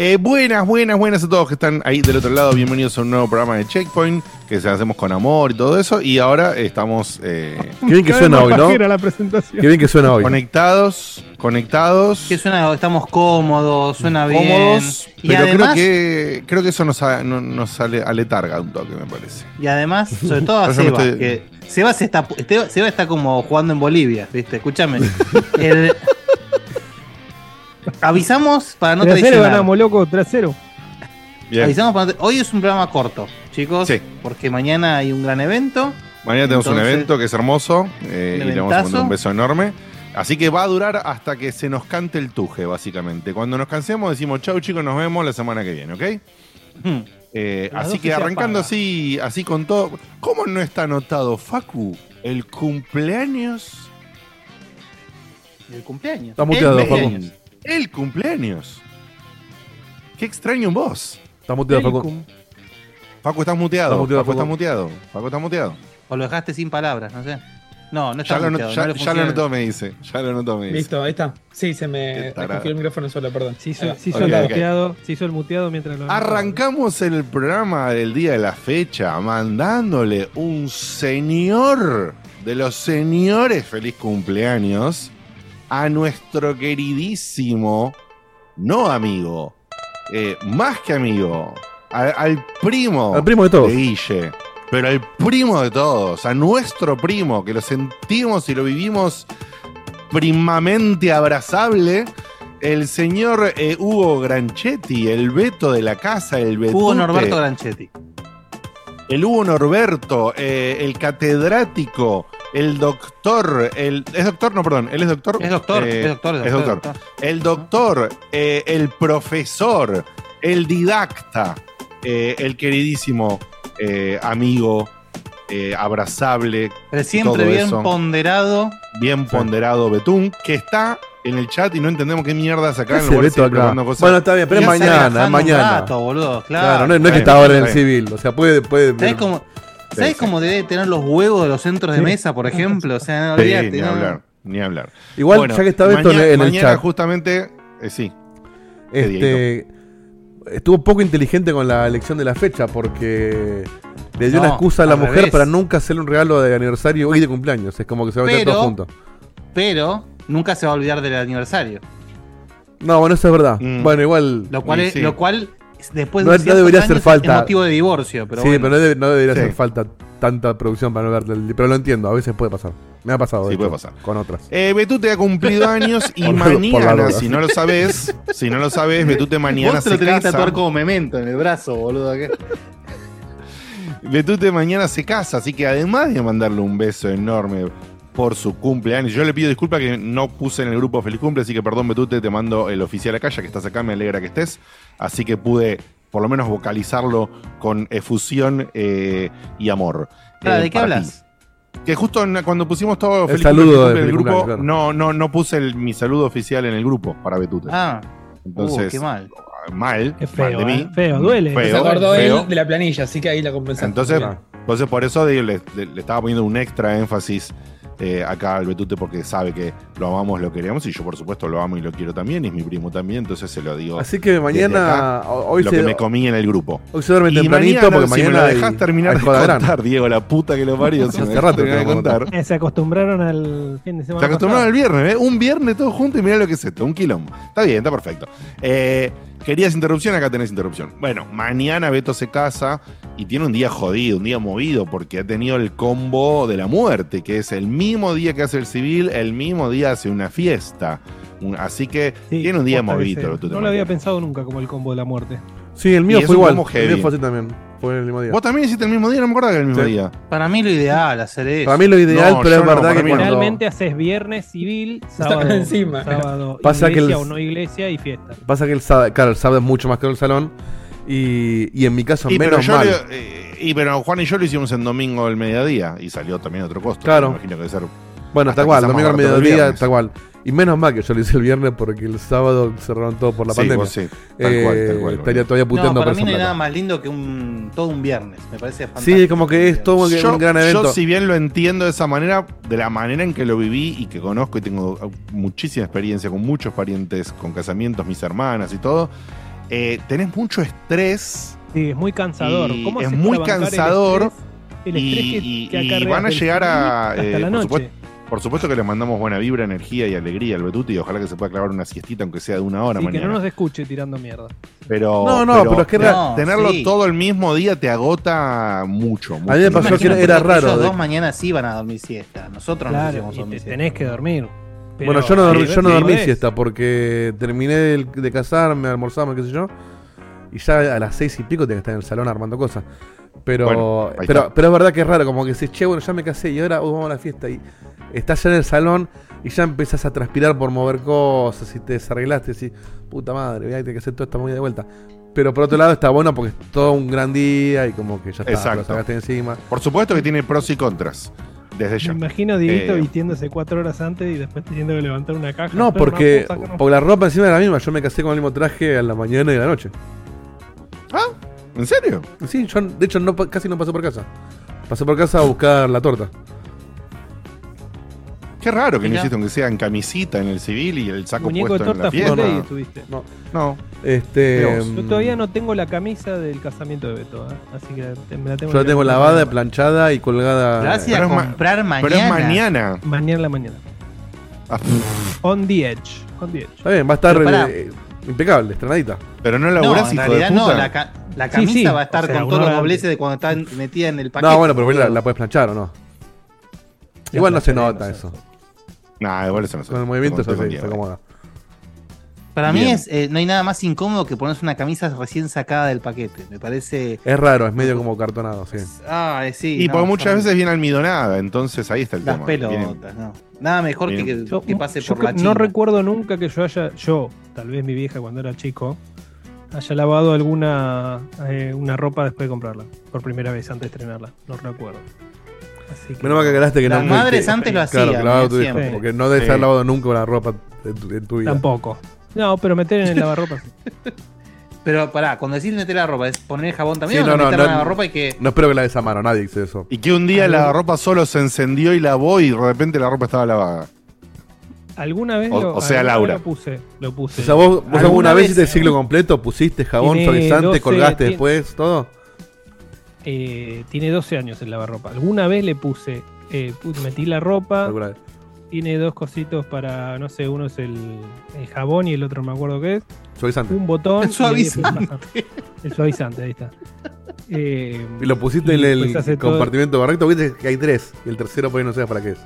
Eh, buenas, buenas, buenas a todos que están ahí del otro lado. Bienvenidos a un nuevo programa de Checkpoint que se hacemos con amor y todo eso. Y ahora estamos eh, Qué bien que suena hoy, ¿no? la presentación. Qué bien que suena hoy. conectados, conectados, Que suena, estamos cómodos, suena bien. cómodos. Y Pero además, creo que creo que eso nos, a- no- nos sale aletarga un toque, me parece. y además, sobre todo a Seba, estoy- que Seba, se está, Seba está como jugando en Bolivia, ¿viste? Escúchame. El- avisamos para no 3 0 traicionar. ganamos, loco, 3 0. Bien. Avisamos para no tra- Hoy es un programa corto, chicos, Sí. porque mañana hay un gran evento. Mañana tenemos un evento que es hermoso eh, y le vamos a mandar un beso enorme. Así que va a durar hasta que se nos cante el tuje, básicamente. Cuando nos cansemos decimos chau chicos, nos vemos la semana que viene, ¿ok? Hmm. Eh, así que arrancando así, así con todo. ¿Cómo no está anotado, Facu? El cumpleaños. El cumpleaños. Está muteado, Facu. El cumpleaños. Qué extraño en vos. Está muteado, Facu. Facu, estás muteado. Está muteado, Facu, estás Facu. muteado. Facu, estás muteado. O lo dejaste sin palabras, no sé. No, no está Ya lo, muteado, no ya- lo anotó, me dice. Ya lo anotó, me dice. Listo, ahí está. Sí, se me tarado. confió el micrófono solo, perdón. Se hizo, se hizo el muteado, se hizo el muteado mientras lo Arrancamos el programa del día de la fecha mandándole un señor de los señores feliz cumpleaños a nuestro queridísimo, no amigo, eh, más que amigo, a- al primo, Al primo de todos. de Guille, pero al primo de todos, a nuestro primo, que lo sentimos y lo vivimos primamente abrazable. El señor eh, Hugo Granchetti, el Beto de la casa, el Betute, Hugo Norberto Granchetti. el Hugo Norberto, eh, el catedrático, el doctor, el es doctor, no, perdón, él es doctor, Es doctor, Eh, es doctor, es doctor. el doctor, eh, el profesor, el didacta, eh, el queridísimo eh, amigo, eh, abrazable, Pero siempre todo bien eso. ponderado. bien ponderado Betún, que está en el chat y no entendemos qué mierda ¿Qué acá en seguir acá? cosas. Bueno, está bien, pero es mañana, es mañana. rato, boludo, claro. Claro, no, es- no es que Está ahora en el civil. O sea, puede. puede ¿Sabes cómo, ¿sabes sí. cómo debe tener los huevos de los centros de Sí. mesa, por ejemplo? O sea, no Sí, olvídate, ni no. hablar, ni hablar. Igual, Bueno, ya que Beto mañana- en el chat, justamente, eh, sí, este, estuvo poco inteligente con la elección de la fecha porque le dio No, una excusa a la mujer revés. para nunca hacerle un regalo de aniversario y de cumpleaños. Es como que se va a meter Pero- todo junto. Pero nunca se va a olvidar del aniversario. No, bueno, eso es verdad. Mm. Bueno, igual. Lo cual, Y es- sí. lo cual es- después No- de no debería hacer falta. es motivo de divorcio. Pero sí, bueno. pero no, debe- no debería Sí. hacer falta tanta producción para no verlo. Pero lo entiendo, a veces puede pasar. Me ha pasado. Sí, de puede pasar. Con otras. Eh, Betute ha cumplido años y Por por mañana, si no lo sabes, si no lo sabes, Betute mañana Vos te se lo tenés que casa. tatuar como memento en el brazo, boludo. ¿qué? Betute mañana se casa, así que además de mandarle un beso enorme por su cumpleaños, yo le pido disculpas que no puse en el grupo Feliz Cumple, así que perdón Betute, te mando el oficial acá, ya que estás acá, me alegra que estés, así que pude por lo menos vocalizarlo con efusión eh, y amor. Eh, ¿De qué hablas? ti. Que justo en- cuando pusimos todo El Feliz saludo en el grupo, no, no, no puse el- mi saludo oficial en el grupo para Betute. Ah, Entonces, uh, qué mal. mal, Es mal feo, de mí. eh, feo, duele. Feo. Se acordó feo. él de la planilla, así que ahí la compensaste. Entonces, entonces por eso digo, le, le- le estaba poniendo un extra énfasis eh, acá al Betute porque sabe que lo amamos, lo queremos y yo por supuesto lo amo y lo quiero también y es mi primo también, entonces se lo digo. Así que mañana, acá, hoy lo se, que me comí en el grupo. hoy se duerme Y tempranito porque si me mañana lo hay- dejas terminar hay de contar, Diego, la puta que lo parió. si me Hace dejás rato terminar de contar. Se acostumbraron al fin de semana. Se acostumbraron al pasado. viernes, ¿eh? Un viernes todo junto y mirá lo que es esto, un quilombo. Está bien, está perfecto. Eh, ¿Querías interrupción? Acá tenés interrupción. Bueno, mañana Beto se casa y tiene un día jodido, un día movido, porque ha tenido el combo de la muerte, que es el mismo día que hace el civil, el mismo día hace una fiesta. Un- así que Sí, tiene un día movido. No lo había pensado nunca como el combo de la muerte. Sí, el mío fue igual. El mío fue así también. Fue el mismo día. ¿Vos también hiciste el mismo día? No me acuerdo que era el mismo Sí. día. Para mí lo ideal hacer eso. Para mí lo ideal, No, pero es no, verdad que cuando... Generalmente haces viernes civil, sábado, encima. sábado Pasa que iglesia el- o no iglesia y fiesta. Pasa que el sábado, claro, el sábado es mucho más caro el salón. Y, y en mi caso, Y pero, menos yo mal. lo- eh, y pero Juan y yo lo hicimos en domingo del mediodía y salió también otro costo. Claro. Me imagino que debe ser Bueno, tal cual, domingo al que mediodía, tal cual. Y menos mal que yo lo hice el viernes porque el sábado cerraron todo por la Sí, pandemia. vos sí, tal Eh, cual, tal cual, estaría boludo. todavía No, puteando para por mí no hay plata. nada más lindo que un todo un viernes. Me parece fantástico. Sí, como que es todo un, yo, un gran evento. yo, si bien lo entiendo de esa manera, de la manera en que lo viví y que conozco y tengo muchísima experiencia con muchos parientes, con casamientos, mis hermanas y todo, eh, tenés mucho estrés Sí, es muy cansador. ¿Cómo es muy para bancar el cansador estrés- El estrés, y- que, y- que y van a llegar a, eh, la por noche. supuesto, Por supuesto que le mandamos buena vibra, energía y alegría al Betuti y ojalá que se pueda clavar una siestita, aunque sea de una hora Sí, que mañana. no nos escuche tirando mierda. Pero, No, no, pero es que era- No, tenerlo sí. todo el mismo día te agota mucho. mucho. A mí me pasó que era que raro de- dos mañana sí van a dormir siesta. Nosotros no Claro, hicimos y dormir te siesta. tenés que dormir. Pero bueno, yo no, dormí, sí, yo no sí, dormí ves. siesta porque terminé de, de casarme, almorzamos, qué sé yo. Y ya a las seis y pico tenía que estar en el salón armando cosas. Pero, Bueno, pero, pero es verdad que es raro, como que dices, che, bueno, ya me casé y ahora uh, vamos a la fiesta. Y estás ya en el salón y ya empezás a transpirar por mover cosas y te desarreglaste y decís, puta madre, voy a tener que hacer toda esta movida de vuelta. Pero por otro lado está bueno porque es todo un gran día y como que ya está, Exacto. lo sacaste encima. Por supuesto que tiene pros y contras. Desde Me ya. imagino a Dieguito Eh, vistiéndose cuatro horas antes y después teniendo que levantar una caja. No, porque la ropa encima era la misma. Yo me casé con el mismo traje a la mañana y a la noche. ¿En serio? Sí, yo de hecho no, casi no pasé por casa. Pasé por casa a buscar la torta. Qué raro que no hiciste aunque sea en camisita en el civil y el saco Muñeco de puesto en la torta fiesta. day No. estuviste. No. No. Este, vos. Yo todavía no tengo la camisa del casamiento de Beto, ¿eh? así que te- me la tengo Yo la tengo lavada, mañana. planchada y colgada. Gracias Pero a ma- comprar mañana. Pero es mañana. Mañana en la mañana. Ah, On the edge. On the edge. Está bien, va a estar eh, impecable, estrenadita. Pero no No, laburás, en hijo de realidad no. puta. La, ca- la camisa sí, va a estar o sea, con todos los dobleces de cuando está metida en el paquete. No, bueno, pero la, la puedes planchar o no. Igual no se nota no eso. Nah, igual eso no sé. Con el movimiento eso sí, se acomoda. Para mí Bien. es, eh, no hay nada más incómodo que ponerse una camisa recién sacada del paquete. Me parece. Es raro, es medio como cartonado, sí. Ah, sí. Y no, porque muchas son veces viene almidonada, entonces ahí está el Las tema. pelotas, Viene- no. Nada mejor que, que, Yo, que pase por la China. no recuerdo nunca que yo haya, yo, tal vez mi vieja cuando era chico, haya lavado alguna eh, una ropa después de comprarla, por primera vez antes de estrenarla. No recuerdo. Así que- Menos mal que aclaraste que Las no. madres que- antes lo Claro, hacían. lavado ¿eh? tu hijo, porque no debes Sí. haber lavado nunca una ropa en tu, en tu vida. Tampoco. No, pero meter en el lavarropa. Pero pará, cuando decís meter la ropa, ¿es poner el jabón también Sí, o no, no, no, meter no, la ropa y que. No espero que la des a mano, nadie dice eso. Y que un día la ropa solo se encendió y lavó y de repente la ropa estaba lavada. Alguna vez O- lo, o sea, Laura. lo puse. Lo puse. O sea, vos, vos alguna vez hiciste el ciclo completo, pusiste jabón, suavizante, 12, colgaste tiene- después, todo. eh, tiene 12 años el lavarropa. Alguna vez le puse, eh, metí la ropa, Alguna vez. Tiene dos cositos para, no sé, uno es el, el jabón y el otro no me acuerdo qué es. Suavizante. Un botón. El suavizante. El suavizante, ahí está. Eh, Y lo pusiste en y el hace todo- compartimento correcto, viste que hay tres. Y el tercero ahí no sabes para qué es.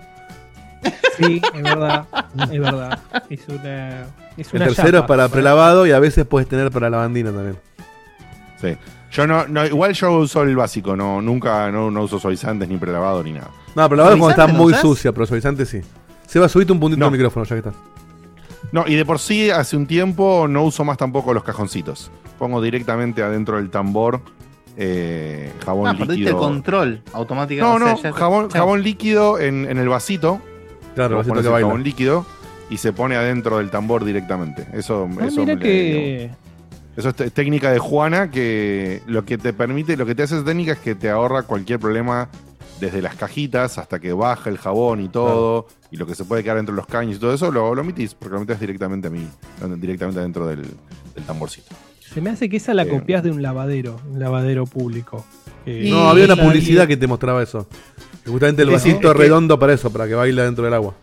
Sí, es verdad, es verdad. Es una, es El una tercero es para prelavado y a veces puedes tener para lavandina también. Sí. Yo no, no, igual yo uso el básico, no, nunca no, no uso suavizantes ni prelavado ni nada. No, prelavado es cuando está ¿Suavizante no muy usás? sucia, pero suavizante sí. Seba, subite un puntito No. al micrófono ya que estás. No, y de por sí hace un tiempo no uso más tampoco los cajoncitos. Pongo directamente adentro del tambor eh, jabón Ah, perdiste el líquido. control automáticamente. No, o sea, no, jabón, jabón líquido en, en el vasito. Claro, vasito que baila. jabón líquido y se pone adentro del tambor directamente. Eso, Ah, eso, mira me le- que. eso es técnica de Juana que lo que te permite, lo que te hace esa técnica es que te ahorra cualquier problema desde las cajitas hasta que baja el jabón y todo, y lo que se puede quedar dentro de los caños y todo eso, lo, lo omitís, porque lo metés directamente a mí, directamente dentro del, del tamborcito. Se me hace que esa la Bien. copias de un lavadero, un lavadero público. Eh, No, había una publicidad que te mostraba eso. Que Justamente el vasito es que- redondo para eso, para que baile dentro del agua.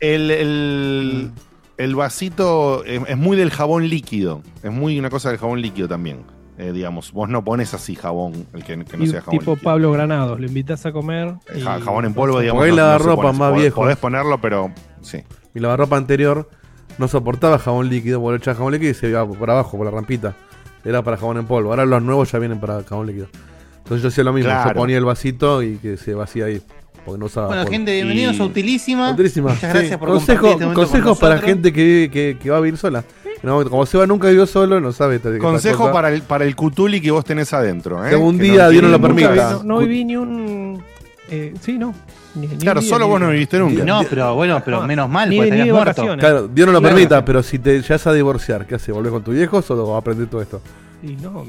El, el, el vasito es, es muy del jabón líquido, es muy una cosa del jabón líquido también. Eh, digamos, vos no pones así jabón, el que, que no y sea jabón tipo líquido. Pablo Granados, lo invitas a comer. Eh, y- ja- jabón en polvo, digamos. Porque no- no lavarropa pone. más Podés- viejo. Podés ponerlo, pero sí. Mi lavarropa anterior no soportaba jabón líquido, porque echaba jabón líquido y se iba por abajo, por la rampita. Era para jabón en polvo. Ahora los nuevos ya vienen para jabón líquido. Entonces yo hacía lo mismo, Claro. yo ponía el vasito y que se vacía ahí. Porque no usaba Bueno, polvo. gente, bienvenidos Y- a Utilísima. Utilísima. Muchas sí. gracias por Consejo- este momento con consejos para gente que, vive- que, que va a vivir sola. No, como Seba nunca vivió solo, no sabe. Consejo para el, para el cutuli que vos tenés adentro. ¿eh? Que algún Que día Dios no lo permita. No, no viví ni un. eh, sí, no. Ni- ni Claro, un día, solo ni- vos no viviste nunca. No, pero bueno, pero menos mal, ni- porque estarías muerto. Claro, Dios no lo Claro. permita, pero si te llegas a divorciar, ¿qué haces? ¿Volvés con tus viejos o aprendés todo esto? Y no,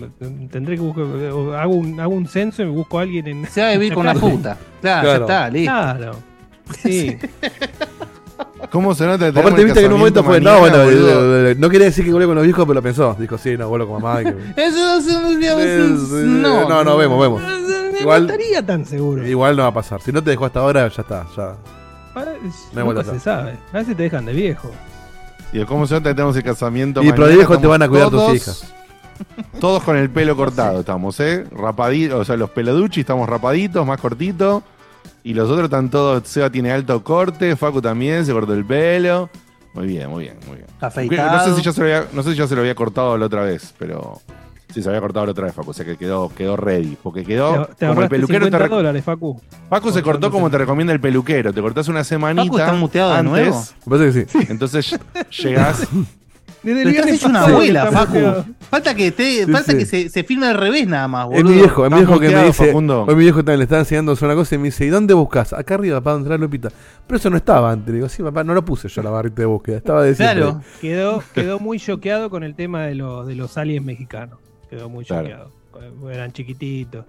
tendré que buscar. o Hago un, hago un censo y me busco a alguien en. Se va a vivir con una puta. Claro, Claro. ya está, listo. Claro. Sí. ¿Cómo se nota? que Aparte, viste que en un momento fue, no, bueno, eh, eh, no quería decir que volvió con los viejos, pero lo pensó. Dijo, sí, no, vuelvo con mamá. y que- Eso no se No, no, no, vemos, vemos. No Igual- estaría tan seguro. Igual no va a pasar. Si no te dejó hasta ahora, ya está. Ya. No Nunca se sabe. A veces te dejan de viejo. Digo, ¿cómo se nota que tenemos el casamiento Y pero de viejo te van a cuidar tus hijas. Todos con el pelo cortado estamos, ¿eh? Rapaditos, o sea, los peloduchis estamos rapaditos, más cortitos. Y los otros están todos, Seba tiene alto corte, Facu también, se cortó el pelo. Muy bien, muy bien, muy bien. Afeitado. No sé, si ya se lo había, no sé si ya se lo había cortado la otra vez, pero sí se había cortado la otra vez, Facu. O sea que quedó, quedó ready. Porque quedó Te, te como el peluquero te 50 rec- dólares, Facu. Facu se cortó como te recomienda el peluquero. Te cortás una semanita. Facu está muteado de antes, nuevo. Me parece que sí. Entonces llegás. Desde Pero estás hecho una abuela, está Facu. Falta que te, Sí, falta sí. que se, se firme al revés nada más, Es boludo. mi viejo, es mi viejo que me dice. Facundo. Hoy mi viejo también le estaba enseñando una cosa y me dice, ¿y dónde buscas? Acá arriba, para entrar Lupita. Pero eso no estaba antes. Le digo, sí, papá, no lo puse yo la barrita de búsqueda. Estaba de siempre. Claro. Quedó, quedó muy choqueado con el tema de los, de los aliens mexicanos. Quedó muy Claro. choqueado. Eran chiquititos.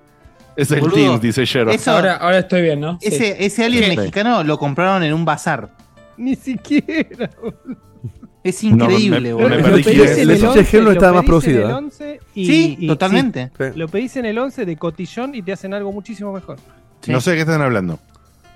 Es el Boludo, Teams, dice Jero. Eso- Ahora, ahora estoy bien, ¿no? Sí. Ese, ese alien Sí. mexicano lo compraron en un bazar. Ni siquiera. Es No, me- me, me boludo. perdí pedís quién es. el chicha 11, Gel no lo estaba más pedís en el producida. 11 y- Sí, y- totalmente. Sí. sí, lo pedís en el 11 de cotillón y te hacen algo muchísimo mejor. Sí. No sé de qué están hablando.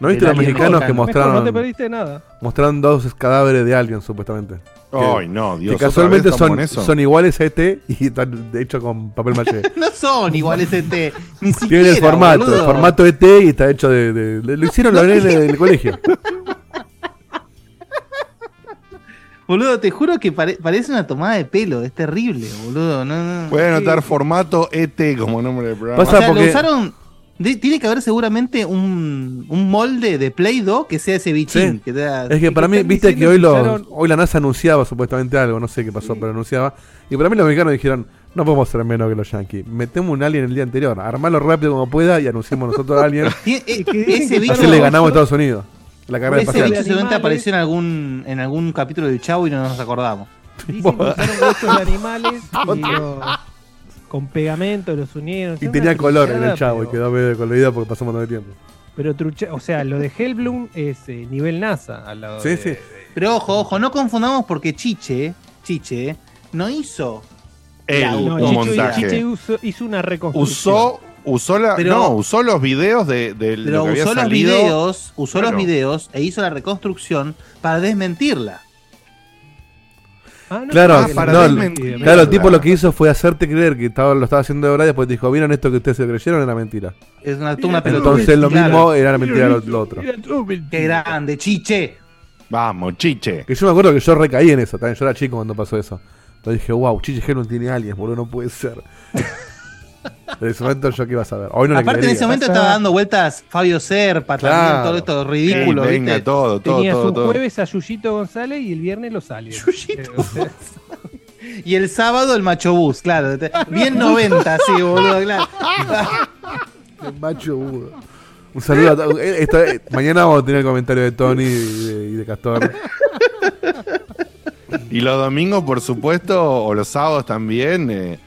¿No viste los mexicanos que mexicano. Mejor, no mostraron, te perdiste nada. mostraron dos cadáveres de alguien, supuestamente? Ay, no, Dios. que ¿otra casualmente son, son iguales a ET y están hechos con papel maché. No son iguales este. Ni siquiera. Tienen el formato, boludo. el formato ET y está hecho de. de- de- lo hicieron la en el colegio. Boludo, te juro que pare- parece una tomada de pelo. Es terrible, boludo. No, no. Puede anotar formato ET como nombre del programa. O Pasa- sea, porque- lo usaron. de- tiene que haber seguramente un, un molde de Play Doh que sea ese bichín. Sí. Que te da- Es que para que mí, viste que hoy, lo, usaron- hoy la NASA anunciaba supuestamente algo, no sé qué pasó, pero anunciaba. Y para mí los mexicanos dijeron, no podemos ser menos que los yankees. Metemos un alien el día anterior, armalo rápido como pueda y anunciamos nosotros a alguien. Eh, Así le ganamos a Estados Unidos. La carrera ese espacial. bicho seguramente apareció en algún, en algún capítulo de Chavo y no nos acordamos. Dicen que usaron huesos de animales y los- con pegamento los unieron. Y tenía color en el chavo y quedó medio colorido porque pasó un montón de tiempo. Pero trucha, o sea, lo de Hellblum es eh, nivel NASA al lado Sí, de- sí. de- Pero ojo, ojo, no confundamos porque Chiche, Chiche, no hizo. La- No, un Chicho- montaje. Chiche hizo, hizo una reconstrucción. Usó, usó la, Pero- no, usó los videos de, de Pero lo que había usó los salido. videos, usó Claro. los videos e hizo la reconstrucción para desmentirla. Ah, no, Claro, para no, claro, el tipo lo que hizo fue hacerte creer que estaba, lo estaba haciendo de verdad y después dijo, ¿vieron esto que ustedes se creyeron? Era mentira. Es una, una pelota. Entonces lo Claro. mismo era mentira lo, lo otro. Qué grande, Chiche. Vamos, chiche. Que yo me acuerdo que yo recaí en eso, también yo era chico cuando pasó eso. Entonces dije, wow, Chiche Hell no tiene aliens, boludo, no puede ser. En ese momento yo qué iba a saber. Hoy no le Aparte en ese momento Pasa- estaba dando vueltas Fabio Serpa, Claro. también todo esto ridículo, Ey, venga, ¿viste? todo, todo, Tenías todo, un todo. jueves a Yuyito González y el viernes los aliens. Yuyito Y el sábado el macho bus, claro. Bien 90, sí, boludo, claro. El macho Buda. Un saludo a todos. Eh, eh, mañana vamos a tener el comentario de Tony y de, y de Castor. Y los domingos, por supuesto, o los sábados también, eh,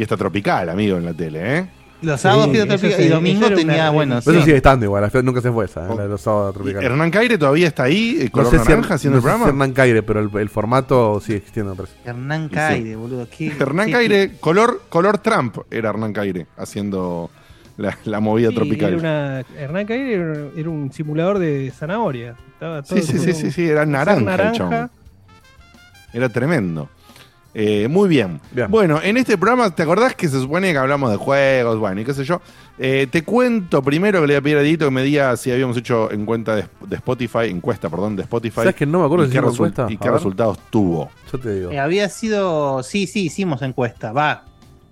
fiesta tropical, amigo, en la tele, ¿eh? Los sábados Sí, fiesta tropical sí, y domingo una tenía, bueno, eso sí. sigue estando igual, nunca se fue esa, eh, la de los sábados tropicales. Hernán Caire todavía está ahí, No color sé si naranja, haciendo no el sé si programa. Hernán Caire, pero el, el formato sigue existiendo, me parece. Hernán sí. Caire, boludo. qué- Hernán qué- Caire, color, color Trump era Hernán Caire, haciendo la, la movida Sí, tropical. Era una, Hernán Caire era, era un simulador de zanahoria. Estaba todo Sí, sí, sí, sí, sí, era naranja, el naranja. chabón. Era tremendo. Eh, muy bien. Bien. Bueno, en este programa, ¿te acordás que se supone que hablamos de juegos? Bueno, y qué sé yo. Eh, te cuento primero que le voy a pedir a Dieguito que me diga si habíamos hecho encuesta de, de Spotify, encuesta, perdón, de Spotify. ¿Sabes que no me acuerdo si qué, encuesta? y A qué ver. resultados tuvo. Yo te digo. Eh, había sido. Sí, sí, hicimos encuesta. Va.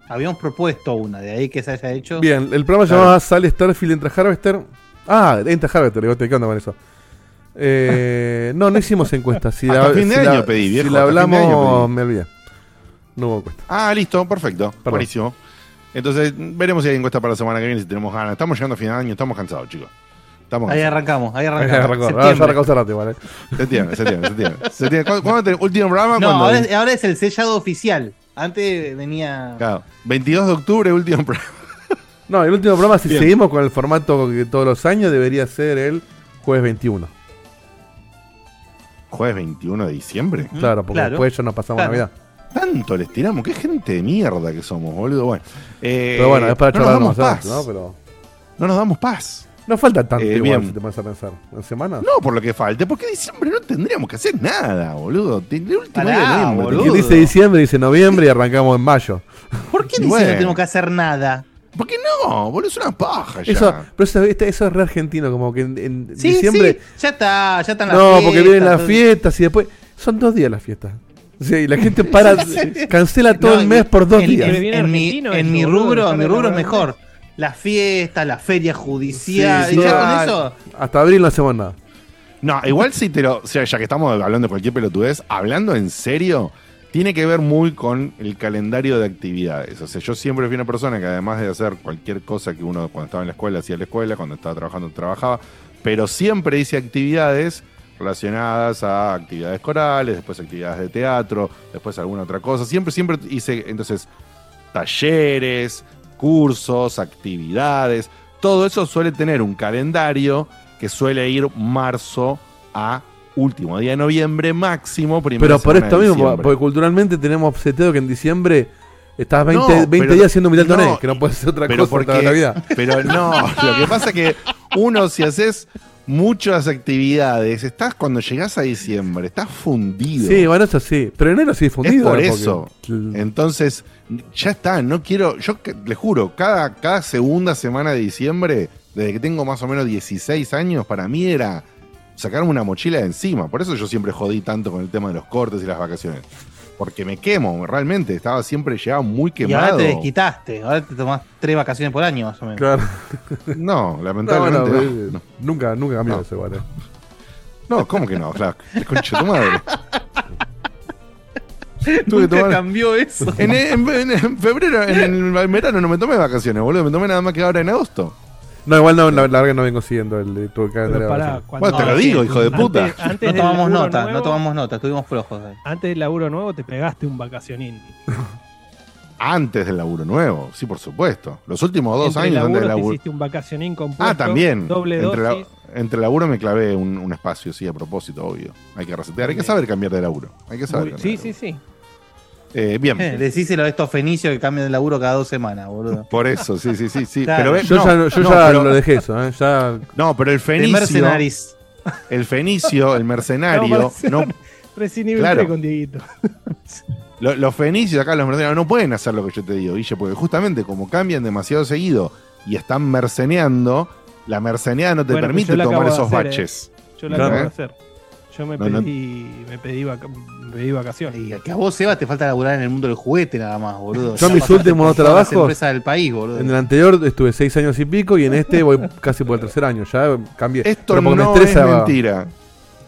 Habíamos propuesto una, de ahí que se haya hecho. Bien, el programa se Claro. llamaba Sale Starfield Entra Harvester. Ah, Entra Harvester, digo, ¿qué onda con eso? Eh, no, no hicimos encuesta. Si Hasta la, fin de si año la- pedí, viejo, Si la hablamos, me olvidé. No hubo encuesta. Ah, listo, perfecto. Perdón. Buenísimo. Entonces, veremos si hay encuesta para la semana que viene, si tenemos ganas. Estamos llegando a fin de año, estamos cansados, chicos. Estamos Ahí arrancamos, ahí Ahí arrancamos. arrancó. Ah, ya Septiembre. hace rato igual, eh. Septiembre, septiembre, septiembre. septiembre. ¿Cuándo, cuándo tenés- último programa? No, ahora es, ahora es el sellado oficial. Antes venía. Claro, 22 de octubre, último programa. No, el último programa, si Bien. seguimos con el formato que todos los años, debería ser el jueves 21. Jueves 21 de diciembre. Claro, porque claro. después ya nos pasamos Claro. Navidad. Tanto les tiramos, qué gente de mierda que somos, boludo. Bueno, eh, Pero bueno, es para no nos damos paz. ¿no? Pero No nos damos paz. no falta tanto Eh, igual, si te pones a pensar. ¿En semanas? No por lo que falte, porque diciembre no tendríamos que hacer nada, boludo. El último Pará, día de noviembre. boludo. Dice diciembre dice noviembre y arrancamos en mayo. ¿Por qué dice bueno. que no tenemos que hacer nada? ¿Por qué no? Boludo, es una paja ya. Eso, pero eso, este- eso es re argentino, como que en, en Sí, diciembre. sí, ya está, ya están las no, porque vienen las todo- fiestas y después. Son dos días las fiestas. Sí, y la gente para, cancela todo No, el mes por dos en, días. Viene En, mi, en mi rubro, en mi rubro es mejor. Las fiestas, la feria judicial. Sí, ya con eso. Hasta abril no hacemos nada. No, igual si te lo. O sea, ya que estamos hablando de cualquier pelotudez, hablando en serio, tiene que ver muy con el calendario de actividades. O sea, yo siempre fui una persona que además de hacer cualquier cosa que uno cuando estaba en la escuela hacía en la escuela, cuando estaba trabajando trabajaba, pero siempre hice actividades relacionadas a actividades corales, después actividades de teatro, después alguna otra cosa. Siempre, siempre hice entonces talleres, cursos, actividades. Todo eso suele tener un calendario que suele ir marzo a último día de noviembre, máximo primero. Pero por esto mismo, porque culturalmente tenemos seteado que en diciembre estás 20, No, 20 pero- días haciendo mitad no, torneo, que no puede ser otra pero cosa porque, toda la vida. Pero no, lo que pasa es que uno, si haces muchas actividades, estás cuando llegás a diciembre, estás fundido. Sí, bueno, eso sí. Pero enero sí Es fundido. por eso. Entonces, ya está, no quiero, yo que- le juro, cada, cada segunda semana de diciembre, desde que tengo más o menos 16 años, para mí era sacarme una mochila de encima. Por eso yo siempre jodí tanto con el tema de los cortes y las vacaciones. Porque me quemo, realmente, estaba siempre, llegaba muy Y ahora quemado. te desquitaste. Ahora te tomás tres vacaciones por año, más o menos. Claro. No, No, lamentablemente bueno, no. eh, No, Nunca, nunca cambió No. eso igual. eh. No, ¿cómo que no? Claro, concha tu madre. Tuve que Nunca tomar- cambió eso. En, en- en- febrero, en el en verano no me tomé vacaciones, boludo. Me tomé nada más que ahora en agosto. No, igual no, la, la verdad que no vengo siguiendo el de tu calendario. Cuando- Bueno, te lo No, digo, sí. hijo de puta. Antes, antes No tomamos nota, nuevo- no tomamos nota, estuvimos flojos ahí. Antes del laburo nuevo te pegaste un vacacionín. Antes del laburo nuevo, sí, por supuesto. Los últimos dos Entre años antes del te laburo. hiciste un vacacionín compuesto. Ah, también. Doble entre, la- dosis. entre laburo me clavé un, un espacio, sí, a propósito, obvio. Hay que resetear, hay que saber cambiar de laburo. Hay que saber. Muy- sí, sí, sí. Eh, bien. Decíselo a estos fenicios que cambian de laburo cada dos semanas, boludo. Por eso, sí, sí, sí, sí. Claro. Pero Yo no, ya, yo no, ya pero- lo dejé eso, ¿eh? Ya, no, pero el El fenicio, el fenicio, el mercenario, No, Recién nivel Claro. 3 con Dieguito. Lo- los fenicios acá, los mercenarios, no pueden hacer lo que yo te digo, Guille, porque justamente como cambian demasiado seguido y están merceneando, la merceneada no te Bueno, permite yo tomar esos hacer, baches. Yo lo Claro. acabo de hacer. Yo me No, no. pedí, me pedí, vaca- me pedí vacaciones. Y que a vos, Seba, te falta laburar en el mundo del juguete nada más, boludo. Yo Ya mis últimos trabajos- empresas del país, boludo. en el anterior estuve seis años y pico y en este voy casi por el tercer año. Ya cambié. Esto Pero no me estresa. es mentira.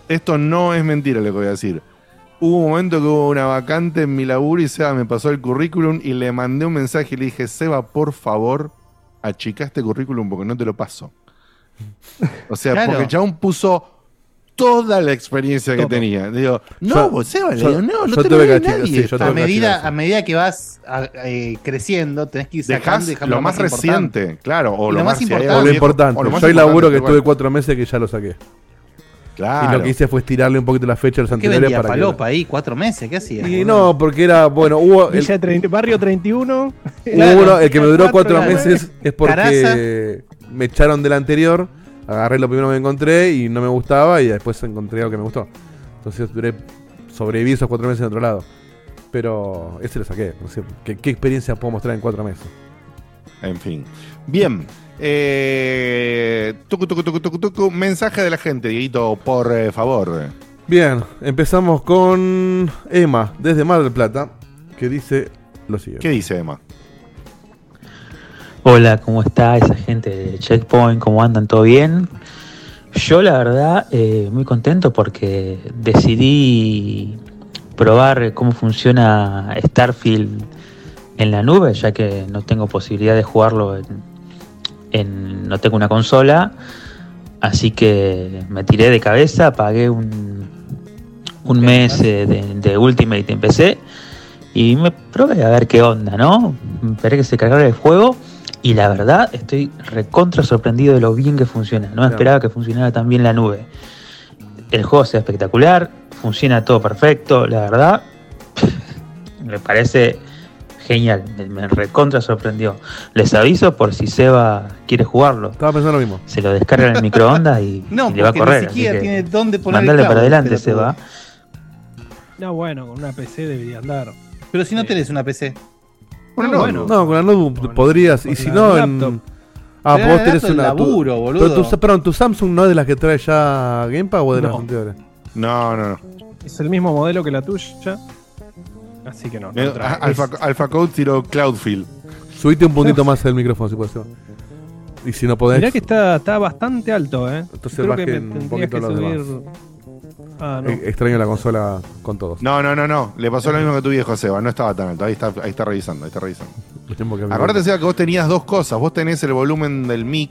Esto no es mentira lo que voy a decir. Hubo un momento que hubo una vacante en mi laburo y Seba me pasó el currículum y le mandé un mensaje y le dije, Seba, por favor, achicá este currículum porque no te lo paso. O sea, Claro. porque el chabón puso toda la experiencia que Todo. tenía. Digo, no, Yo- vos, Seba, yo- digo, no, no yo te tuve lo que nadie. sí, yo A que medida, a medida que vas a- eh, creciendo, tenés que ir sacando Dejás y dejando lo más importante. reciente, claro, o lo, lo más, más importante. O lo importante. o lo más Yo hay laburo que estuve cuatro meses que ya lo saqué. Claro. Y lo que hice fue estirarle un poquito la fecha a los ¿Qué anteriores vendía para palopa ahí? ¿Cuatro meses? ¿Qué hacías? que. Y no, porque era, bueno, hubo. El, Villa 30 Barrio 31. hubo uno, el que me duró cuatro meses es porque Caraza. me echaron del anterior. Agarré lo primero que encontré y no me gustaba y después encontré algo que me gustó. Entonces duré, sobreviví esos cuatro meses en otro lado. Pero ese lo saqué. No sé, ¿qué, qué experiencia puedo mostrar en cuatro meses? En fin. Bien. Eh, tucu, tucu, tucu, tucu, tucu. Mensaje de la gente, Dieguito, por eh, favor. Bien, empezamos con Emma, desde Mar del Plata, que dice lo siguiente. ¿Qué dice Emma? Hola, ¿cómo está esa gente de Checkpoint? ¿Cómo andan? ¿Todo bien? Yo la verdad eh, muy contento porque decidí probar cómo funciona Starfield en la nube, ya que no tengo posibilidad de jugarlo en, en- no tengo una consola, así que me tiré de cabeza, pagué un, un mes eh, de, de Ultimate en PC y me probé a ver qué onda, ¿no? Esperé que se cargara el juego y la verdad estoy recontra sorprendido de lo bien que funciona. No Claro. esperaba que funcionara tan bien la nube. El juego sea espectacular, funciona todo perfecto, la verdad. me parece genial, me, recontra sorprendió. Les aviso por si Seba quiere jugarlo. Estaba pensando lo mismo. Se lo descarga en el microondas y, No, y le va a correr. ni siquiera tiene dónde poner el Mandale clavo, para adelante. Seba. No, bueno, con una PC debería andar. Pero si no Sí. tenés una PC. Bueno, No, no, bueno. No, con la notebook Con- podrías, y con si no, laptop. en. Ah, Pero vos la tenés una. es tu- laburo, boludo. Pero tu, perdón, tu Samsung no es de las que trae ya Gamepad o de las No. anteriores. No, no, no. Es el mismo modelo que la tuya. Así que no. no Eh, trae. Alpha, Alpha Code tiró Cloudfield. Subite un puntito más el micrófono si puede ser. Y si no podés. Mirá que está, está bastante alto, ¿eh. Entonces Creo que me bajen un tendrías poquito que los demás. subir. Ah, no. eh, Extraño la consola con todos. No, no, no, no. Le pasó lo mismo que tu viejo Seba. No estaba tan alto. Ahí está, ahí está revisando, ahí está revisando. El tiempo que- Acuérdate, Seba, que vos tenías dos cosas. Vos tenés el volumen del mic,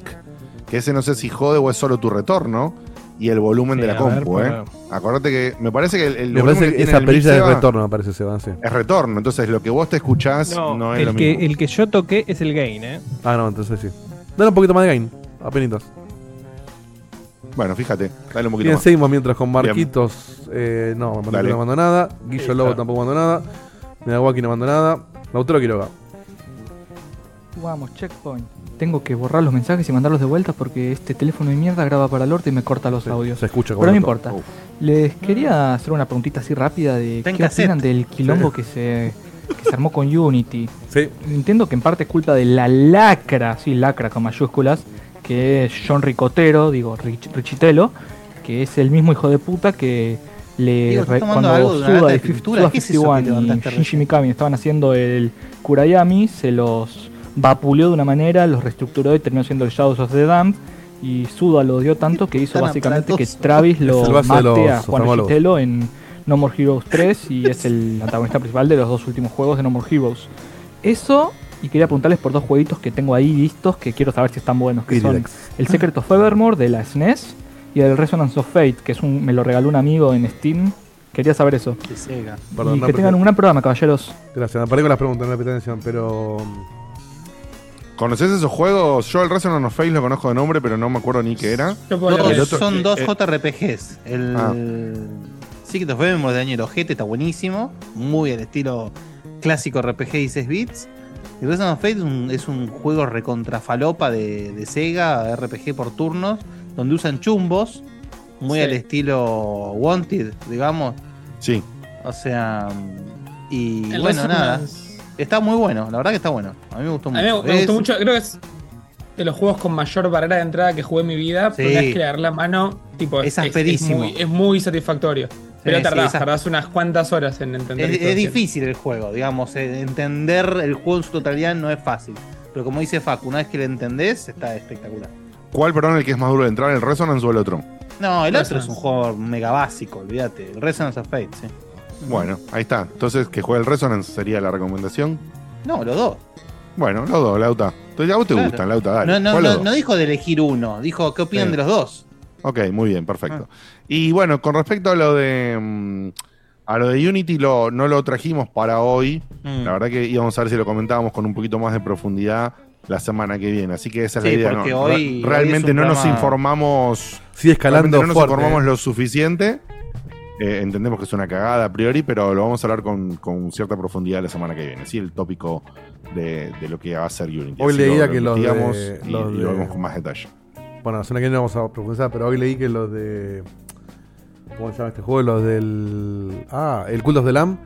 que ese no sé si jode o es solo tu retorno, y el volumen Sí, de la a ver, compu, ¿eh? Acordate que me parece que el, el Me volumen parece que tiene esa el mic, perilla de Seba, retorno, me parece, Seba. Sí. Es retorno. Entonces, lo que vos te escuchás no, No, es lo el, que, mismo. el que yo toqué es el gain, ¿eh. Ah, no, entonces sí. Dale un poquito más de gain. Apenitas. Bueno, fíjate. Dale un poquito Bien, más. seguimos mientras con Marquitos. Eh, no, Marquitos no mandó nada. Guillo Lobo tampoco mandó nada. Midawaki no mandó nada. Lautaro Quiroga. Vamos, checkpoint. Tengo que borrar los mensajes y mandarlos de vuelta porque este teléfono de mierda graba para el orto y me corta los Sí, audios. Se escucha Pero no importa. Uf. Les quería hacer una preguntita así rápida de Está en qué cassette. opinan del quilombo que se, que se armó con Unity. Sí. Entiendo que en parte es culpa de la lacra, sí, lacra con mayúsculas, que es John Ricotero, digo, Rich- Richitelo, que es el mismo hijo de puta que le Digo, ¿estás re- tomando cuando algo Suda de y pintura? Suda ¿Qué es eso que 51 y levantaste Shinji recién? Mikami estaban haciendo el Kurayami, se los vapuleó de una manera, los reestructuró y terminó siendo el Shadows of the Damned. Y Suda lo odió tanto que hizo básicamente que. Travis Es lo mate los a Juan. Richitelo en No More Heroes 3 y es el antagonista principal de los dos últimos juegos de No More Heroes. Eso, y quería preguntarles por dos jueguitos que tengo ahí listos que quiero saber si están buenos, que son el Secret of Evermore de la SNES y el Resonance of Fate, que es un, me lo regaló un amigo en Steam. Quería saber eso. Que Sega. Perdón, y no, que tengan un gran programa, caballeros. Gracias. Me paré con las preguntas, no le presté atención, pero. ¿Conoces esos juegos? Yo el Resonance of Fate lo conozco de nombre, pero no me acuerdo ni qué era. Puedo Dos- otro- son dos eh, JRPGs. El Ah. Secret of Evermore de Año Ojete está buenísimo. Muy al estilo clásico RPG 16 bits. Y Resident of Fate es un, es un juego recontrafalopa de, de Sega, RPG por turnos, donde usan chumbos. Muy Sí. al estilo Wanted, digamos. Sí. O sea. Y El bueno, nada. Está muy bueno, la verdad que está bueno. A mí me gustó A mucho. mí me, me Es- gustó mucho, creo que es de los juegos con mayor barrera de entrada que jugué en mi vida. Sí. Agarré la mano, tipo, Es asperísimo. muy, es muy satisfactorio. Pero sí, tardás, tardás unas cuantas horas en entender. Es, es difícil el juego, digamos, eh, entender el juego en su totalidad no es fácil. Pero como dice Facu, una vez que lo entendés, está espectacular. ¿Cuál, perdón, el que es más duro de entrar? ¿El Resonance o el otro? No, el otro es un juego mega básico, olvídate. El Resonance of Fate, sí. Bueno, ahí está. Entonces, que juegue el Resonance sería la recomendación. No, los dos. Bueno, los dos, Lauta. Entonces, a vos te Claro. gustan, Lauta, dale. No, no, ¿Cuál los no, no dijo de elegir uno, dijo qué opinan Sí. de los dos. Ok, muy bien, perfecto. Y bueno, con respecto a lo de mm, a lo de Unity, lo, no lo trajimos para hoy. Mm. La verdad que íbamos a ver si lo comentábamos con un poquito más de profundidad la semana que viene. Así que esa es Sí, la idea. porque ¿no? hoy- Re- hoy realmente no nos informamos. Sigue escalando no nos fuerte, informamos eh. lo suficiente. Eh, entendemos que es una cagada a priori, pero lo vamos a hablar con, con cierta profundidad la semana que viene. Sí, el tópico de, de lo que va a ser Unity. Hoy leía lo- lo que los de- y, los y de- lo vemos con más detalle. Bueno, la semana que viene vamos a profundizar, pero hoy leí que los de. ¿Cómo se llama este juego? Los del. Ah, el Cult of the Lamb.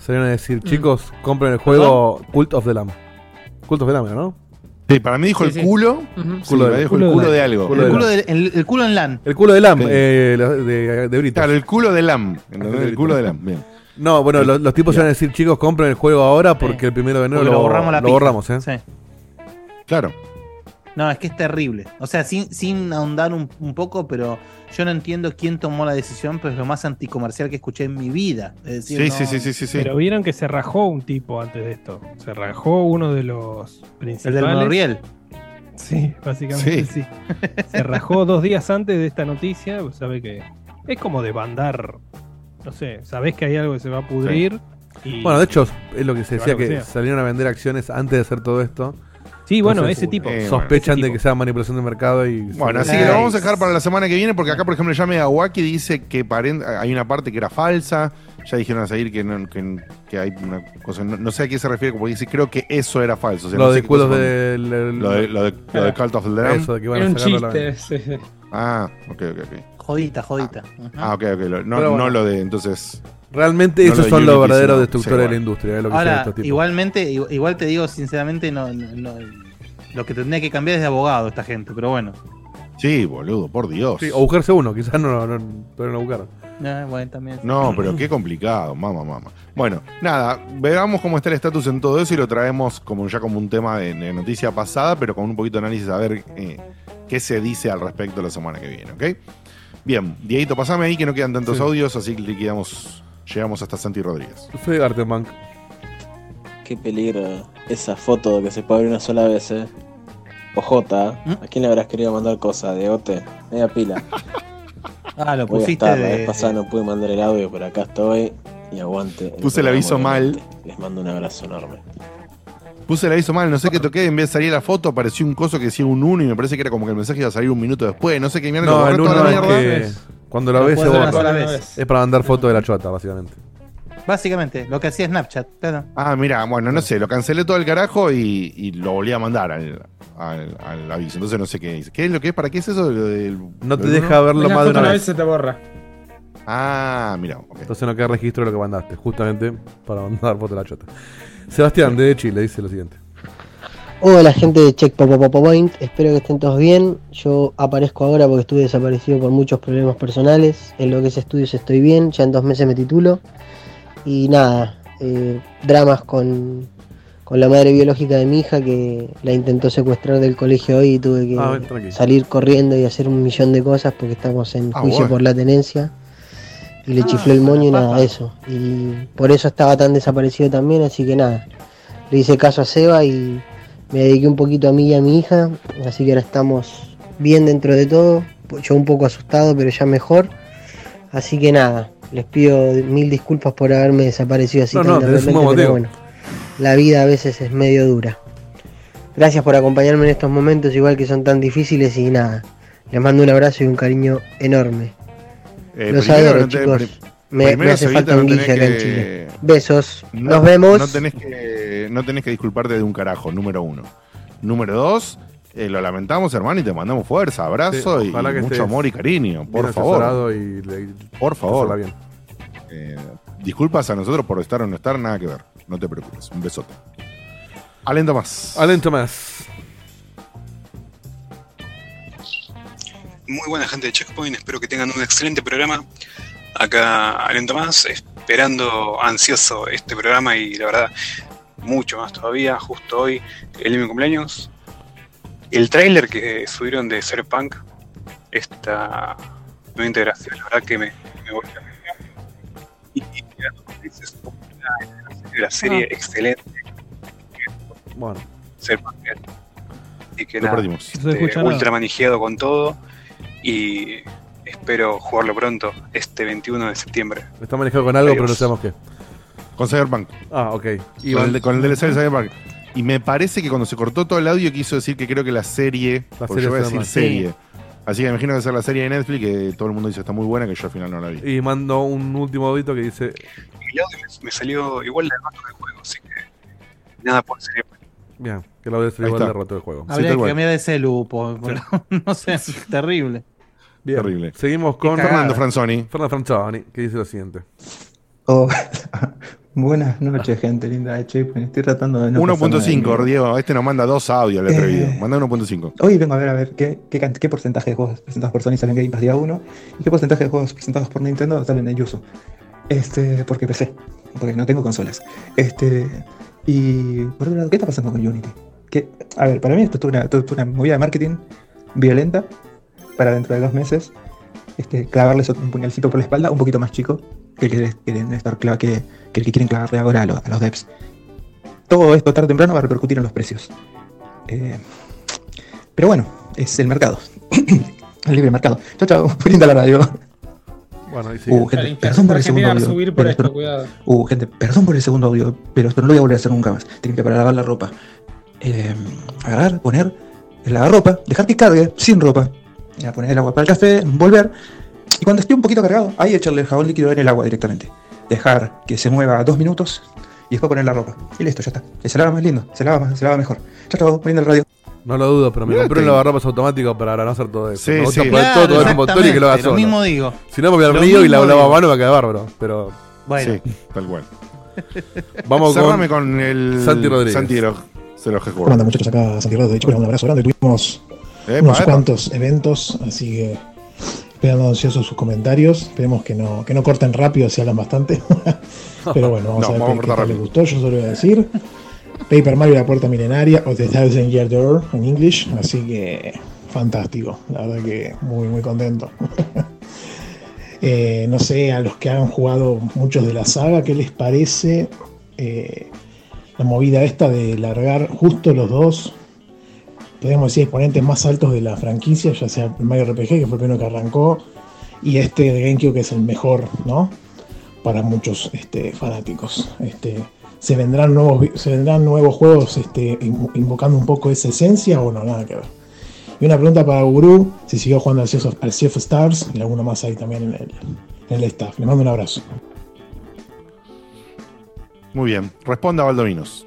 Salieron a decir, Mm. chicos, compren el juego Cult of the Lamb. Cult of the Lamb, ¿no? Sí, para mí dijo Sí, el sí. culo. De- me dijo el culo de algo. culo El de culo, de- el- el culo en LAN. El culo de Lamb, Sí. eh, de, de Britos. Claro, el culo de Lam. El culo de Lam. Bien. No, bueno, los, los tipos iban a decir, chicos, compren el juego ahora porque el primero de enero lo, lo borramos la lo borramos, ¿eh? Sí. Claro. No, es que es terrible. O sea, sin, sin ahondar un, un poco, pero yo no entiendo quién tomó la decisión, pero es lo más anticomercial que escuché en mi vida. Es decir, Sí, no- sí, sí, sí, sí, sí. Pero vieron que se rajó un tipo antes de esto. Se rajó uno de los El principales. del Monoriel. Sí, básicamente Sí. sí. Se rajó dos días antes de esta noticia. pues sabe que es como de bandar. No sé, sabés que hay algo que se va a pudrir. Y, Bueno, de hecho, es lo que se decía, que salieron a vender acciones antes de hacer todo esto. Sí, bueno, entonces, ese tipo. eh, Sospechan ese de tipo. que sea manipulación de mercado y... Bueno, así que lo vamos a dejar para la semana que viene, porque acá, por ejemplo, ya Megawaki dice que hay una parte que era falsa. Ya dijeron a seguir que, no- que, que hay una cosa. No, no sé a qué se refiere, como dice, creo que eso era falso. O sea, lo no de culos Lo de, lo de, lo de Cult of the Lamb. Eso, de que iban Era a un chiste. sí, sí. Ah, ok, ok, ok. Jodita, jodita. Ujú. Ah, ok, ok. lo- no, bueno. no lo de entonces. Realmente No esos lo de son los verdaderos destructores sí, de la industria, es lo que Ahora, estos tipos. igualmente, igu- igual te digo sinceramente, no, no- no- lo que tendría que cambiar es de abogado esta gente, pero bueno. Sí, boludo, por Dios. Sí, o buscarse uno, quizás no, no, pero no buscaron. Eh, bueno, también. No, pero qué complicado, mamá, mamá. Bueno, nada, veamos cómo está el estatus en todo eso y lo traemos como ya como un tema de, de noticia pasada, pero con un poquito de análisis a ver eh, qué se dice al respecto la semana que viene, ¿ok? Bien, Dieguito, pasame ahí que no quedan tantos Sí. audios, así que liquidamos, llegamos hasta Santi Rodríguez. Fede Gartenbank. Qué peligro esa foto que se puede abrir una sola vez, eh. Ojota. ¿a quién le habrás querido mandar cosas? De Ote, media pila. Ah, lo Voy a pusiste estar, la vez pasada no pude mandar el audio, pero acá estoy y aguante. Puse el aviso mal. Les mando un abrazo enorme. Puse el aviso mal, no sé qué toqué, en vez de salir la foto apareció un coso que decía un 1 y me parece que era como que el mensaje iba a salir un minuto después, no sé qué mierda. No, el toda uno la es mierda. que cuando lo No ves se borra. sola vez. Es para mandar fotos de la chota, básicamente. Básicamente, lo que hacía Snapchat, claro. Ah, mira, bueno, no sé, lo cancelé todo el carajo y, y lo volví a mandar al, al- al aviso. Entonces no sé qué dice. ¿Qué es lo que es? ¿Para qué es eso? Lo del- No te lo del deja uno? verlo la más de una vez. vez se te borra. Ah, mira, ok. Entonces no queda registro de lo que mandaste, justamente para mandar fotos de la chota. Sebastián, de Chile, dice lo siguiente. Hola gente de Check Point, espero que estén todos bien. Yo aparezco ahora porque estuve desaparecido por muchos problemas personales. En lo que es estudios estoy bien, ya en dos meses me titulo. Y nada, eh, dramas con, con la madre biológica de mi hija que la intentó secuestrar del colegio hoy y tuve que Ah, salir corriendo y hacer un millón de cosas porque estamos en Ah, juicio bueno. por la tenencia. Y le chifló el moño y nada, eso. Y por eso estaba tan desaparecido también, así que nada. Le hice caso a Seba y me dediqué un poquito a mí y a mi hija, así que ahora estamos bien dentro de todo. Yo un poco asustado, pero ya mejor. Así que nada, les pido mil disculpas por haberme desaparecido así No, tan no, de repente, pero motivo. bueno, la vida a veces es medio dura. Gracias por acompañarme en estos momentos, igual que son tan difíciles y nada. Les mando un abrazo y un cariño enorme. Eh, Los primero, adoro, no te- chicos. Me, primero, me hace falta no un tenés en Chile. Besos, no- nos vemos. No tenés, que, no tenés que disculparte de un carajo, número uno. Número dos, eh, lo lamentamos, hermano, y te mandamos fuerza, abrazo Sí, y mucho amor y cariño. Por favor. asesorado y le- Por favor. bien. Eh, disculpas a nosotros por estar o no estar, nada que ver. No te preocupes. Un besote. Alento más. Alento más. Muy buena gente de Checkpoint, espero que tengan un excelente programa. Acá Alento más, esperando ansioso este programa y la verdad, mucho más todavía, justo hoy, el de mi cumpleaños. El tráiler que subieron de Cyberpunk, esta nueva integración, la verdad que me, me volvió a. Y, y como dices, la, serie excelente, Bueno, Cyberpunk. Así que Lo nada, perdimos. Nada. ultra manijeado con todo. y espero jugarlo pronto, este 21 de septiembre. Está manejado con algo, Adiós. pero no sabemos qué. Con Cyberpunk. Ah, ok. Y con, el, de- con el DLC de Cyberpunk. Y me parece que cuando se cortó todo el audio quiso decir que creo que la serie. La serie yo voy a decir serie. Así que me imagino que va a ser la serie de Netflix que todo el mundo dice está muy buena, que yo al final no la vi. Y mando un último audito que dice. El audio me, me salió igual de rato del juego, así que nada puede ser Bien, que la audio Ahí igual está. de roto el juego. Habría tal que cambiar ese lupo. pero no sé, es terrible. Bien. Terrible. Seguimos con. Fernando Franzoni. Fernando Franzoni, que dice lo siguiente. Oh, buenas noches, gente linda de Checkpoint. Estoy tratando de no pasarme de 1.5, mí. Diego. Este nos manda dos audios al Eh. atrevido. Manda 1.5. Hoy vengo a ver a ver qué, qué, porcentaje de juegos presentados por Sony salen en Game Pass día 1 y qué porcentaje de juegos presentados por Nintendo salen en Yuzu. Este, porque PC, porque no tengo consolas. Este, y por otro lado, ¿qué está pasando con Unity? Que, a ver, para mí esto es una, esto es una movida de marketing violenta para dentro de dos meses este, clavarles un puñalcito por la espalda un poquito más chico que el que quieren estar clava- que, que el que quieren clavarle ahora a, los- a los devs. Todo esto tarde o temprano va a repercutir en los precios. Eh, pero bueno, es el mercado. el libre mercado. Chao, chao. Linda la radio. Bueno, y Uh, sigue. gente, La inflación perdón por el segundo audio. por esto. Uh, gente, perdón por el segundo audio, pero esto no lo voy a volver a hacer nunca más. Tienen que para lavar la ropa. Eh, agarrar, poner el lavarropa, dejar que cargue sin ropa. Ya, poner el agua para el café, volver. Y cuando esté un poquito cargado, ahí echarle el jabón líquido en el agua directamente. Dejar que se mueva dos minutos y después poner la ropa. Y listo, ya está. Y se lava más lindo, se lava más, se lava mejor. Chao, chao, linda la radio. No lo dudo, pero me compré un lavarropas automático para no hacer todo eso. Sí, me gusta sí. poner Claro, todo, todo el motor y que lo haga solo. Lo mismo digo. Si no, me voy al río y la lavo a mano va a quedar bárbaro. Pero Bueno, Sí, tal cual. vamos Cerrame con. con, el. Santi Rodríguez. Santi de los, de los ¿Cómo andan muchachos acá? Santi de mando un abrazo grande. Tuvimos Epa, unos cuantos eventos, así que esperando ansiosos sus comentarios. Esperemos que no, que no corten rápido si hablan bastante. Pero bueno, vamos No, a ver vamos a qué, tal les gustó. Yo solo voy a decir Paper Mario la puerta milenaria o The Thousand Year Door en English. Así que fantástico. La verdad que muy, muy contento. Eh, no sé, a los que han jugado muchos de la saga, ¿qué les parece eh, la movida esta de largar justo los dos, podríamos decir, exponentes más altos de la franquicia, ya sea el Mario RPG, que fue el primero que arrancó, y este de GameCube, que es el mejor, ¿no? Para muchos este, fanáticos. Este, ¿se, vendrán nuevos, ¿Se vendrán nuevos juegos este, in- invocando un poco esa esencia o no? Nada que ver. Y una pregunta para Guru, si siguió jugando al Sea of, al Stars y alguno más ahí también en el, en el staff. Le mando un abrazo. Muy bien. Responda Valdominos.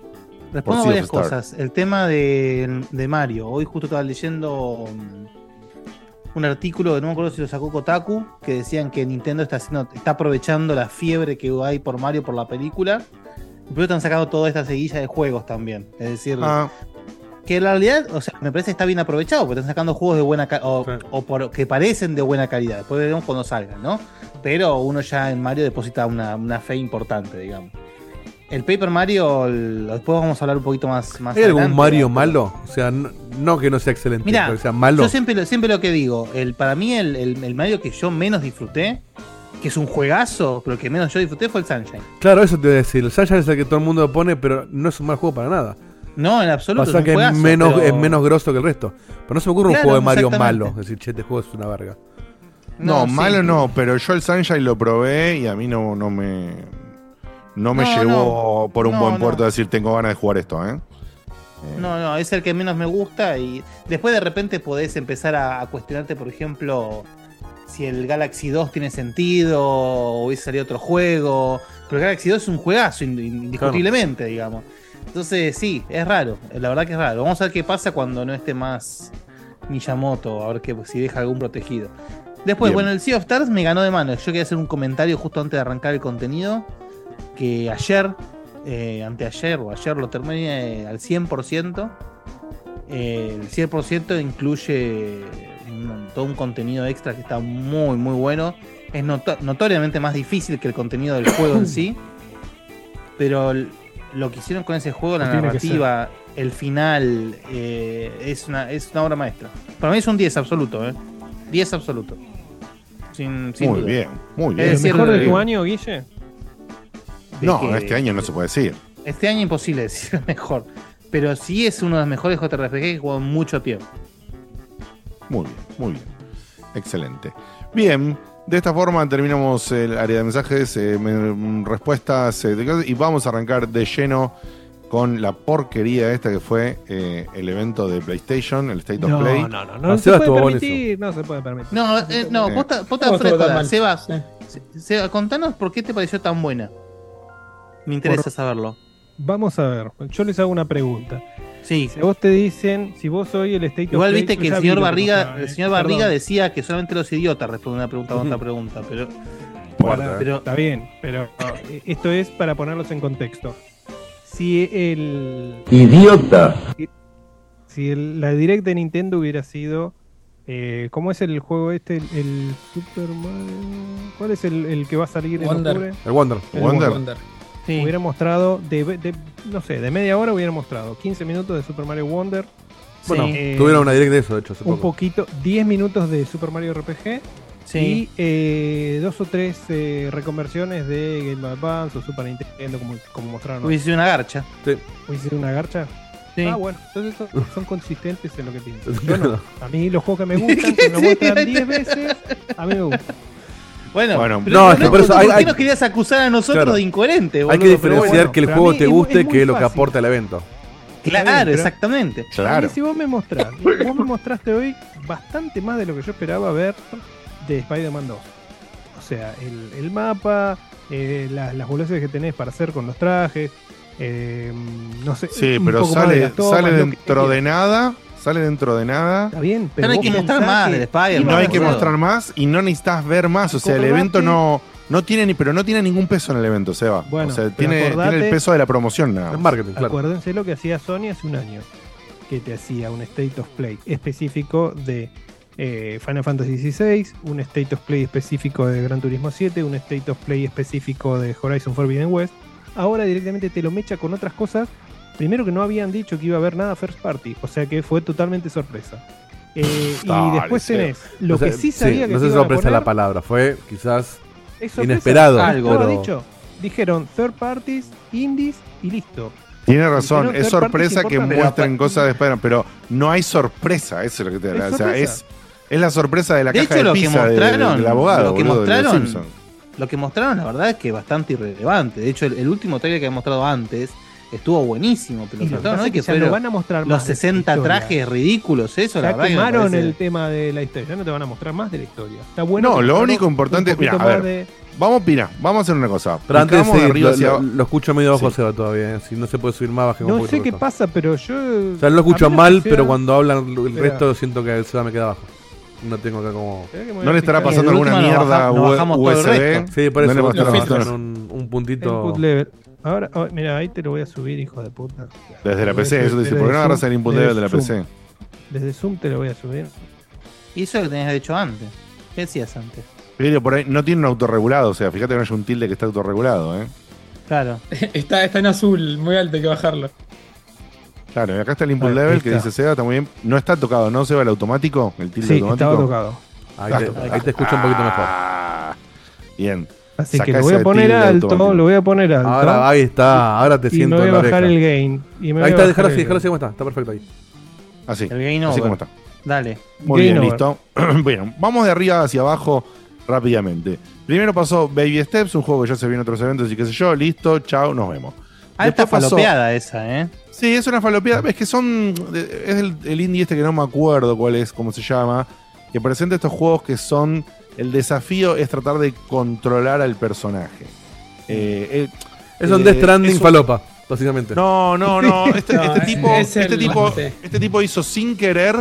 Respondo Sea varias cosas. El tema de, de Mario. Hoy justo estaba leyendo mm, un artículo, no me acuerdo si lo sacó Kotaku, que decían que Nintendo está haciendo, está aprovechando la fiebre que hay por Mario por la película. Pero están sacando toda esta seguilla de juegos también. Es decir, Ah, que en realidad, o sea, me parece que está bien aprovechado, porque están sacando juegos de buena calidad, o, Sí. o por- que parecen de buena calidad. Después veremos cuando salgan, ¿no? Pero uno ya en Mario deposita una, una fe importante, digamos. El Paper Mario, el- después vamos a hablar un poquito más. más ¿Hay algún Mario ¿no? malo? O sea, no, no que no sea excelente, Mira, pero que sea malo. Yo siempre, lo- siempre lo que digo, el, para mí el, el- el Mario que yo menos disfruté, que es un juegazo, pero que menos yo disfruté fue el Sunshine. Claro, eso te voy a decir. El Sunshine es el que todo el mundo pone, pero no es un mal juego para nada. No, en absoluto. Pasa es un que es juegazo, menos, pero- es menos grosso que el resto. Pero no se me ocurre un juego de Mario malo. Es decir, che, este juego es una verga. no, sí. malo no, pero yo el Sunshine lo probé y a mí no, no me. No me No, llevó por un No, buen puerto a decir tengo ganas de jugar esto, ¿eh? No, no, es el que menos me gusta y después de repente podés empezar a, a cuestionarte, por ejemplo, si el Galaxy 2 tiene sentido o hubiese salido otro juego. Pero el Galaxy 2 es un juegazo, ind- indiscutiblemente, digamos. Entonces, sí, es raro, la verdad que es raro. Vamos a ver qué pasa cuando no esté más Miyamoto, a ver que, si deja algún protegido. Después, Bien. bueno, el Sea of Stars me ganó de mano. Yo quería hacer un comentario justo antes de arrancar el contenido. Que ayer, eh, anteayer o ayer lo terminé eh, al 100%. Eh, el 100% incluye un- todo un contenido extra que está muy, muy bueno. Es noto- notoriamente más difícil que el contenido del juego en sí. Pero lo que hicieron con ese juego, la narrativa, el final, eh, es, una, es una obra maestra. Para mí es un 10 absoluto, ¿eh? 10 absoluto. Sin, sin Muy duda. bien, muy Es bien. ¿El decir, mejor de tu año, Guille? No, que- este año no se puede decir. Este año imposible decir mejor. Pero sí es uno de los mejores JRPG que he jugado mucho tiempo. Muy bien, muy bien. Excelente. Bien, de esta forma terminamos el área de mensajes, eh, me- respuestas eh, y vamos a arrancar de lleno con la porquería esta que fue eh, el evento de PlayStation, el State of No, Play. no, no, no, se puede permitir, no se puede permitir. No, eh, no, vos No, estás fresco, todo da. mal. Seba, Se- Seba, contanos por qué te pareció tan buena. Me interesa Por- saberlo. Vamos a ver, yo les hago una pregunta. Sí. Si a vos te dicen, si vos soy el State of Igual Play, viste yo que el vi señor Barriga, el eh. señor Barriga Perdón. decía que solamente los idiotas responden una pregunta con otra pregunta, pero. Pará, pero está bien, pero eh, esto es para ponerlos en contexto. Si el. Idiota. Si, si el- la direct de Nintendo hubiera sido. Eh, ¿Cómo es el juego este? El, el Super Mario. ¿Cuál es el, el que va a salir en Wonder. octubre? El Wonder. El Wonder. Wonder. Hubiera mostrado, de, de- no sé, de media hora hubiera mostrado 15 minutos de Super Mario Wonder. Bueno, Eh, tuvieron una direct de eso, de hecho, hace un poco. poquito, 10 minutos de Super Mario RPG Sí. y eh, dos o tres eh, reconversiones de Game Advance o Super Nintendo, como, como mostraron. Hubiese sido una garcha. ¿Hubiese sido una garcha? Sí. Ah, bueno, entonces son, son consistentes en lo que piensan. A mí los juegos que me gustan, que me muestran 10 veces, a mí me gustan. Bueno, Bueno, pero no, no, es que por eso ¿por hay- qué hay- nos querías acusar a nosotros Claro. de incoherentes, Hay que diferenciar bueno. que el juego te es guste es que lo que aporta el evento. Claro, exactamente. Claro. mí si vos me mostrás, vos me mostraste hoy bastante más de lo que yo esperaba ver de Spider-Man 2. O sea, el, el mapa, eh, la- las boludeces que tenés para hacer con los trajes, eh, no sé. Sí, pero de sale, las tomas, sale que- dentro de nada. Sale dentro de nada. Está bien, pero no hay que mostrar más que del Spider-Man. Y no hay que mostrar más y no necesitas ver más. O sea, el evento no, no tiene ni, pero no tiene ningún peso en el evento, Seba. Bueno, o sea, pero tiene, acordate- tiene el peso de la promoción nada. Más. marketing, claro. Acuérdense lo que hacía Sony hace un año, que te hacía un State of Play específico de eh, Final Fantasy XVI, un State of Play específico de Gran Turismo 7, un State of Play específico de Horizon Forbidden West. Ahora directamente te lo mecha con otras cosas. Primero que no habían dicho que iba a haber nada first party, o sea que fue totalmente sorpresa. Eh, y después tenés lo O sea, que sí sabía que no se sé sorpresa poner, la palabra, fue quizás es inesperado. Algo. Pero- dicho. Dijeron third parties, indies y listo. Tiene razón, Dijeron es sorpresa que muestren cosas de Spider-Man, pero no hay sorpresa, eso es lo que te Es da. O sea, sorpresa. es, es la sorpresa de la De caja hecho, de lo que pizza de- mostraron, del abogado, lo que boludo, de mostraron, lo que mostraron, la verdad es que bastante irrelevante. De hecho, el, el último trailer que había mostrado antes estuvo buenísimo, pero Y lo lo que que no fueron van a mostrar los más de esta 60 historia. trajes ridículos, eso la Ya verdad que me quemaron parece- el tema de la historia, ya no te van a mostrar más de la historia. Está bueno. No, lo único importante es, mira, a ver, de- vamos, mira, vamos a hacer una cosa. Pero antes de seguir, arriba lo, hacia lo- abajo. lo escucho medio bajo Sí. Seba todavía. eh. Si no se puede subir más, un No sé qué pasa, pero yo. O sea, lo escucho mal, sea- pero cuando hablan el Espera. resto siento que Seba me queda abajo. No tengo acá como. ¿No le estará pasando alguna mierda baja- nos U- bajamos todo el USB? Sí, por No eso le bastante. con un, un El puntito. Ahora, oh, mira, ahí te lo voy a subir, hijo de puta. Desde la PC, eso te dice, desde ¿por qué no agarras el input desde level de la. PC? Desde Zoom te lo voy a subir. Y eso es lo que tenías hecho antes. ¿Qué decías antes? Pero por ahí no tiene un autorregulado, o sea, fíjate que no hay un tilde que está autorregulado, ¿eh? Claro. Está, está en azul, muy alto, hay que bajarlo. Claro, y acá está el input level que dice Seba, está muy bien. No está tocado, ¿no? Seba el automático, el tilde Sí, automático. estaba tocado. Ahí te, ahí te escucho un poquito mejor. Ah, bien. Así Sacá que lo voy a poner alto, lo voy a poner alto. Ahora, ahí está, ahora te y siento me voy en a la bajar oreja. el gain. Y me Ahí está, déjalo así, déjalo gain. así como está, está perfecto ahí. Así, El game así over. como está. Dale. Muy Game bien, over. listo. bueno, vamos de arriba hacia abajo rápidamente. Primero pasó Baby Steps, un juego que ya se vio en otros eventos y qué sé yo. Listo, chao, nos vemos. Alta pasó- falopeada esa, ¿eh? Sí, es una falopeada. Es que son. Es el, el indie este que no me acuerdo cuál es, cómo se llama. Que presenta estos juegos que son. El desafío es tratar de controlar al personaje. Eh, eh, Es un eh, Death Stranding es un- falopa, básicamente. No, no, no. Este, No, este es- tipo, es este, tipo, este tipo hizo sin querer.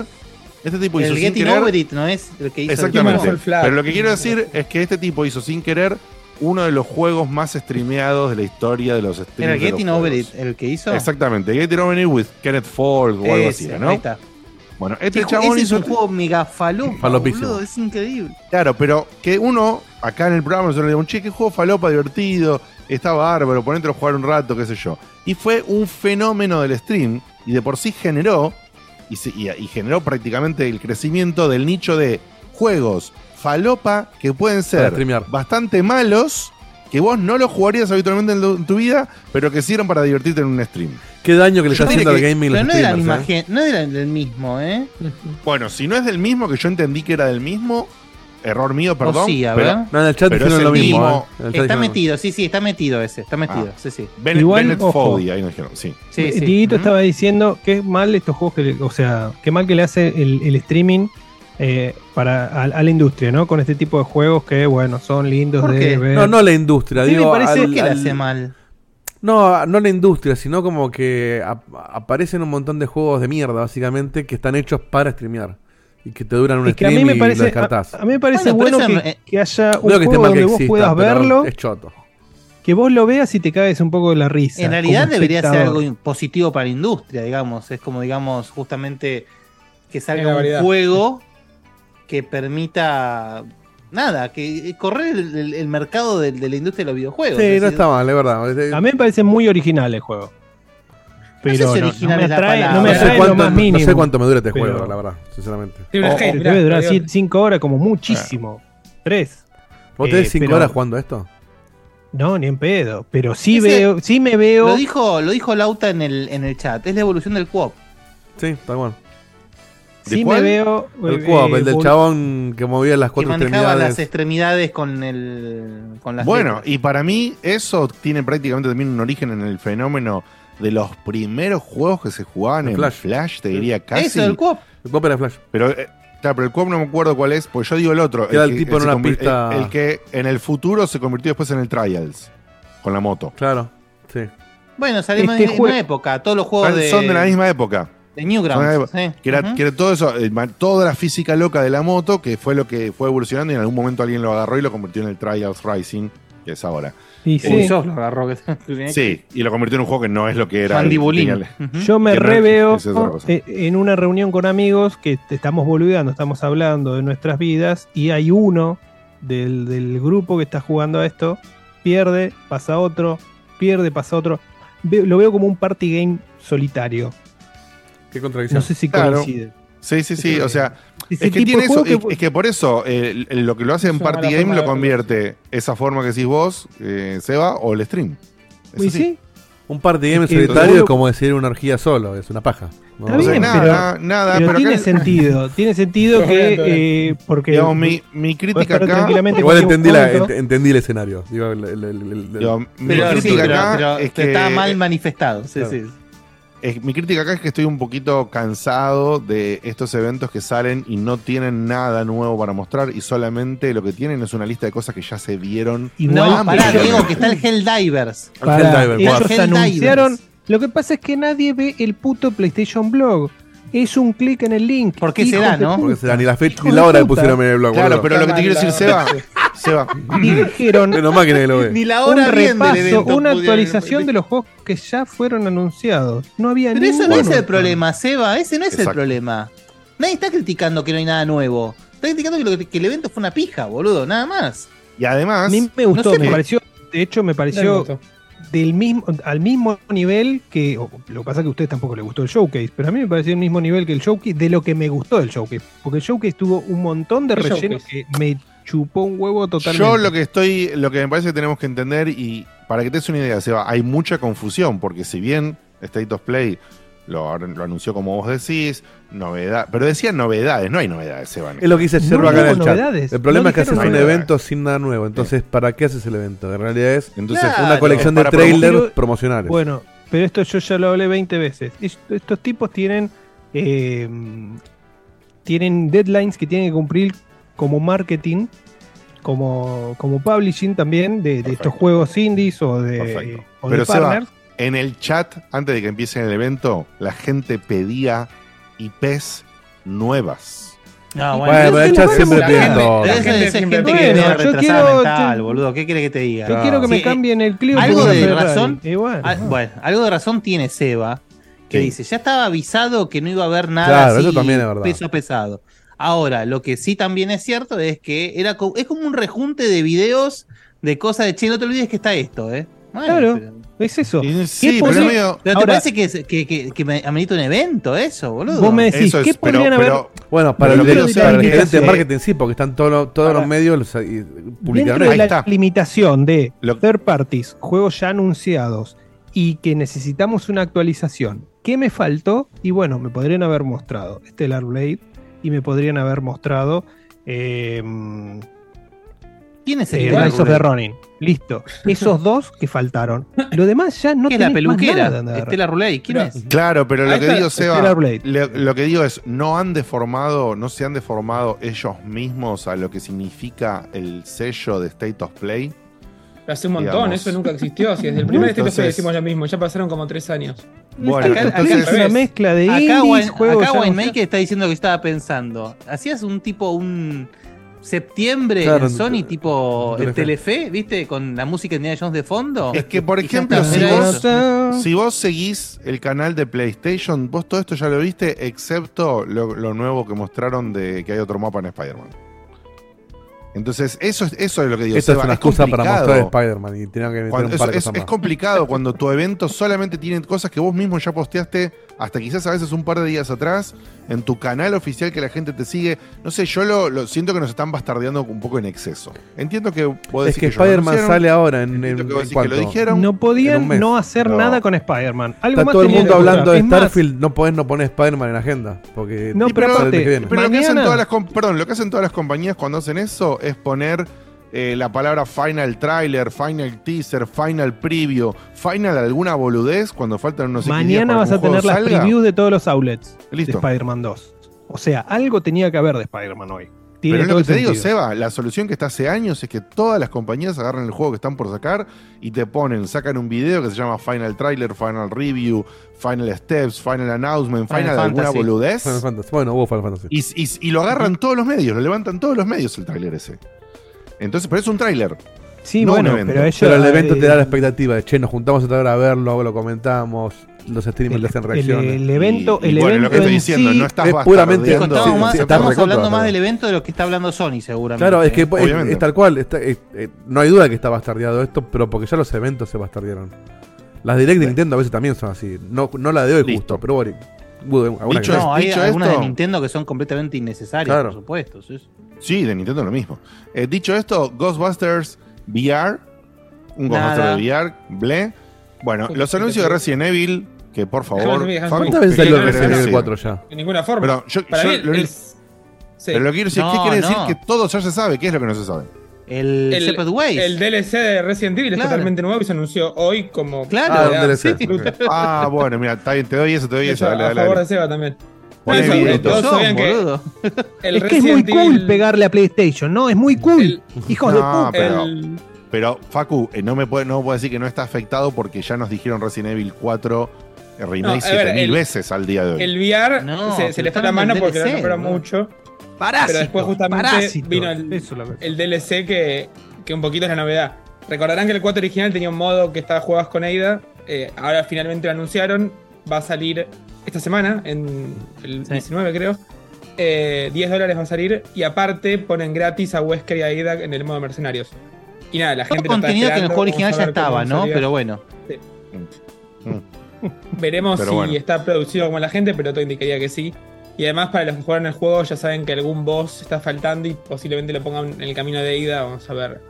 Este tipo hizo El sin Getting querer. Over It no es el que hizo el Exactamente. el Flash. Pero lo que quiero decir es que este tipo hizo sin querer uno de los juegos más streameados de la historia de los streams. Era Getting Over. It el que hizo. Exactamente, Getting Over It with Kenneth Falk o algo así, ¿no? Ahí está. Bueno, este Ese chabón es hizo. un juego mega falopa, Falopísimo. boludo, es increíble. Claro, pero que uno, acá en el programa, nosotros le decimos, che, qué juego falopa divertido, está bárbaro, ponételo a jugar un rato, qué sé yo. Y fue un fenómeno del stream, y de por sí generó, y, se- y- y generó prácticamente el crecimiento del nicho de juegos falopa que pueden ser bastante malos, que vos no los jugarías habitualmente en, tu- en tu vida, pero que sirven para divertirte en un stream. Qué daño que le está haciendo al que- gaming Pero los no es de la misma ¿eh? no es de la- del mismo, ¿eh? Bueno, si no es del mismo, que yo entendí que era del mismo, error mío, perdón. O sí, a pero-. No, en el chat pero es lo el mismo. mismo- ¿eh? Está metido, sí, sí, está metido ese. Está metido, Ah. sí, sí. Bennett, Igual, Bennett ojo. Foddy, ahí nos dijeron, sí. Sí, sí. Dieguito estaba diciendo que es mal estos juegos que, le- o sea, qué mal que le hace el, el streaming eh, para a, a la industria, ¿no? Con este tipo de juegos que, bueno, son lindos ¿Por de qué? ver. No, no la industria, Sí, me digo. parece al- ¿Qué le al- hace mal? No, no la industria, sino como que ap- aparecen un montón de juegos de mierda, básicamente, que están hechos para streamear. Y que te duran un Es que a stream mí me y parece, lo a, descartás. a mí me parece Bueno, bueno pero que, haya un No digo que esté juego que donde vos exista, puedas verlo, Es choto. que vos lo veas y te caes un poco de la risa. En realidad debería ser algo positivo para la industria, digamos. Es como, digamos, justamente que salga un juego que permita. Nada, que correr el, el- el mercado de, de la industria de los videojuegos. Sí, Es no decir, está mal, es verdad. A mí me parece muy original el juego. Pero sé si no, me atrae, me sé, lo cuánto, no sé cuánto me dura este Pero- juego, la verdad, sinceramente. Oh, debe durar mirá, te digo. 5 horas como muchísimo. 3. ¿Vos tenés Eh, 5 pero- horas jugando a esto? No, ni en pedo. Pero sí Ese- veo, sí me veo. Lo dijo, lo dijo Lauta en el, en el chat. Es la evolución del co-op. Sí, tal cual. ¿De sí me veo. El eh, co-op, el del chabón que movía las Que cuatro manejaba las extremidades. extremidades con el. con las Bueno, letras. y para mí eso tiene prácticamente también un origen en el fenómeno de los primeros juegos que se jugaban El en Flash. Flash, te diría casi. Eso, el co-op. El co-op era Flash. Pero, eh, claro, pero el co-op no me acuerdo cuál es, porque yo digo el otro. Que era el que- tipo en se una pista- El, el que en el futuro se convirtió después en el Trials, con la moto. Claro, sí. Bueno, salimos Este en, en jue- una época. Todos los juegos Son- de. Son de la misma época. De Newgrounds. sí. Que era, Ujú. que era todo eso, eh, toda la física loca de la moto, que fue lo que fue evolucionando y en algún momento alguien lo agarró y lo convirtió en el Trials Racing, que es ahora. Y sí, Ubisoft lo agarró. que- Sí, y lo convirtió en un juego que no es lo que era. Ujú. Yo me reveo es eh, en una reunión con amigos que estamos boludeando, estamos hablando de nuestras vidas y hay uno del, del grupo que está jugando a esto, pierde, pasa otro, pierde, pasa otro. Lo veo como un party game solitario. Qué contradicción. No sé si Claro. coincide. Sí, sí, sí. O sea, es que tiene eso. que- Es, que por eso eh, lo que lo hace en Party Game lo convierte esa forma que decís vos, eh, Seba, o el stream. Es así. sí, Un party game solitario es como decir una orgía solo, es una paja. ¿no? Está O sea, bien, nada, pero- nada, pero, pero tiene acá- sentido. Tiene sentido Está que. está bien. eh, porque. Digamos, mi, mi crítica acá. Igual entendí, la, ent- entendí el escenario. Digo, el- el- el- el- el- digo, mi Pero, sí, crítica pero, acá pero es está que. mal manifestado. Sí, Claro. sí. Es- mi crítica acá es que estoy un poquito cansado de estos eventos que salen y no tienen nada nuevo para mostrar y solamente lo que tienen es una lista de cosas que ya se vieron. Igual No, pará, Diego, que está el Helldivers. el. Helldivers. anunciaron. Lo que pasa es que nadie ve el puto PlayStation Blog. Es un clic en el link. ¿Por qué será, de no? Porque será ni la fecha ni la hora que puta. pusieron en el blog. Claro, boludo. pero lo que te quiero decir, Seba, Seba, Y dijeron Menos mal que nadie lo ve. Ni la un hora del repaso, evento una actualización de los juegos que ya fueron anunciados. No había Pero eso no ninguno. es el problema, Seba. Ese no es el problema. Nadie está criticando que no hay nada nuevo. Está criticando que, lo- que el evento fue una pija, boludo. Nada más. y además, A mí me gustó, No sé me pareció. De hecho, me pareció. Del mismo, al mismo nivel que. lo que pasa es que a ustedes tampoco les gustó el showcase, pero a mí me pareció el mismo nivel que el showcase de lo que me gustó del showcase. Porque el showcase tuvo un montón de ¿Qué relleno showcase? que me chupó un huevo totalmente. yo lo que estoy, lo que me parece que tenemos que entender, y para que te des una idea, Seba, hay mucha confusión, porque si bien State of Play lo, lo anunció como vos decís, novedad, pero decían novedades, no hay novedades, Seba. Es lo que dice No Yerba acá en el chat. El problema no es que haces un novedades. evento sin nada nuevo. Entonces, ¿para qué haces el evento? En realidad es Entonces, Claro. una colección de trailers promocionales. Bueno, pero esto yo ya lo hablé 20 veces. Es- Estos tipos tienen. eh, tienen deadlines que tienen que cumplir como marketing, como, como publishing también de, de estos juegos indies o de, o Pero de Seba, partners. En el chat, antes de que empiece el evento, la gente pedía IPs nuevas. No, Bueno, pero el chat siempre todo. la Esa gente es siempre gente pide. que viene Bueno, yo retrasada quiero- mental, yo- boludo. ¿Qué quiere que te diga? Yo quiero que Sí, me cambien el Clio algo de razón- Y bueno, Ah, bueno, algo de razón tiene Seba, que Sí. dice, ya estaba avisado que no iba a haber nada Claro, así eso también es verdad. peso pesado. Ahora, lo que sí también es cierto es que era co- es como un rejunte de videos de cosas de che, no te olvides que está esto, ¿eh? Bueno, Claro. pero, es eso. Sí, pero medio- pero ¿te Ahora- parece que, es- que, que, que me amerita un evento eso, boludo? Vos me decís, Eso es, ¿qué pero, podrían haber pero Bueno, para, el, lo que para el gerente de marketing sí, porque están todos los, todos los medios los, y publicaron Dentro de Ahí la está. limitación de Lo- third parties, juegos ya anunciados y que necesitamos una actualización, ¿qué me faltó? Y bueno, me podrían haber mostrado Stellar Blade y me podrían haber mostrado eh, ¿Quién es el Rise of the? Ronin. Listo. Esos dos que faltaron. Lo demás ya no ¿Qué es la peluquera? nada. Estela Ruley, ¿quién Pero- es? Claro, pero lo Ahí que está, digo, Seba, le- lo que digo es, no han deformado, no se han deformado ellos mismos a lo que significa el sello de State of Play. Hace un montón, Digamos. eso nunca existió. Si desde el primer State of Play Entonces- decimos lo mismo, ya pasaron como tres años. Bueno, Acá- acá entonces- es una mezcla de Acá, indies, Wine- juegos acá Winemaker está diciendo que estaba pensando. Hacías un tipo, un septiembre Claro, en Sony, tipo Telefe. el Telefe, ¿viste? Con la música de Indiana Jones de fondo. Es que, por ejemplo, si vos, si vos seguís el canal de PlayStation, vos todo esto ya lo viste, excepto lo, lo nuevo que mostraron de que hay otro mapa en Spider-Man. Entonces, eso es, eso es lo que digo. Esto es una excusa para mostrar Spider-Man y tenían que meter Cuando- un par de es, cosas es complicado cuando tu evento solamente tiene cosas que vos mismo ya posteaste hasta quizás a veces un par de días atrás en tu canal oficial que la gente te sigue. No sé, yo lo, lo siento que nos están bastardeando un poco en exceso. Entiendo que vos Es que lo Spider-Man sale ahora en, en- que que lo dijeron. No podían no hacer No. nada con Spider-Man. Está más todo el mundo que hablando de más, Starfield, no podés no poner Spider-Man en la agenda. Porque No, pero aparte, que. Pero lo que hacen todas las perdón, lo que hacen todas las compañías cuando hacen eso es poner eh, la palabra final trailer, final teaser, final preview, final alguna boludez cuando faltan unos Mañana vas que a tener las salga. previews de todos los outlets Listo. de Spider-Man 2. O sea, algo tenía que haber de Spider-Man hoy. Tiene Pero es todo lo que te digo, sentido. Seba, la solución que está hace años es que todas las compañías agarran el juego que están por sacar y te ponen, sacan un video que se llama Final Trailer, Final Review, Final Steps, Final Announcement, Final, Final alguna boludez. Final Fantasy. Bueno, hubo Final Fantasy. Y, y- y lo agarran todos los medios, lo levantan todos los medios el tráiler ese. Entonces, pero es un tráiler. Sí, no bueno, pero ellos- Pero el evento eh, te da la expectativa de, che, nos juntamos esta hora a verlo, lo comentamos, los streamers le hacen reacciones. el evento- Y- y el bueno, lo que estoy en diciendo, sí- no estás es puramente Estamos, sí, más, sí, estamos está recontra hablando más del evento de lo que está hablando Sony, seguramente. Claro, es que ¿eh? es, es tal cual. está- eh, no hay duda que está bastardeado esto, pero porque ya los eventos se bastardearon. Las direct de Nintendo a veces también son así. No, no la de hoy justo, pero bueno. que- no, hay dicho algunas esto- de Nintendo que son completamente innecesarias, Claro. por supuesto. sí, sí. Sí, de Nintendo lo mismo. Eh, dicho esto, Ghostbusters VR, un Nada. Ghostbusters de VR, ble. Bueno, los anuncios de Resident Evil, que por favor. ¿Cuántas veces salió ¿qué Resident querés Evil decir? 4 ya? De ninguna forma. Pero yo- Para yo mí, lo el- único- sí. Pero lo que quiero decir, ¿qué No, quiere no. decir? Que todo ya se sabe. ¿Qué es lo que no se sabe? El, el, Separate Ways. el DLC de Resident Evil Claro. es totalmente nuevo y se anunció hoy como. Claro, Ah, un. DLC. Ah, bueno, mira, está bien, te doy eso, te doy eso. Eso, Dale, a dale, favor dale. de Seba también. Eso, videito. todos Son, sabían que el Es que es muy cool pegarle a PlayStation, ¿no? Es muy cool. Hijos de No, puta. pero, El- pero Facu, eh, no me puede, no puedo decir que no está afectado porque ya nos dijeron Resident Evil 4 eh, remake No, a ver, 7000 el- veces al día de hoy. El VR No, se, le fue la mano porque lo boludo. mucho. Parásito, pero después justamente parásito. vino el, lo el DLC que, que un poquito es la novedad. Recordarán que el 4 original tenía un modo que estaba jugabas con Ada. eh, ahora finalmente lo anunciaron. Va a salir esta semana, en el 19 creo. Eh, 10 dólares va a salir. Y aparte ponen gratis a Wesker y a Ada en el modo mercenarios. Y nada, la Todo gente lo está contenido que en el juego original ya estaba, ¿no? Pero bueno. Sí. Mm. Veremos Pero si bueno. está producido como la gente, pero todo indicaría que sí. Y además, para los que jugaron el juego, ya saben que algún boss está faltando y posiblemente lo pongan en el camino de ida. Vamos a ver.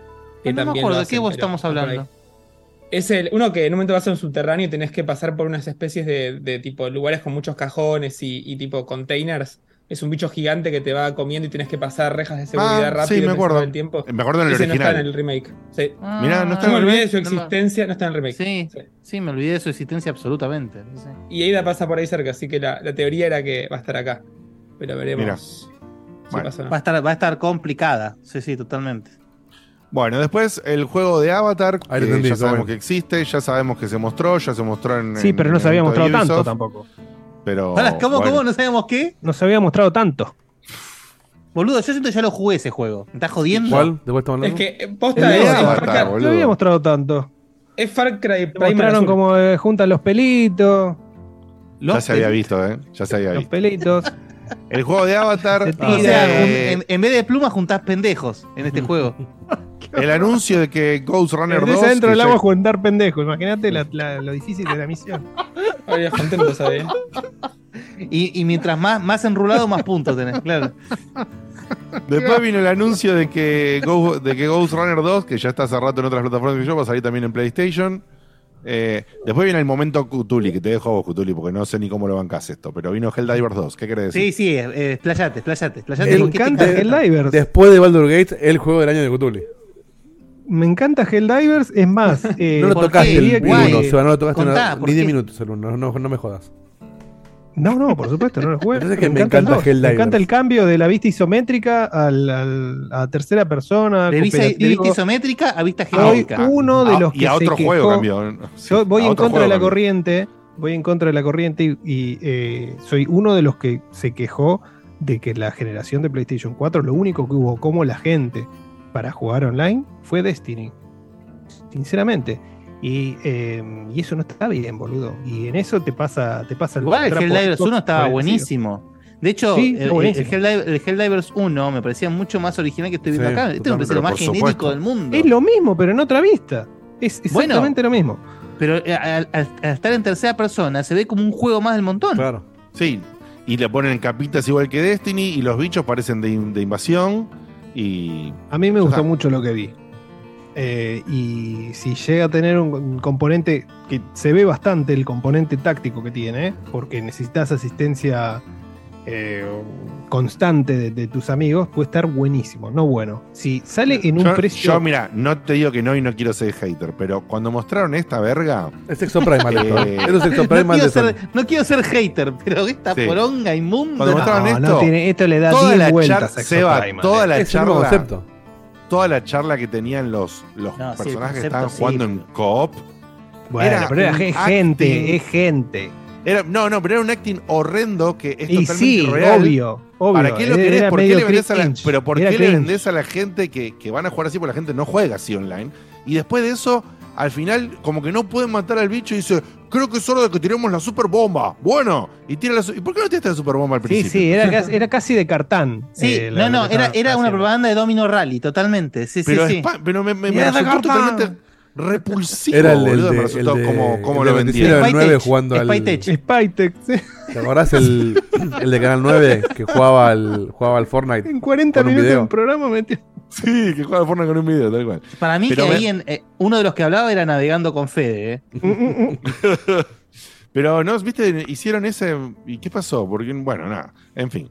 que No me también acuerdo de qué pero estamos hablando. Es el, uno que en un momento vas a un subterráneo y tenés que pasar por unas especies de, de tipo lugares con muchos cajones y, y tipo containers. Es un bicho gigante que te va comiendo y tenés que pasar rejas de seguridad Ah, rápido. sí, me acuerdo. el tiempo. Me acuerdo en el Ese no original. está en el remake. Sí. Mirá, no está me en el olvidé de su remake. No me- existencia, no está en el remake. Sí, sí, me olvidé de su existencia absolutamente. sí. Y Ada pasa por ahí cerca, así que la, la teoría era que va a estar acá. Pero veremos. Mirá. si Bueno. pasa o no. Va a estar, va a estar complicada. Sí, sí, totalmente. Bueno, después el juego de Avatar, Ahí lo que entendí, ya sabemos bueno. que existe, ya sabemos que se mostró, ya se mostró en. Sí, en- pero no se había mostrado tanto tampoco. Pero. ¿cómo, bueno. ¿Cómo no sabemos qué? No se había mostrado tanto. Boludo, yo siento que ya lo jugué ese juego. ¿Me estás jodiendo? ¿Cuál? ¿De cuál estamos Es hablando? que eh, posta es, es boludo. No había mostrado tanto. es Far Cry Primal mostraron como eh, juntan los pelitos. Ya se había visto, ¿eh? Ya se había Los visto. pelitos. El juego de Avatar. Se O sea, eh, en, en vez de plumas juntás pendejos en este juego. el anuncio de que Ghost Runner 2. Metés adentro que del ya- agua a juntar pendejos. Imagínate lo difícil de la misión. Habría contento, ¿sabes? Y, y mientras más, más enrulado, más puntos tenés, claro. Después vino el anuncio de que, Go- de que Ghost Runner 2, que ya está hace rato en otras plataformas que yo, va a salir también en PlayStation. Eh, después viene el momento Cutuli, que te dejo a vos, Cutuli, porque no sé ni cómo lo bancás esto. Pero vino Helldivers 2, ¿qué querés decir? Sí, sí, eh, explayate, explayate, explayate. Me ¿Por qué te encanta encanta? el Divers. Después de Baldur Gates, el juego del año de Cthulhu. Me encanta Helldivers, es más. eh, no lo ¿por tocaste el Diría que- 1, Seba, no lo tocaste Contá, ¿por ni 10 qué? minutos el 1, no, no me jodas. No, no, por supuesto, no lo jugué. Entonces que me el encanta dos. Me Helldivers. encanta el cambio de la vista isométrica al, al- a tercera persona. De vista, de cooperativo. vista isométrica a vista geométrica. uno de los y que a se otro quejó- juego cambió. Sí, Yo voy a en contra de la cambió. corriente. Voy en contra de la corriente y, y, eh, soy uno de los que se quejó de que la generación de PlayStation 4 lo único que hubo como la gente para jugar online fue Destiny. Sinceramente. Y, eh, y eso no está bien, boludo. Y en eso te pasa, te pasa Igual el Helldivers por 1 estaba buenísimo. De hecho, Sí, el, el. Helldiver- el Helldivers 1 me parecía mucho más original que estoy viendo Sí, acá. Este me parece lo más genérico supuesto. del mundo. Es lo mismo, pero en otra vista. Es Bueno, exactamente lo mismo. Pero eh, al, al- al estar en tercera persona se ve como un juego más del montón. Claro. Sí, y le ponen capitas igual que Destiny y los bichos parecen de, de invasión y... A mí me gustó Ajá. mucho lo que vi. Eh, y si llega a tener un, componente que se ve bastante el componente táctico que tiene, porque necesitas asistencia eh, constante de, de tus amigos, puede estar buenísimo, no bueno. Si sale en un yo, precio. yo, mira, no te digo que no y no quiero ser hater, pero cuando mostraron esta verga... Es Sexo Primal eh, ¿eh? Es un Sexo No Primal quiero, ser, no quiero ser hater, pero esta Sí. poronga inmunda. Cuando mostraron No, esto, no tiene- esto le da toda 10 la vueltas Seba, Primal, toda la Es charla, concepto. toda la charla que tenían los, los No, sí, el personajes que estaban sí, jugando en co-op. Bueno, era pero era gente, acting- es gente. Era, no, no, pero era un acting horrendo que es Y totalmente sí, irreal. obvio, obvio. ¿Para qué lo querés? Era ¿Por qué le vendés a la, pero ¿por era qué le vendés a la gente que, que van a jugar así? Porque la gente no juega así online. Y después de eso, al final, como que no pueden matar al bicho y dice, creo que es hora de que tiremos la super bomba. Bueno, y tira la su- ¿Y por qué no tiraste la super bomba al Sí, principio? sí, era, casi- era casi de cartán. Sí, eh, no, no, era, era una propaganda de Domino Rally, totalmente. Sí, pero, sí, sí. pero me, me, me Era resultó totalmente repulsivo. Era el, el boludo, de, me resultó el de- como, como el lo de vendieron. Del 9 Spytech, jugando al. Spytech. Sí. ¿Te acordás el, el de Canal 9 que jugaba al, jugaba al Fortnite? En 40 Con un minutos video. del programa metió. Sí, que juega al Fortnite con un video, tal cual. Para mí Pero que me- ahí en, eh, uno de los que hablaba era navegando con Fede. ¿eh? Pero no, viste, hicieron ese. ¿Y qué pasó? Porque, bueno, nada. En fin.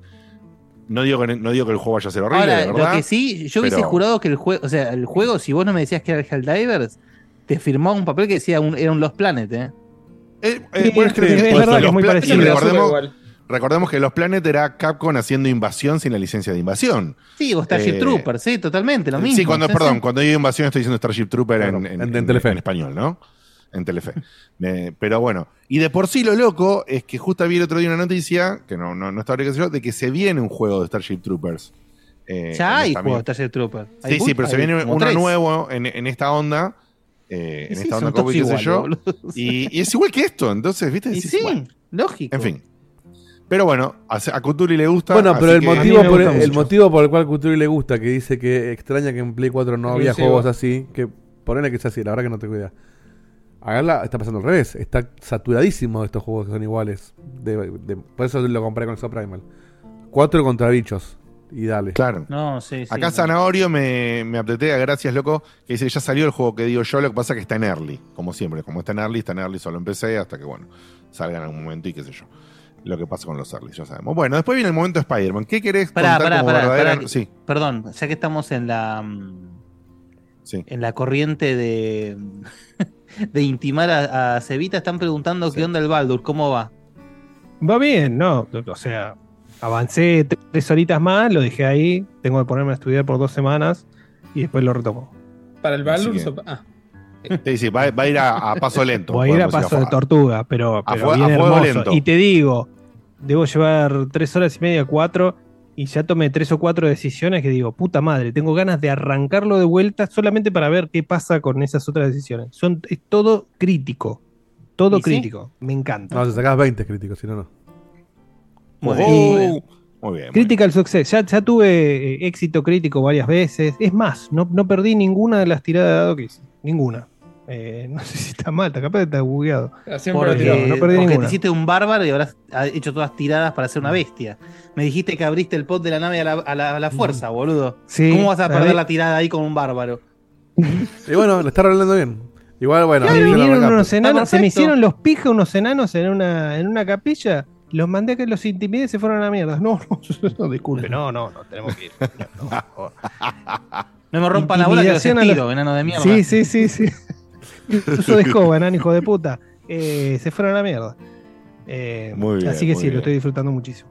No digo que, no digo que el juego vaya a ser horrible, Ahora, de lo verdad. que sí, yo hubiese pero- jurado que el juego, o sea, el juego, si vos no me decías que era el Helldivers, te firmaba un papel que decía un, era un Lost Planet, ¿eh? Eh, Sí, bueno, es- creo es que- verdad que los es muy parecido. recordemos, que los Planet era Capcom haciendo invasión sin la licencia de invasión. Sí, o Starship Eh, Trooper, sí, totalmente, lo mismo. Sí, cuando, Sí, perdón, cuando digo invasión estoy diciendo Starship Trooper en, Claro, en- en- en en- Telefe. en español, ¿no? En Telefe. Me- pero bueno, y de por sí lo loco es que justo vi el otro día una noticia, que no, no, no sé yo, de que se viene un juego de Starship Troopers. eh, Ya hay esta juegos de Starship Trooper. Hay Sí, sí, pero se viene uno tres. nuevo en, en esta onda. Eh, Y en sí, esta son onda todos como qué sé iguales, yo. boludo. Y, y es igual que esto, entonces, ¿viste? Y Decís, sí, bueno, lógico. en fin. Pero bueno, a, a Cutuli le gusta. Bueno, pero el motivo, por el, mucho. motivo por el cual Cultura le gusta, que dice que extraña que en Play 4 no había juegos así, que ponele que es así, la verdad que no tengo idea. Agarla está pasando al revés, está saturadísimo de estos juegos que son iguales. De- de- por eso lo compré con el Primal. Cuatro contra bichos. Y dale. Claro. No, sí, sí. Acá no. Zanahorio me, me aptetea, gracias loco, que dice ya salió el juego que digo yo, lo que pasa es que está en early, como siempre, como está en early, está en early, solo empecé hasta que bueno, salga en algún momento y qué sé yo. Lo que pasa con los early, ya sabemos. Bueno, después viene el momento de Spider-Man. ¿Qué querés Pará, contar pará, como pará, verdadera- pará. Sí, Perdón, ya que estamos en la mm, sí. en la corriente de de intimar a, a Cevita, están preguntando qué onda el Baldur, cómo va. Va bien, ¿no? O sea, avancé tre- tres horitas más, lo dejé ahí. Tengo que ponerme a estudiar por dos semanas y después lo retomo. Para el Baldur. que- ah, Sí, sí, va, va a ir a, a paso lento. Voy a ir a paso de tortuga, pero, a bien fuego hermoso. lento. Y te digo, debo llevar tres horas y media, cuatro, y ya tomé tres o cuatro decisiones que digo, puta madre, tengo ganas de arrancarlo de vuelta solamente para ver qué pasa con esas otras decisiones. Son, es todo crítico. Todo crítico. Me encanta. No, si sacás 20 críticos, si no, no. Muy bien, muy bien. Bien. muy bien. Critical Success, ya, ya tuve eh, éxito crítico varias veces. Es más, no, no perdí ninguna de las tiradas de dado que hice. Ninguna. Eh, no sé si está mal, está capaz de estar bugueado. siempre lo Porque, tiró. no perdí porque te hiciste un bárbaro y habrás ha hecho todas tiradas para ser una bestia. Me dijiste que abriste el pot de la nave a la, a la- a la fuerza, boludo. Sí, ¿Cómo vas a perder la tirada ahí con un bárbaro? Y bueno, le está arreglando bien. Igual, bueno, lo vinieron unos enanos, se me hicieron los pijas unos enanos en una, en una capilla. Los mandé a que los intimide y se fueron a la mierda. No, no, no, disculpe, no, no, no, tenemos que ir. No, no, por favor. No me rompan la bola que los estiro, enano de mierda. Sí, sí, sí, sí. Uso de escoba, enano, hijo de puta. Eh, se fueron a la mierda. Eh, Muy bien, así que muy sí, bien. lo estoy disfrutando muchísimo.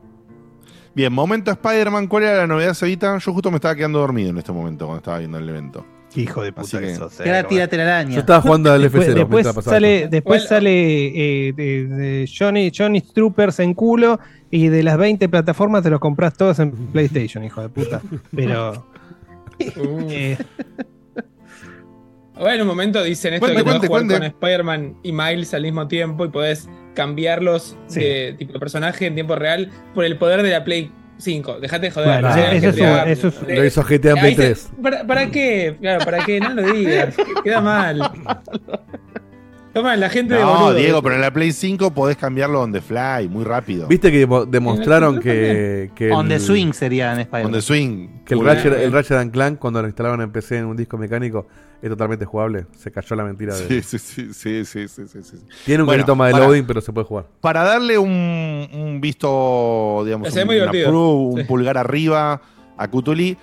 Bien, momento Spider-Man, ¿cuál era la novedad, Cevita? Yo justo me estaba quedando dormido en este momento cuando estaba viendo el evento. Hijo de puta que- que sos, eh, Y ahora no, tírate la araña. Yo estaba jugando al Después, F0 después pasaba sale, después Bueno. sale eh, de, de Johnny, Johnny Troopers en culo y de las 20 plataformas te los compras todas en PlayStation, hijo de puta. Pero Uh. eh, Bueno, en un momento dicen esto de que podés cuente, jugar cuente. con Spider-Man y Miles al mismo tiempo y podés cambiarlos Sí. de tipo de personaje en tiempo real por el poder de la Play 5. Dejate de joder. Bueno, eso es GTA, un- eso es- Lo hizo GTA en Play ahí se- 3. ¿para, para qué? Claro, ¿para qué? No lo digas. Queda mal. Toma, la gente de No, boludo. Diego, pero en la Play 5 podés cambiarlo on the fly, muy rápido. Viste que mo- demostraron que, que On the el- swing sería en Spider-Man. On the swing. Que el Ratchet, el Ratchet and Clank, cuando lo instalaron en PC en un disco mecánico, es totalmente jugable. Se cayó la mentira de. Sí, sí, sí, sí, sí, sí, sí, sí. Tiene un Bueno, poquito más de para- loading, pero se puede jugar. Para darle un, un visto, digamos, Se ve un, muy un divertido. approve, un Sí. pulgar arriba a Cutuli,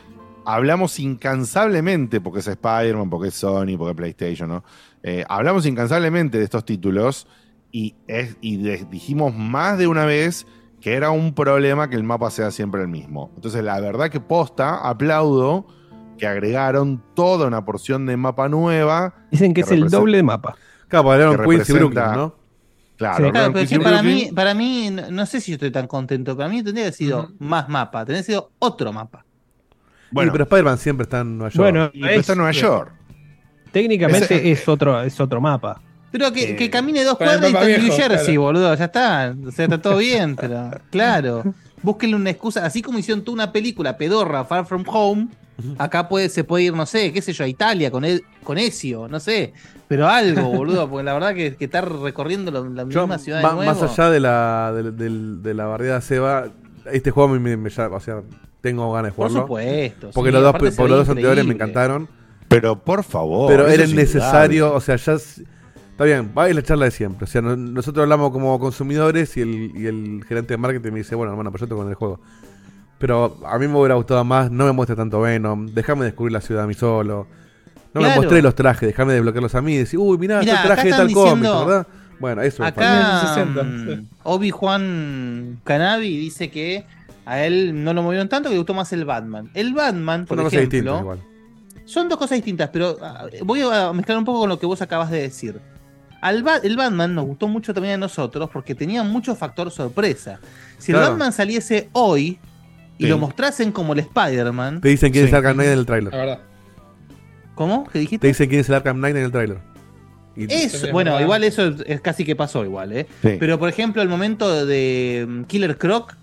hablamos incansablemente, porque es Spider-Man, porque es Sony, porque es PlayStation, ¿no? Eh, hablamos incansablemente de estos títulos y, es, y de- dijimos más de una vez que era un problema que el mapa sea siempre el mismo. Entonces, la verdad que posta, aplaudo que agregaron toda una porción de mapa nueva. dicen que es el representa- doble de mapa. Claro, hablaron que Queens y Brooklyn, representa- ¿no? Claro, Sí. Claro, hablaron pero sí, y para mí, para mí, no no sé si yo estoy tan contento. Para mí tendría que haber sido más mapa, tendría que haber sido otro mapa. Bueno, pero Spider-Man siempre está en Nueva York. Bueno, y está en Nueva York. técnicamente es otro, es otro mapa. Pero que, Eh, que camine dos cuadras y está en New Jersey, claro. boludo. Ya está. O sea, está todo bien, pero claro. Búsquenle una excusa. Así como hicieron tú una película pedorra, Far From Home, acá puede, se puede ir, no sé, qué sé yo, a Italia con, el, con Ezio, no sé. Pero algo, boludo, porque la verdad que, que estar recorriendo la, la Yo, misma ciudad ma- de nuevo. más allá de la, de, de la barriada Seba, este juego a mí me, me llama- o sea, tengo ganas de Por jugarlo. supuesto. Porque sí, los dos, ve los dos anteriores me encantaron. Pero por favor. pero era es necesario, o sea, ya. Está bien, va a ir la charla de siempre. O sea, no- nosotros hablamos como consumidores y el, y el gerente de marketing me dice, bueno, hermano, pero yo tengo con el juego. Pero a mí me hubiera gustado más, no me muestre tanto Venom, déjame descubrir la ciudad a mí solo. No me mostré los trajes, déjame desbloquearlos a mí y decir, uy, mirá, Mirá, está el traje de tal cómic, ¿verdad? Bueno, eso. Acá 1960, sí. Obi-Juan Canavi dice que a él no lo movieron tanto, que le gustó más el Batman. El Batman, por ejemplo, igual. son dos cosas distintas, pero ah, voy a mezclar un poco con lo que vos acabas de decir. Al Ba- el Batman nos gustó mucho también a nosotros porque tenía mucho factor sorpresa. Si Claro. el Batman saliese hoy y Sí. lo mostrasen como el Spider-Man, Te dicen quién Sí. es Arkham Knight en el La tráiler. verdad. ¿cómo? ¿Qué dijiste? Te dicen quién es el Arkham Knight en el tráiler. Eso, Es bueno, igual eso es, es casi que pasó igual, ¿eh? Sí. Pero por ejemplo, el momento de mm, Killer Croc,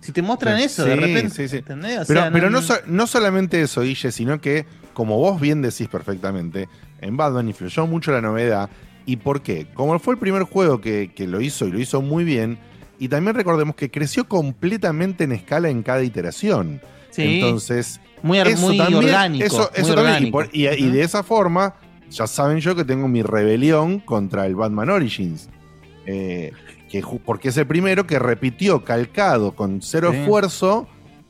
si te muestran Sí. eso, de repente. sí, sí. ¿entendés? O Pero, sea, pero no, so- no solamente eso, Guille, sino que, como vos bien decís perfectamente, en Batman influyó mucho la novedad. ¿Y por qué? Como fue el primer juego que, que lo hizo y lo hizo muy bien, y también recordemos que creció completamente en escala en cada iteración. Sí, Entonces, muy, eso muy también- orgánico. Eso, muy eso también, y, orgánico. por- y- y de esa forma, ya saben yo que tengo mi rebelión contra el Batman Origins. Eh, que, porque es el primero que repitió calcado con cero Sí. esfuerzo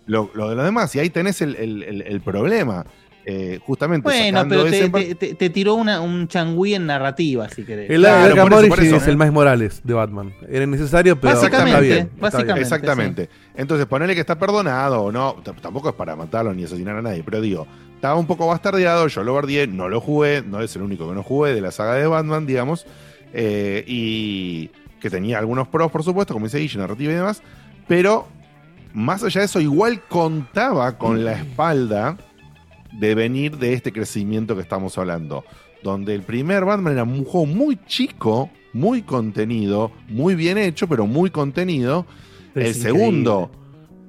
lo, lo de los demás. Y ahí tenés el, el- el- el problema. Eh, justamente Bueno, pero te, ese- te- te- te tiró una, un changüí en narrativa, si querés. El, Claro, por eso, por eso, es ¿eh? el más Morales de Batman. Era necesario, pero está Básicamente, bien. está bien. básicamente. Exactamente. Entonces, ponerle que está perdonado o no, tampoco es para matarlo ni asesinar a nadie, pero digo, estaba un poco bastardeado, yo lo guardé, no lo jugué, no es el único que no jugué de la saga de Batman, digamos, eh, y que tenía algunos pros, por supuesto, como dice Guille, narrativa y demás, pero más allá de eso, igual contaba con la espalda de venir de este crecimiento que estamos hablando, donde el primer Batman era un juego muy chico, muy contenido, muy bien hecho, pero muy contenido. Pero el segundo,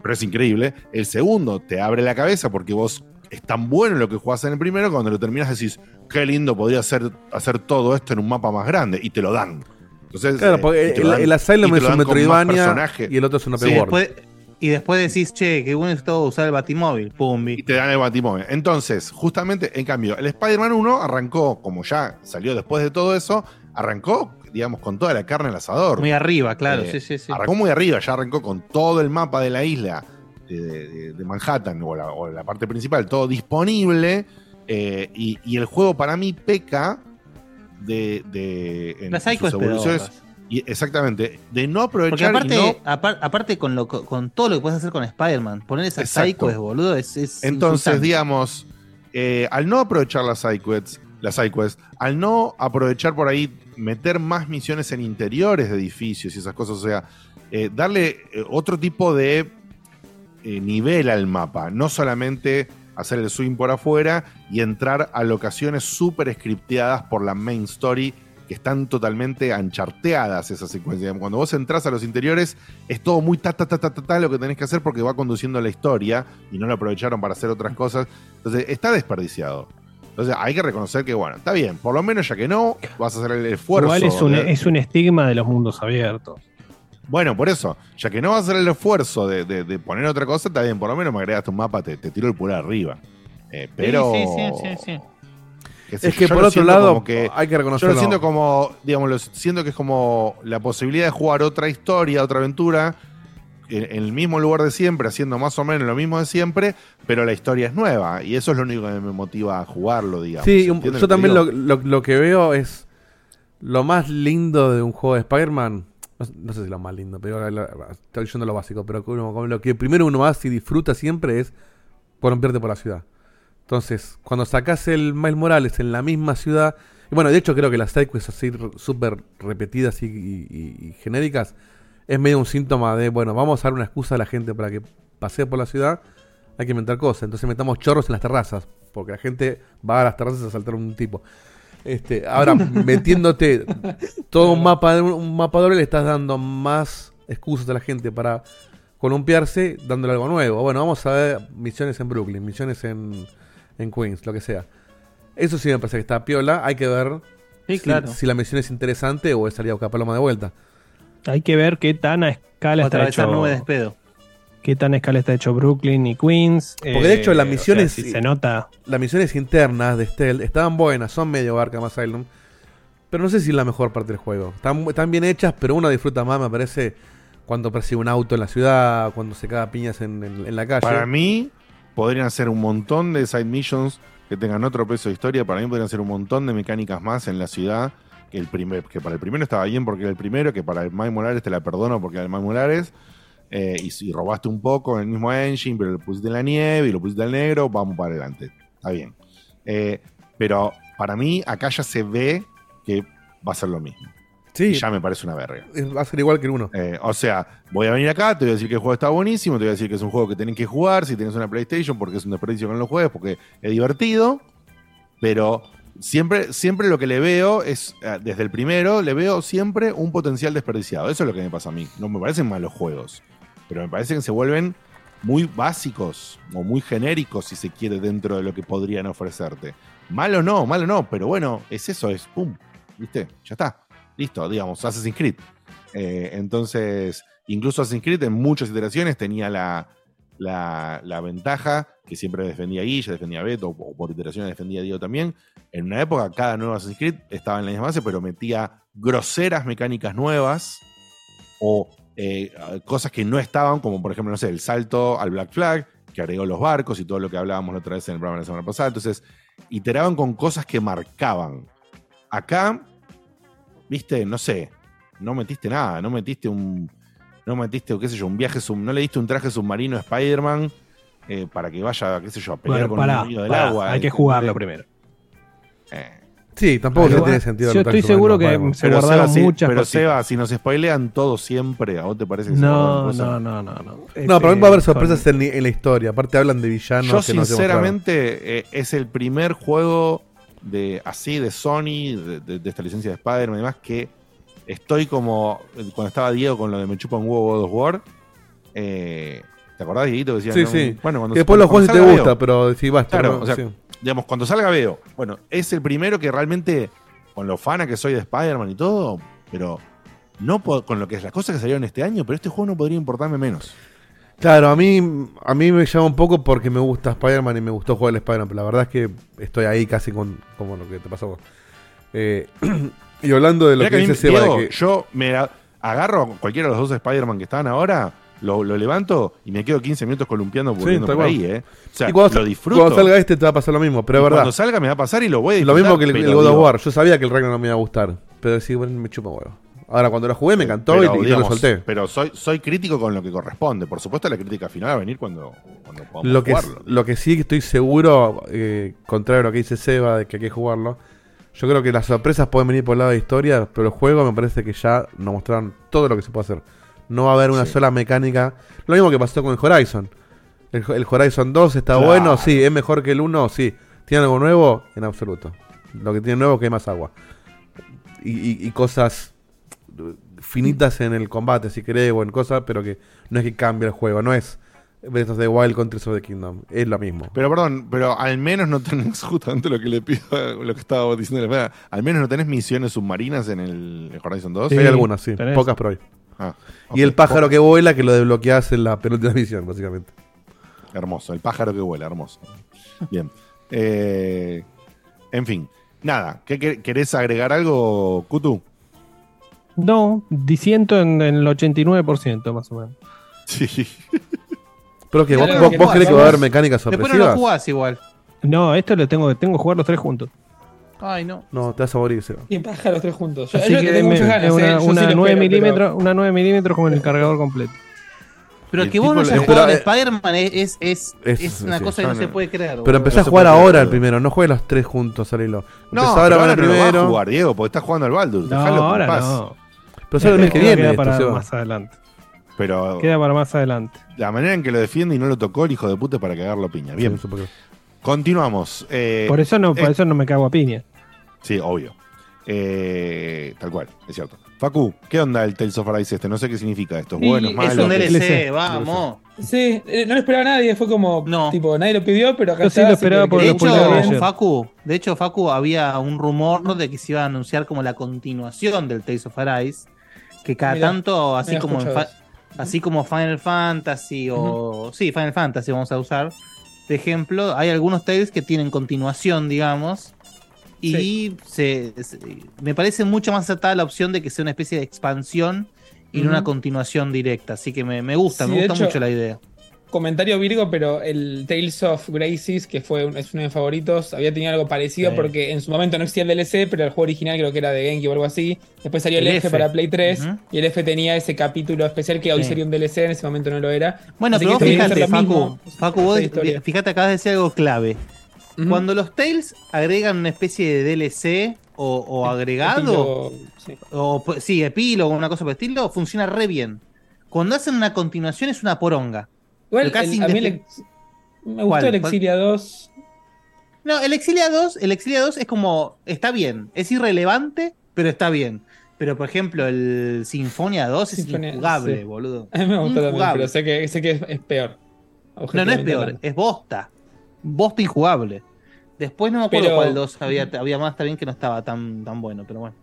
pero es increíble, el segundo te abre la cabeza porque vos es tan bueno lo que jugás en el primero, cuando lo terminas decís, qué lindo podría ser hacer todo esto en un mapa más grande, y te lo dan. Entonces, Claro, eh, porque y el, lo dan- el Asylum y es un Metroidvania y el otro es un Open Y World. después, y después decís, che, qué bueno es todo usar el batimóvil. y Pumbi. te dan el batimóvil. Entonces, justamente, en cambio, el Spider-Man 1 arrancó, como ya salió después de todo eso, arrancó, digamos, con toda la carne al asador. Muy arriba, claro, Eh, sí, sí, sí. Arrancó muy arriba, ya arrancó con todo el mapa de la isla de, de- de Manhattan o la, o la parte principal, todo disponible. eh, y, y el juego para mí peca de. de en Las sus evoluciones. Y exactamente, de no Porque aprovechar y aparte, no apar- aparte con, lo, con todo lo que puedes hacer con Spider-Man, poner esas psychos, boludo, es, es Entonces, insultante. digamos, eh, al no aprovechar las sidequests, las sidequests, al no aprovechar por ahí, meter más misiones en interiores de edificios y esas cosas, o sea, eh, darle eh, otro tipo de eh, nivel al mapa, no solamente hacer el swing por afuera y entrar a locaciones súper scripteadas por la main story que están totalmente ancharteadas esas secuencias. Cuando vos entras a los interiores, es todo muy ta, ta, ta, ta, ta, ta lo que tenés que hacer porque va conduciendo la historia y no lo aprovecharon para hacer otras cosas. Entonces, está desperdiciado. Entonces, hay que reconocer que, bueno, está bien, por lo menos ya que no, vas a hacer el esfuerzo. Igual es un, es un estigma de los mundos abiertos. Bueno, por eso, ya que no vas a hacer el esfuerzo de, de- de poner otra cosa, está bien, por lo menos me agregaste un mapa, te, te tiro el pulgar arriba. Eh, pero. Sí, sí, sí, sí, sí. sé Es yo, que yo por otro lado, como que- hay que Yo reconocerlo. lo siento como, digamos, lo siento que es como la posibilidad de jugar otra historia, otra aventura, en, en el mismo lugar de siempre, haciendo más o menos lo mismo de siempre, pero la historia es nueva. Y eso es lo único que me motiva a jugarlo, digamos. Sí, un- ¿Entiendes yo también lo- lo que veo es lo más lindo de un juego de Spider-Man. No, sé- si lo más lindo, pero la- estoy diciendo lo básico. Pero como- como lo que primero uno hace y disfruta siempre es rompierte por la ciudad. Entonces, cuando sacas el Miles Morales en la misma ciudad. Y bueno, de hecho, creo que las sidequests así súper repetidas y, genéricas es medio un síntoma de, bueno, vamos a dar una excusa a la gente para que pasee por la ciudad. Hay que inventar cosas. Entonces metamos chorros en las terrazas. Porque la gente va a las terrazas a saltar un tipo. Este, ahora, metiéndote todo un mapa, de- un mapa doble, le estás dando más excusas a la gente para columpiarse, dándole algo nuevo. Bueno, vamos a ver misiones en Brooklyn, misiones en, en Queens, lo que sea. Eso sí me parece que está piola. Hay que ver Sí, si, claro. si la misión es interesante o es salir a buscar paloma de vuelta. Hay que ver qué tan a escala está Atravesar hecho. nube de despedo. Qué tan escala está hecho Brooklyn y Queens. Porque de hecho eh, las o sea, misiones si se nota. las misiones internas de Stealth estaban buenas, son medio Arkham Asylum, pero no sé si es la mejor parte del juego. Están, están bien hechas, pero uno disfruta más, me parece, cuando persigue un auto en la ciudad, cuando se caga piñas en, en- en la calle. Para mí, podrían ser un montón de side missions que tengan otro peso de historia. Para mí, podrían ser un montón de mecánicas más en la ciudad. Que, el primer, que para el primero estaba bien porque era el primero, que para el Mike Morales te la perdono porque era el Mike Morales. Eh, y, si robaste un poco en el mismo engine, pero lo pusiste en la nieve y lo pusiste al negro, vamos para adelante. Está bien. Eh, pero para mí, acá ya se ve que va a ser lo mismo. Sí. Y ya me parece una verga. Es- Va a ser igual que el uno. Eh, o sea, voy a venir acá, te voy a decir que el juego está buenísimo, te voy a decir que es un juego que tenés que jugar si tienes una PlayStation, porque es un desperdicio con los juegos, porque es divertido, pero siempre, siempre lo que le veo es, eh, desde el primero, le veo siempre un potencial desperdiciado. Eso es lo que me pasa a mí. No me parecen malos juegos, pero me parece que se vuelven muy básicos o muy genéricos, si se quiere, dentro de lo que podrían ofrecerte. Malo no, malo no, pero bueno, es eso, es pum, ¿viste? Ya está. Listo, digamos, Assassin's Creed. Eh, entonces, incluso Assassin's Creed en muchas iteraciones tenía la, la, ventaja que siempre defendía Guilla, defendía Beto, o por iteraciones defendía Diego también. En una época, cada nuevo Assassin's Creed estaba en la misma base, pero metía groseras mecánicas nuevas o eh, cosas que no estaban, como por ejemplo, no sé, el salto al Black Flag, que agregó los barcos y todo lo que hablábamos la otra vez en el programa de la semana pasada. Entonces, iteraban con cosas que marcaban. Acá, viste, no sé, no metiste nada, no metiste un. No metiste, qué sé yo, un viaje, sub- no le diste un traje submarino a Spider-Man eh, para que vaya, qué sé yo, a pelear Bueno, con pará, un enemigo del pará, agua. hay que eh, jugarlo eh, primero. Sí, tampoco se tiene sentido. yo estoy seguro que se Pero guardaron Seba, si- muchas Pero cositas. Seba, si nos spoilean todo siempre, ¿a vos te parece que se No, cosas? no, no, no, no. No, pero a mí va a haber sorpresas en, en la historia. Aparte hablan de villanos Yo que no se sinceramente eh, es el primer juego de así de Sony, de, de- de esta licencia de Spider-Man y demás, que estoy como cuando estaba Diego con lo de Me chupa un huevo God of War. eh, ¿Te acordás, Dieguito? Que decía, Sí, no, sí. Bueno, cuando, Que después los juegos sí te gusta, Veo. pero si basta. Claro, ¿no? o sea, Sí. Digamos, cuando salga veo. Bueno, es el primero que realmente, con lo fana que soy de Spider-Man y todo, pero no con lo que es las cosas que salieron este año, pero este juego no podría importarme menos. Claro, a mí, a mí me llama un poco porque me gusta Spider-Man y me gustó jugar al Spider-Man, pero la verdad es que estoy ahí casi con como lo que te pasó. Eh, y hablando de lo Mirá que, que dice Seba, de Diego, que yo me agarro a cualquiera de los dos Spider-Man que están ahora lo, lo levanto y me quedo 15 minutos columpiando Sí, volviendo por ahí, ¿eh? O sea, Y cuando, lo disfruto. cuando salga este te va a pasar lo mismo, pero es verdad. Cuando salga me va a pasar y lo voy a Lo mismo que el, el God of War. Yo sabía que el Ragnarok no me iba a gustar. Pero decía, bueno, me chupa huevo. Ahora, cuando lo jugué me encantó y, pero, y no digamos, lo solté. Pero soy, soy crítico con lo que corresponde. Por supuesto, la crítica final va a venir cuando, cuando podamos Lo que, jugarlo. lo que sí que estoy seguro, eh, contrario a lo que dice Seba, de que hay que jugarlo, yo creo que las sorpresas pueden venir por el lado de historia, pero el juego me parece que ya nos mostraron todo lo que se puede hacer. No va a haber una sola mecánica. Lo mismo que pasó con el Horizon. El, el Horizon 2 está Claro. bueno, sí. ¿Es mejor que el 1? Sí. ¿Tiene algo nuevo? En absoluto. Lo que tiene nuevo es que hay más agua. Y, y- y cosas finitas en el combate, si querés, o en cosas, pero que no es que cambie el juego. No es Breath of the Wild contra Tears of the Kingdom. Es lo mismo. Pero perdón, pero al menos no tenés justamente lo que le pido, lo que estaba diciendo. Al menos no tenés misiones submarinas en el Horizon 2. hay algunas, sí. Pocas, pero hay. Ah, Y el pájaro que vuela que lo desbloqueás en la penúltima misión, básicamente. Hermoso, el pájaro que vuela, hermoso. Bien. Eh, en fin, nada. ¿qué, quer- ¿Querés agregar algo, Kutu? No, disiento en, en el 89% más o menos. Sí. Pero que vos, vos, que vos crees que va a haber mecánicas Después no sorpresivas. lo jugás igual. No, esto lo tengo, tengo que jugar los tres juntos. Ay, no. No, te vas a morir, Seba. Y paja los tres juntos. Yo, Así yo que tengo muchas ganas, una, eh. Sí una lo 9 espero, milímetros, una 9 milímetros con el cargador completo. Pero Y que el vos no hayas jugado pero, de eh, Spider-Man es, es, es, Es- una sí, cosa que no no- se puede creer. Pero boludo. empezá a No se jugar ahora el primero, no juegues los tres juntos, salilo. No, Empezá pero ahora con el no lo vas a primero. jugar, Diego, porque estás jugando al Baldur. No, Dejalo ahora paz. no. Pero sale el mes que Queda viene. esto, para Seba. más adelante. Pero Queda para más adelante. la manera en que lo defiende y no lo tocó el hijo de puta para cagarlo piña. Bien. Sí. Continuamos. Eh, Por eso no, por eh, eso no me cago a piña. Sí, obvio. Eh, tal cual, es cierto. Facu, ¿qué onda el Tales of Arise este? No sé qué significa esto. Sí, Bueno, es malo. Es un ¿qué- DLC, vamos. Sí, eh, no lo esperaba nadie, fue como, tipo, nadie lo pidió, pero acá Yo sí lo esperaba por De que- lo hecho. Facu, de hecho, Facu, había un rumor de que se iba a anunciar como la continuación del Tales of Arise. Que cada Mirá, tanto, no así como, en así como Final Fantasy o. Sí, Final Fantasy vamos a usar. De ejemplo, hay algunos Tales que tienen continuación, digamos. Y se, se- me parece mucho más acertada la opción de que sea una especie de expansión y no una continuación directa. Así que me, me gusta, Sí, me gusta hecho- mucho la idea. Comentario Virgo, pero el Tales of Graces, que fue un- es uno de mis favoritos, había tenido algo parecido Sí. porque en su momento no existía el DLC, pero el juego original creo que era de Genki o algo así. Después salió el, El F, F. para Play 3 Ujú. y el F tenía ese capítulo especial que hoy Sí. sería un DLC, en ese momento no lo era. Bueno, Así pero vos fíjate, Facu. Facu, vos, fíjate, acabas de decir algo clave. Cuando los Tales agregan una especie de DLC o, o agregado, Epílogo, sí. o sí, epílogo, una cosa por el estilo, funciona re bien. Cuando hacen una continuación es una poronga. Igual, el- a mí el me gustó ¿Cuál? el. Exilia 2. No, el Exilia 2, el Exilia 2 es como, está bien, es irrelevante, pero está bien. Pero por ejemplo, el Sinfonia 2 es Sinfonia, injugable, sí. boludo. A mí me gustó también, pero sé que, sé que es, es peor. No, no es peor, hablando. es bosta. Bosta injugable. Después no me acuerdo Pero- cuál 2 había, había más también que no estaba tan, tan bueno, pero bueno.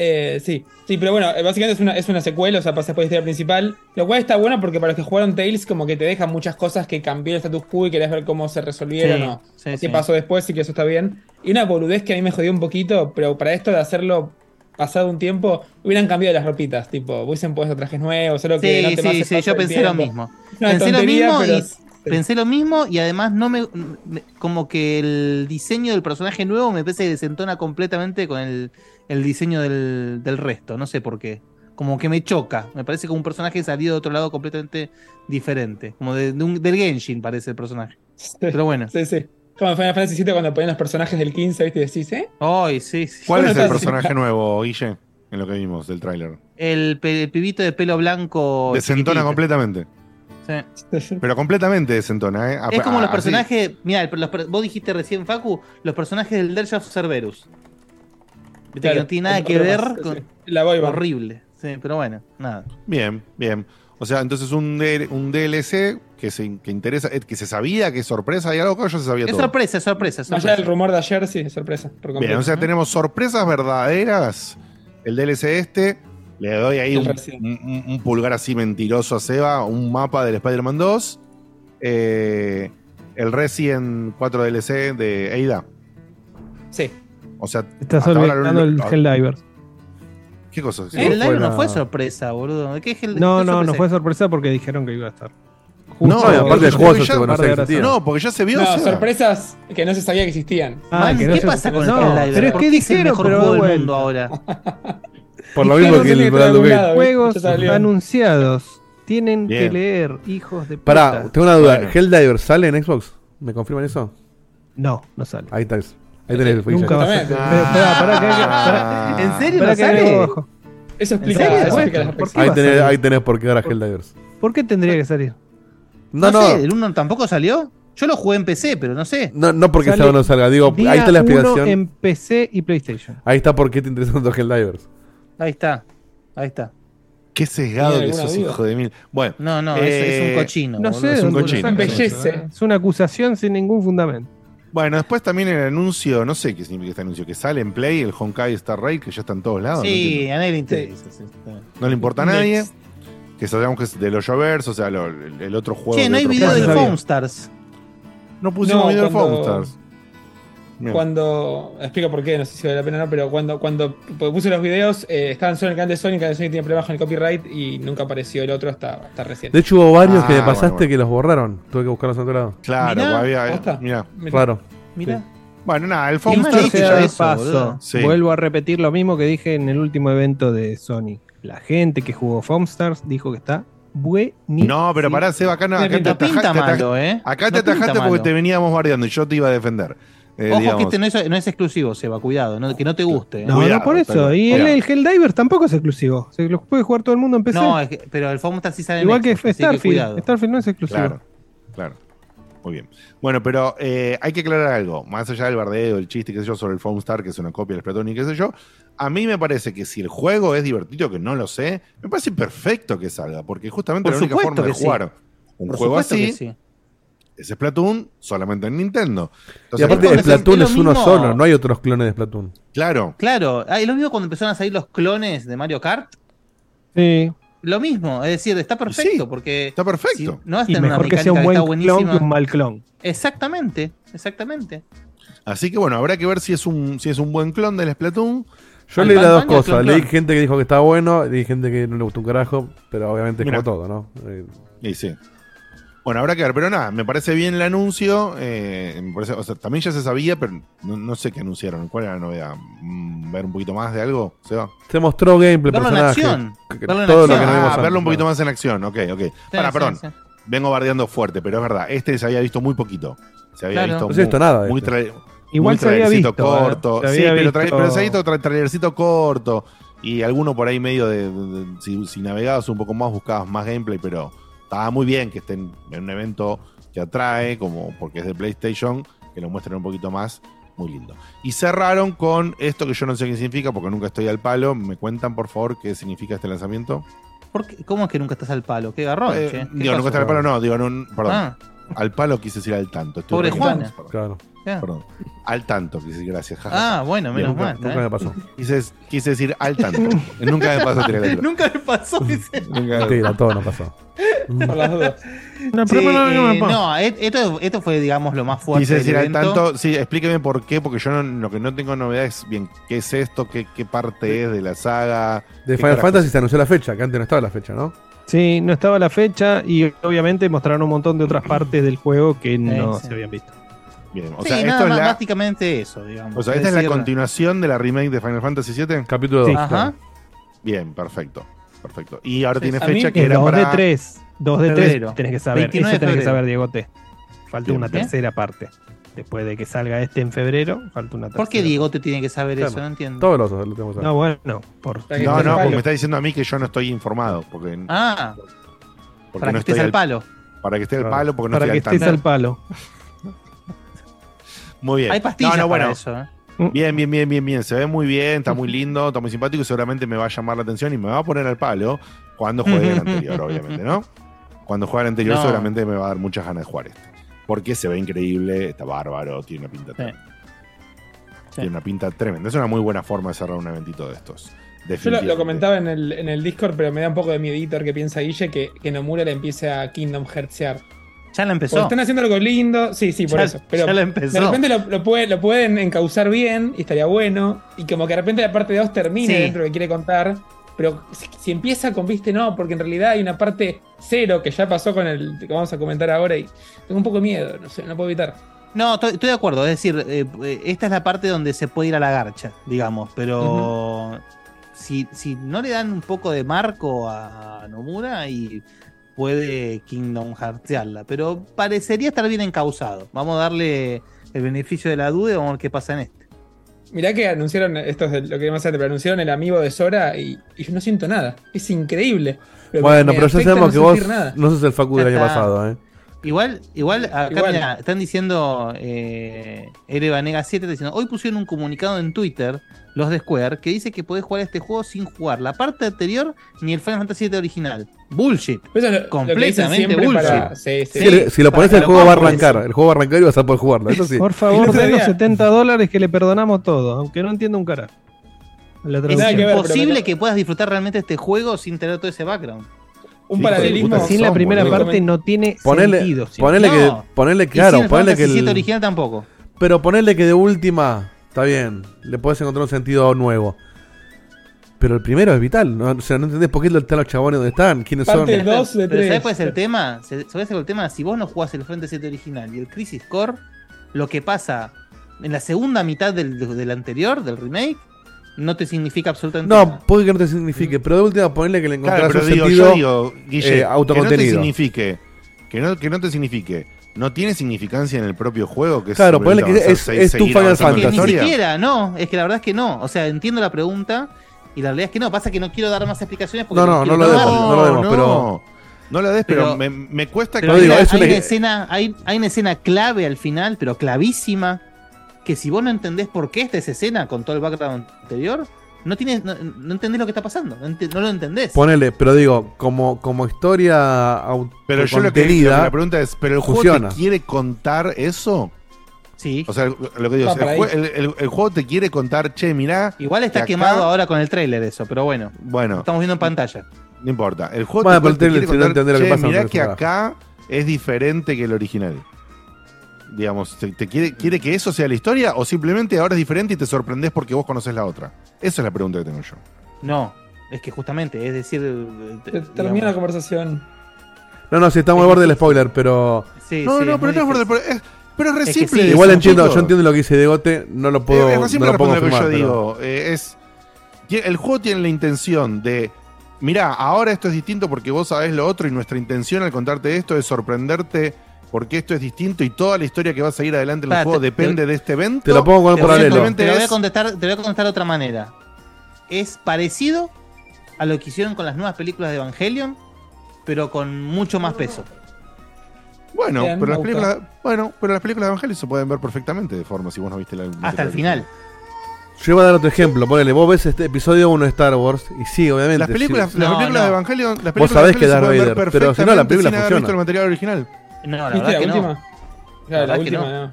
Eh, sí, sí, pero bueno, eh, básicamente es una, es una secuela, o sea, pasa por la historia principal. Lo cual está bueno porque para los que jugaron Tales, como que te deja muchas cosas que cambió el status quo y querés ver cómo se resolvieron Sí, o sí, qué sí. pasó después y que eso está bien. Y una boludez que a mí me jodió un poquito, pero para esto de hacerlo pasado un tiempo, hubieran cambiado las ropitas, tipo, hubiesen puesto trajes nuevos, solo que Sí, no te sí, sí, yo pensé lo mismo. Una Pensé lo mismo pero y pensé lo mismo y además no me, me- como que el diseño del personaje nuevo me parece que desentona completamente con el, el diseño del, del resto, no sé por qué. Como que me choca, me parece como un personaje salido de otro lado completamente diferente, como de, de un- del Genshin parece el personaje. Pero bueno. Sí, sí. Como en Final Fantasy VII cuando ponían los personajes del 15, ¿viste? Y decís, ¿eh? Ay, sí, sí. ¿Cuál es el personaje nuevo, Guille? En lo que vimos del tráiler. El, el pibito de pelo blanco. Desentona completamente. Sí. Pero completamente desentona, ¿eh? Es como los personajes. Mira, vos dijiste recién, Facu, los personajes del Dirge of Cerberus. Viste Claro, que no tiene nada que ver más, con. sí. La. Horrible. Sí, pero bueno, nada. Bien, bien. O sea, entonces un, un DLC que se que interesa, eh, que se sabía, que es sorpresa, hay algo que ya se sabía Es todo. sorpresa, es sorpresa, es Más allá del rumor de ayer, sí, es sorpresa. por Bien, o sea, tenemos sorpresas verdaderas. El DLC este, le doy ahí un pulgar así mentiroso a Seba, un mapa del Spider-Man 2. eh, el Resident 4 DLC de Eida. Sí. O sea, Estás olvidando el Helldivers. ¿Qué cosa? El live no fue sorpresa, boludo. ¿Qué No, qué no, no fue sorpresa porque dijeron que iba a estar. No, y aparte el porque juego se conoce que existía. No, porque ya se vio. No, o sea. sorpresas que no se sabía que existían. Ah, Man, que no ¿Qué se- pasa con no, el Helldiver? pero es ¿Por que dijeron, pero juego de del mundo vuelta. ahora. Por lo mismo que el lado. Juegos anunciados. Tienen que leer, hijos de puta. Pará, tengo una duda. Bueno. ¿Helldiver sale en Xbox? ¿Me confirman eso? No, no sale. Ahí está. Ahí tenés el Nunca va a pará. ¿En serio no que hay algo sale? abajo. Eso ¿En explica, eso explica las ¿por qué Ahí tenés, ahí tenés por qué ahora Helldivers. ¿Por qué tendría que salir? No, No, no. sé, el 1 tampoco salió. Yo lo jugué en PC, pero no sé. No, no porque Sale no salga. Digo, Día ahí está la uno explicación. en PC y PlayStation. Ahí está por qué te interesan los Helldivers. Ahí está. Ahí está. Qué sesgado ¿Tiene que sos, hijo de mil. Bueno, No, no, es, Eh, es un cochino. No boludo. sé es de un dónde cochino. ¿eh? Es una acusación sin ningún fundamento. Bueno, después también el anuncio, no sé qué significa este anuncio, que sale en Play, el Honkai Star Rail, que ya está en todos lados. no Sí, entiendo. a nadie le interesa. sí. No le importa a nadie. Next. Que sabemos que es de los Jovers, o sea, lo- el, el otro juego. Che, no hay video del sabía. Foam Stars. No pusimos No, video de cuando- Foamstars. Bien. Cuando. Explico por qué, no sé si vale la pena o no, pero cuando, cuando puse los videos, eh, estaban solo en el canal de Sony, el canal de Sony tenía problemas con el copyright y nunca apareció el otro hasta, hasta recién. De hecho, hubo varios que Ah, me pasaste bueno, bueno. que los borraron. Tuve que buscarlos en otro lado. Claro, Mirá, había. Mira. Mirá. Claro. Mira. Bueno, nada, el paso, boludo. Sí. vuelvo a repetir lo mismo que dije en el último evento de Sony. La gente que jugó Foamstars dijo que está buenísimo. No, pero pará, Seba, acá, no, acá te, No ataja- pinta te ¿eh? acá te No atajaste porque malo. te veníamos bardeando y yo te iba a defender. Eh, Ojo digamos. que este no es, no es exclusivo, Seba, cuidado, no- que no te guste. No, Cuidado, no por eso. pero- Y el, el Helldivers tampoco es exclusivo. Se lo puede jugar todo el mundo en PC. No, es que- pero el Foam sí sale en Igual que Xbox, así Starfield. cuidado. Starfield no es exclusivo. Claro, claro. Muy bien. Bueno, pero eh, hay que aclarar algo. Más allá del bardeo, el chiste, qué sé yo, sobre el Foamstar, que es una copia del Splatoon y qué sé yo. A mí me parece que si el juego es divertido, que no lo sé, me parece perfecto que salga. Porque justamente Por la única forma de que sí. jugar un Por juego así que sí. Es Splatoon solamente en Nintendo. Y aparte, es- Splatoon es uno mismo. solo, no hay otros clones de Splatoon. claro. Claro, ah, es lo mismo cuando empezaron a salir los clones de Mario Kart. Sí. Lo mismo, es decir, está perfecto Sí, porque Está perfecto. si no a Y tener una mejor que sea un buen que está clon buenísima. que un mal clon. Exactamente, exactamente. Así que bueno, habrá que ver si es un, si es un buen clon del Splatoon. Yo leí las dos cosas. clon, Leí clon. gente que dijo que estaba bueno, leí gente que no le gustó un carajo, pero obviamente es Mira. como todo, ¿no? Y sí. Bueno, habrá que ver, pero nada, me parece bien el anuncio. eh, me parece- o sea, también ya se sabía, pero no, no sé qué anunciaron. ¿Cuál era la novedad? Mm, ¿Ver un poquito más de algo? ¿Se va? Se mostró gameplay, Verlo en acción. que- que- Verlo en todo lo acción. que no vimos Ah, antes, verlo un poquito claro. más en acción. Ok, ok. Sí, Para, sí, perdón. sí. Vengo bardeando fuerte, pero es verdad. Este se había visto muy poquito. Se había Claro. visto No se ha visto muy- nada muy este. Igual muy se había trailercito visto. ¿eh? corto. Se Sí, había pero, visto- pero se ha visto tra- trailercito corto. Y alguno por ahí medio de. de- de- si, si navegabas un poco más, buscabas más gameplay, pero estaba muy bien que estén en un evento que atrae, como porque es de PlayStation, que lo muestren un poquito más. Muy lindo. Y cerraron con esto que yo no sé qué significa, porque nunca estoy al palo. ¿Me cuentan, por favor, qué significa este lanzamiento? ¿Por qué? ¿Cómo es que nunca estás al palo? ¿Qué garrón, Eh, digo, nunca estoy al palo, no, digo, no, perdón. Ah, Al palo quise decir al tanto. Estoy Pobre Juana. Perdón. Claro. ya. perdón. Al tanto, quise decir gracias. Ah, bueno, menos mal. Nunca está me pasó. Quise, quise decir al tanto. nunca me pasó tirar. Nunca me pasó ese. Nunca me- Mentira, todo no pasó. No, Sí, eh, esto, esto fue, digamos, lo más fuerte. Quise del decir al evento. tanto, sí, explíqueme por qué, porque yo no- lo que no tengo novedad es bien qué es esto, qué, qué parte es de la saga. De ¿Qué Final carajo? Fantasy se anunció la fecha, que antes no estaba la fecha, ¿no? Sí, no estaba la fecha y obviamente mostraron un montón de otras partes del juego que no sí. se habían visto. O sí, sea, nada esto es más, la, básicamente eso, digamos. o sea, esta es la continuación de la remake de Final Fantasy VII. Capítulo 2. Sí. Ajá. Bien, perfecto. Perfecto. Y ahora Sí, tiene fecha que Que era 2 para. de 3. 2 de Febrero. 3 tenés que saber. 29 Eso tenés que saber, Diegote. Falta una tercera parte. Después de que salga este en febrero, falta una tercera. ¿Por qué Diego te tiene que saber Claro. eso? No entiendo. Todos los lo tenemos que saber. No, bueno, por. Que No, no, porque me está diciendo a mí que yo no estoy informado. Porque, Ah, porque para no que estés al palo. Para que esté al palo, porque no para que estoy al estés tanto. al palo. Muy bien. Hay pastillas No, no, para bueno. eso, ¿eh? Bien, bien, bien, bien, bien. Se ve muy bien, está muy lindo, está muy simpático y seguramente me va a llamar la atención y me va a poner al palo cuando juegue el anterior, obviamente, ¿no? Cuando juegue el anterior No. seguramente me va a dar muchas ganas de jugar este. Porque se ve increíble, está bárbaro, tiene una pinta tremenda. Tiene una pinta tremenda. Es una muy buena forma de cerrar un eventito de estos. Yo lo comentaba en el, en el Discord, pero me da un poco de miedito que piensa Guille que, que Nomura le empiece a Kingdom Heartsear Ya la empezó. Porque están haciendo algo lindo, sí, sí, por Ya- eso. Pero ya la empezó. de repente lo, lo puede- lo pueden encauzar bien y estaría bueno. Y como que de repente la parte 2 termine Sí. dentro de lo que quiere contar. Pero si, si empieza con, viste, no, porque en realidad hay una parte cero que ya pasó con el que vamos a comentar ahora y tengo un poco de miedo, no sé, no puedo evitar. No, estoy, estoy de acuerdo. Es decir, eh, eh, esta es la parte donde se puede ir a la garcha, digamos. Pero si, si no le dan un poco de marco a Nomura y puede Kingdom Heartsearla. Pero parecería estar bien encausado. Vamos a darle el beneficio de la duda y vamos a ver qué pasa en este. Mirá que anunciaron, esto es lo que más antes, pero anunciaron el amigo de Sora y, y yo no siento nada. Es increíble. Pero Bueno, pero ya sabemos no que vos nada. no sos el Facu del año pasado, ¿eh? Igual, igual acá Igual. mirá, están diciendo, eh, Ere Vanega 7 está diciendo, hoy pusieron un comunicado en Twitter, los de Square, que dice que podés jugar este juego sin jugar la parte anterior ni el Final Fantasy VII original. Bullshit. Lo- lo que Completamente siempre bullshit. para- sí, sí. Si, lo pones el que juego lo va a arrancar. El juego va a arrancar y vas a poder jugarlo. Eso sí. Por favor, den los día- 70 dólares que le perdonamos todo, aunque no entienda un carajo. Es que ver, imposible me- que puedas disfrutar realmente este juego sin tener todo ese background. Un Sí, paralelismo. puta, Sin la primera boludo. parte no tiene Ponele, sentido. sí. ponele No. que, ponele Y sin claro, el ponele que el- original tampoco. pero ponele que de última, está bien, le podés encontrar un sentido nuevo. Pero el primero es vital, ¿no? O sea, no entendés por qué están los chabones donde están, quiénes Parte son. dos de Pero ¿sabes tres. cuál es el tema? ¿Sabes cuál es el tema? Si vos no jugás el Frente 7 original y el Crisis Core, lo que pasa en la segunda mitad del, del anterior, del remake, no te significa absolutamente No, nada. puede que no te signifique, pero de última ponele que le encontrás Claro, pero un digo, sentido yo digo, Guille, eh, que no te autocontenido. signifique, que no, que no te signifique, no tiene significancia en el propio juego, que Claro, simplemente que es- es tu Final que la ni siquiera, no, es que la verdad es que no. O sea, entiendo la pregunta y la realidad es que no. Pasa que no quiero dar más explicaciones porque No, no, quiero no lo demos, no lo demos, no, pero- no la des, pero, pero- me, me cuesta Pero No, digo, es hay, una escena, hay, hay una escena clave al final, pero clavísima, que si vos no entendés por qué esta es escena con todo el background anterior, no, tienes, no, no entendés lo que está pasando, no, ent- no lo entendés. Ponele, pero digo, como, como historia Pero yo lo que, lo autocontenida, la pregunta es, ¿pero el funciona. juego te quiere contar eso? Sí. O sea, lo que digo, el, jue- el- el- el juego te quiere contar, che, mirá, Igual está que acá- quemado ahora con el trailer eso, pero bueno, bueno, estamos viendo en pantalla. no importa. El juego Bueno, te, te quiere contar, lo che, mirá que acá es diferente que el original. Digamos, ¿te, te quiere, ¿quiere que eso sea la historia o simplemente ahora es diferente y te sorprendes porque vos conoces la otra? Esa es la pregunta que tengo yo. No, es que justamente, es decir, digamos, Termina la conversación. No, no, sí, estamos al borde del spoiler, pero. sí, no, sí, no, es pero no es por- difícil. es- pero es re Es que simple. sí, Igual entiendo, yo entiendo lo que dice Degote, no lo puedo, Eh, es no lo puedo lo que yo pero- digo. eh, es, el juego tiene la intención de, mirá, ahora esto es distinto porque vos sabés lo otro y nuestra intención al contarte esto es sorprenderte porque esto es distinto y toda la historia que va a seguir adelante en el juego te- depende de este evento. Te lo pongo con un paralelo. Te lo voy a es- contestar, te voy a contestar de otra manera. Es parecido a lo que hicieron con las nuevas películas de Evangelion, pero con mucho más peso. Bueno, pero las películas, bueno, pero las películas de Evangelio se pueden ver perfectamente de forma si vos no viste la Hasta el final. Yo voy a dar otro ejemplo. Ponele, vos ves este episodio 1 de Star Wars y sí, obviamente. Las películas, sí, las No, películas de no. Evangelio, las Vos películas sabés de que Darth Vader, pero si no, la película sin haber funciona. visto el material original. No, la ¿Viste verdad la que no. última? Claro, la, verdad que última, no. no.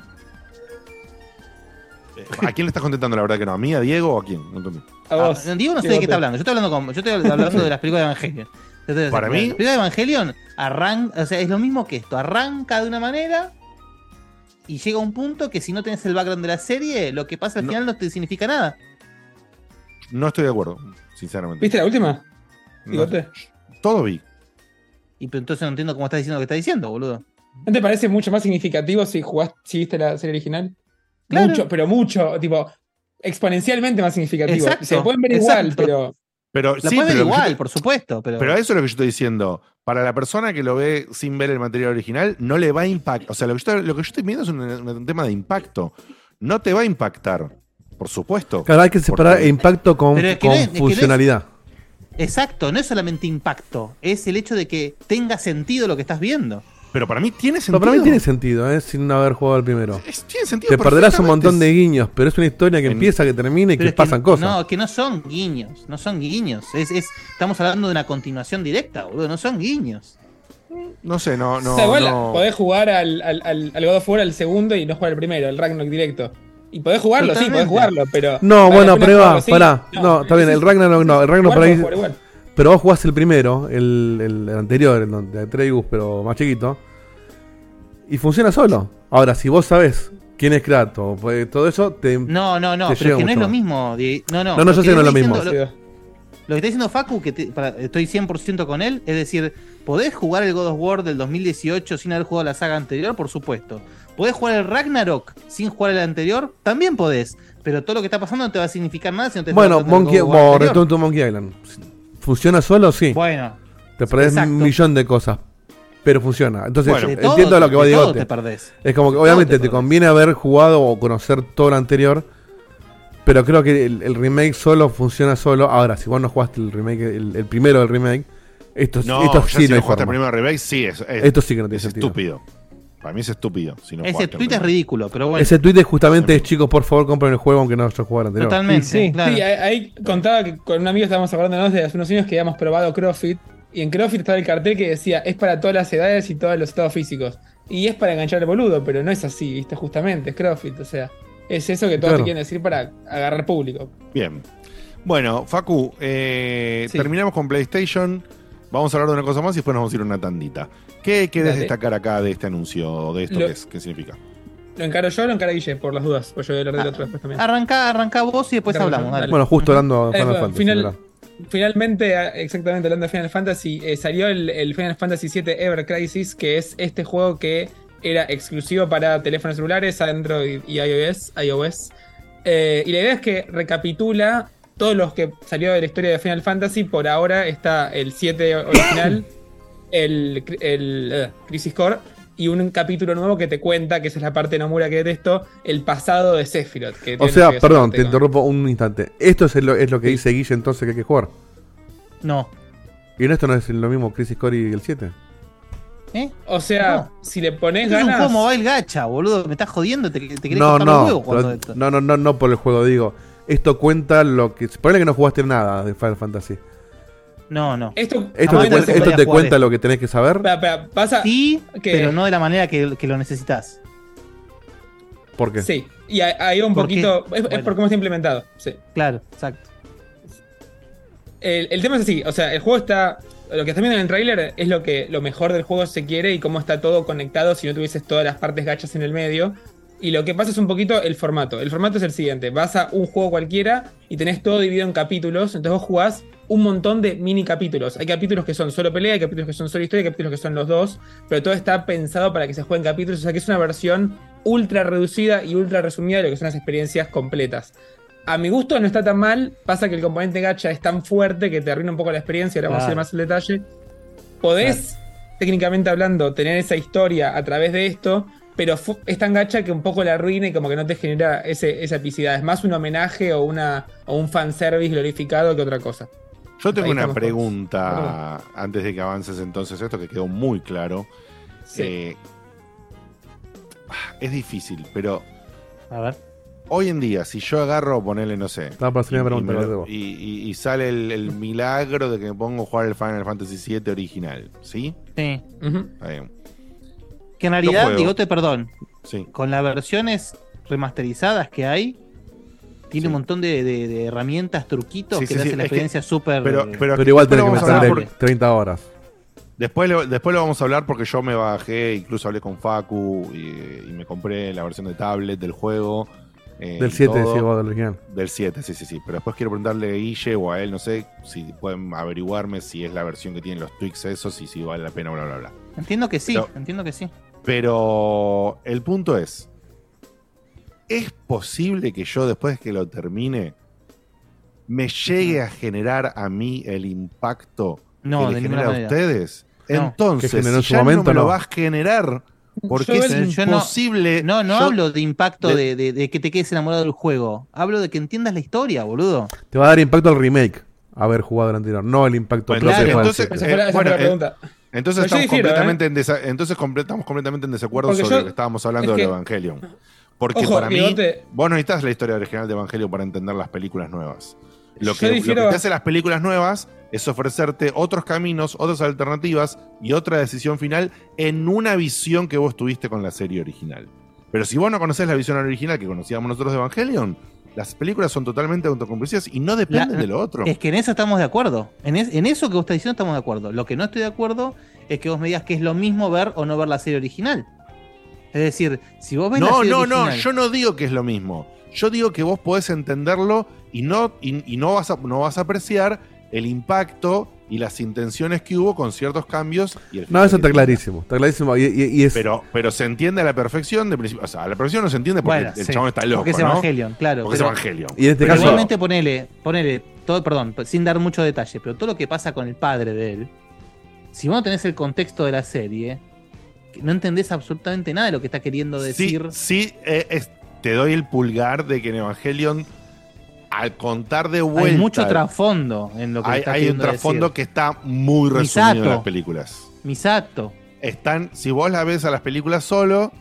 ¿A quién le estás contestando la verdad que no? ¿A mí, a Diego o a quién? No entendí. A Ah, vos. Diego no sé de qué está hablando. Yo estoy hablando, con, yo estoy hablando de las películas de Evangelion. Para mí- La película de Evangelion arranca, o sea, es lo mismo que esto. Arranca de una manera y llega a un punto que si no tenés el background de la serie, lo que pasa al No. final no te significa nada. No estoy de acuerdo, sinceramente. ¿Viste la última? No. Todo vi. Y pero entonces no entiendo cómo estás diciendo lo que estás diciendo, boludo. ¿No te parece mucho más significativo si jugás, si viste la serie original? Claro. Mucho, pero mucho, tipo, exponencialmente más significativo. Exacto, Se pueden ver igual, pero. Pero La sí, puedes ver igual, te- por supuesto, pero. pero eso es lo que yo estoy diciendo. Para la persona que lo ve sin ver el material original, no le va a impactar. O sea, lo que, yo, estoy- lo que yo estoy viendo es un, un tema de impacto. No te va a impactar, por supuesto. Claro, hay que separar Porque- impacto con, Pero es que con no es- es que no es- funcionalidad. Exacto, no es solamente impacto, es el hecho de que tenga sentido lo que estás viendo. Pero para mí tiene No, sentido. para mí tiene sentido, ¿eh? sin haber jugado el primero. Es- tiene sentido Te perderás un montón de guiños, pero es una historia que En- empieza, que termina y Pero que es pasan cosas. No, que no son guiños, no son guiños. Es, es, estamos hablando de una continuación directa, boludo, no son guiños. No sé, no, no. o sea, igual no. podés jugar al, al, al, al God of War al segundo y no jugar el primero, el Ragnarok directo. Y podés jugarlo, sí, podés jugarlo, pero. No, bueno, prueba, pará. No, está bien, el Ragnarok no, el Ragnarok por ahí. Pero vos jugás el primero, el, el, el anterior, el de Atreus, pero más chiquito. Y funciona solo. Ahora, si vos sabés quién es Kratos, pues, todo eso te. No, no, no, pero es que no es lo mismo. No, no, No, no, yo sé que no es lo mismo. Lo, lo que está diciendo Facu, que te- para- estoy 100% con él, es decir, ¿podés jugar el God of War del 2018 sin haber jugado la saga anterior? Por supuesto. ¿Podés jugar el Ragnarok sin jugar el anterior? También podés. Pero todo lo que está pasando no te va a significar nada si no te Bueno, Monkey, War. Return to Monkey Island. ¿Funciona solo? Sí. Bueno, Te perdés exacto. un millón de cosas. Pero funciona. Entonces, Bueno, de todo- entiendo lo que va decir. te perdés. Es como que obviamente te te, conviene haber jugado o conocer todo lo anterior. Pero creo que el, el remake solo funciona solo. Ahora, si vos no jugaste el remake, el, el primero del remake, esto, No, esto sí si no hay no jugaste el forma. primer remake, sí, es, es- Esto sí que no tiene es sentido. estúpido. Para mí es estúpido. Si no Ese tweet es ridículo, pero bueno. Ese tweet es justamente, chicos, por favor, compren el juego aunque no haya jugado el anterior. Totalmente, Sí, claro. sí, ahí, ahí contaba que con un amigo estábamos acordándonos de hace unos años que habíamos probado CrossFit. Y en CrossFit estaba el cartel que decía es para todas las edades y todos los estados físicos. Y es para enganchar al boludo, pero no es así, ¿viste? Justamente, es CrossFit. O sea, es eso que todos Claro. te quieren decir para agarrar público. Bien. Bueno, Facu, eh, Sí. terminamos con PlayStation. Vamos a hablar de una cosa más y después nos vamos a ir a una tandita. ¿Qué querés Dale. destacar acá de este anuncio o de esto Lo- que es? ¿Qué significa? ¿Lo encaro yo o lo encara Guille? Por las dudas. Pues yo voy a hablar del otro después también. Arranca, arranca vos y después hablamos. Bueno, justo hablando de Eh, Final Fantasy. Finalmente, ah, exactamente hablando de Final Fantasy, eh, salió el, el Final Fantasy VII Ever Crisis, que es este juego que era exclusivo para teléfonos celulares, Android y iOS. iOS. Eh, y la idea es que recapitula todos los que salió de la historia de Final Fantasy. Por ahora está el 7 original, el, el, eh, Crisis Core y un capítulo nuevo que te cuenta, que esa es la parte de Nomura que detesto, el pasado de Sephiroth. que O sea, que perdón, te con- interrumpo un instante. Esto es lo, es lo que dice Guille entonces que hay que jugar. No. ¿Y no esto no es lo mismo Crisis Core y el 7? ¿Eh? O sea, si le pones Esto es un ganas. juego mobile gacha, boludo. Me estás jodiendo. Te, te querés No, no, huevos cuando pero- esto. no, no, no, no por el juego, digo. Esto cuenta lo que. Ponele que no jugaste nada de Final Fantasy. No, no. Esto, ¿Esto te, cuen- esto te cuenta lo que tenés que saber? Pasa Sí, que- pero no de la manera que, que lo necesitas. ¿Por qué? Sí, y hay, hay un poquito. Es, es Bueno. por cómo está implementado. Sí. Claro, exacto. El, el tema es así, o sea, el juego está. Lo que estás viendo en el tráiler es lo que lo mejor del juego se quiere y cómo está todo conectado si no tuvieses todas las partes gachas en el medio. Y lo que pasa es un poquito el formato. El formato es el siguiente: vas a un juego cualquiera y tenés todo dividido en capítulos. Entonces vos jugás un montón de mini capítulos. Hay capítulos que son solo pelea, hay capítulos que son solo historia, hay capítulos que son los dos. Pero todo está pensado para que se jueguen capítulos. O sea que es una versión ultra reducida y ultra resumida de lo que son las experiencias completas. A mi gusto no está tan mal. Pasa que el componente gacha es tan fuerte que te arruina un poco la experiencia. Ahora vamos a ir más al detalle. Podés, técnicamente hablando, tener esa historia a través de esto. Pero es tan gacha que un poco la arruina y como que no te genera ese, esa epicidad. Es más un homenaje o, una, o un fanservice glorificado que otra cosa. Yo tengo Ahí una pregunta antes de que avances entonces esto que quedó muy claro. Eh, es difícil, pero A ver. hoy en día, si yo agarro, ponerle, no sé, Estaba para hacer una y, lo- y- y- y sale el, el milagro de que me pongo a jugar el Final Fantasy VII original, ¿sí? Sí. Está bien. Que en realidad, digote perdón, Sí. con las versiones remasterizadas que hay, tiene un montón de, de- de herramientas, truquitos Sí, que sí, le sí, hacen la experiencia súper. pero- eh, pero- Pero igual lo que meterle 30 horas. Después lo, después lo vamos a hablar porque yo me bajé, incluso hablé con Facu y, y me compré la versión de tablet del juego. eh, Del y 7, todo. decís vos, del original. Del 7, sí, sí, sí. Pero después quiero preguntarle a Guille o a él, no sé, si pueden averiguarme si es la versión que tienen los tweaks esos y si vale la pena, bla, bla, bla. Entiendo que sí, Pero- entiendo que sí. Pero el punto es, ¿es posible que yo después que lo termine me llegue a generar a mí el impacto No, que de le genera a ustedes? No. Entonces, Que en si ya momento, no me lo no. vas a generar, porque Yo- es yo imposible. No, no, yo- hablo de impacto de- de, de- de que te quedes enamorado del juego. Hablo de que entiendas la historia, boludo. Te va a dar impacto el remake haber jugado el anterior, no el impacto Bueno, propio entonces, del entonces, siete. Esa fue la- eh, bueno, la eh, pregunta. Entonces estamos difiero, completamente, en entonces comple- estamos completamente en desacuerdo Porque sobre yo- lo que estábamos hablando es del que- Evangelion. Porque Ojo, para mí, Bigote. vos no necesitas la historia original de Evangelion para entender las películas nuevas. Lo que, lo difiero- que te hace las películas nuevas es ofrecerte otros caminos, otras alternativas y otra decisión final en una visión que vos tuviste con la serie original. Pero si vos no conocés la visión original que conocíamos nosotros de Evangelion, las películas son totalmente autoconclusivas y no dependen La- de lo otro. Es que en eso estamos de acuerdo. En, es- en eso que vos estás diciendo estamos de acuerdo. Lo que no estoy de acuerdo es que vos me digas que es lo mismo ver o no ver la serie original. Es decir, si vos ves la No, serie no, no, original- yo no digo que es lo mismo. Yo digo que vos podés entenderlo y no, y, y no, vas a, no vas a apreciar el impacto y las intenciones que hubo con ciertos cambios. Y el No, eso está clarísimo. Está clarísimo. Y, y- y es. Pero, pero se entiende a la perfección de principio. O sea, a la perfección no se entiende porque Bueno, el sí, chabón está loco. Porque es ¿no? Evangelion, claro. Porque pero- es Evangelion. Y en este Pero caso. igualmente ponele, ponele, todo, perdón, sin dar mucho detalle, pero todo lo que pasa con el padre de él, si vos no tenés el contexto de la serie, no entendés absolutamente nada de lo que está queriendo decir. Sí, sí eh, es- te doy el pulgar de que en Evangelion, al contar de vuelta. Hay mucho trasfondo en lo que hay, está hay un trasfondo decir. que está muy resumido en las películas. Misato. Están, si vos la ves a las películas solo,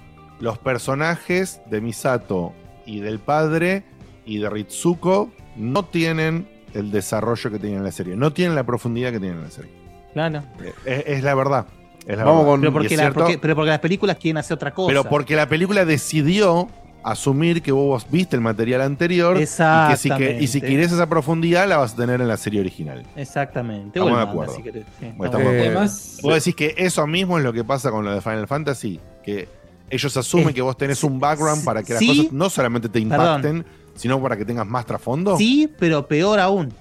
los personajes de Misato y del padre y de Ritsuko no tienen el desarrollo que tenían en la serie, no tienen la profundidad que tienen en la serie. Claro. Es, es la verdad. es la Vamos verdad. con- Pero porque, es la- porque- pero porque las películas quieren hacer otra cosa. pero porque la película decidió asumir que vos viste el material anterior y que, si que- y si querés esa profundidad la vas a tener en la serie original. Exactamente. Estamos de acuerdo. si querés, sí. Bueno, Estamos de estamos- acuerdo. Además, Vos decís que eso mismo es lo que pasa con lo de Final Fantasy, que ellos asumen Eh, que vos tenés un background para que las sí. cosas no solamente te Perdón. impacten, sino para que tengas más trasfondo. Sí, pero peor aún.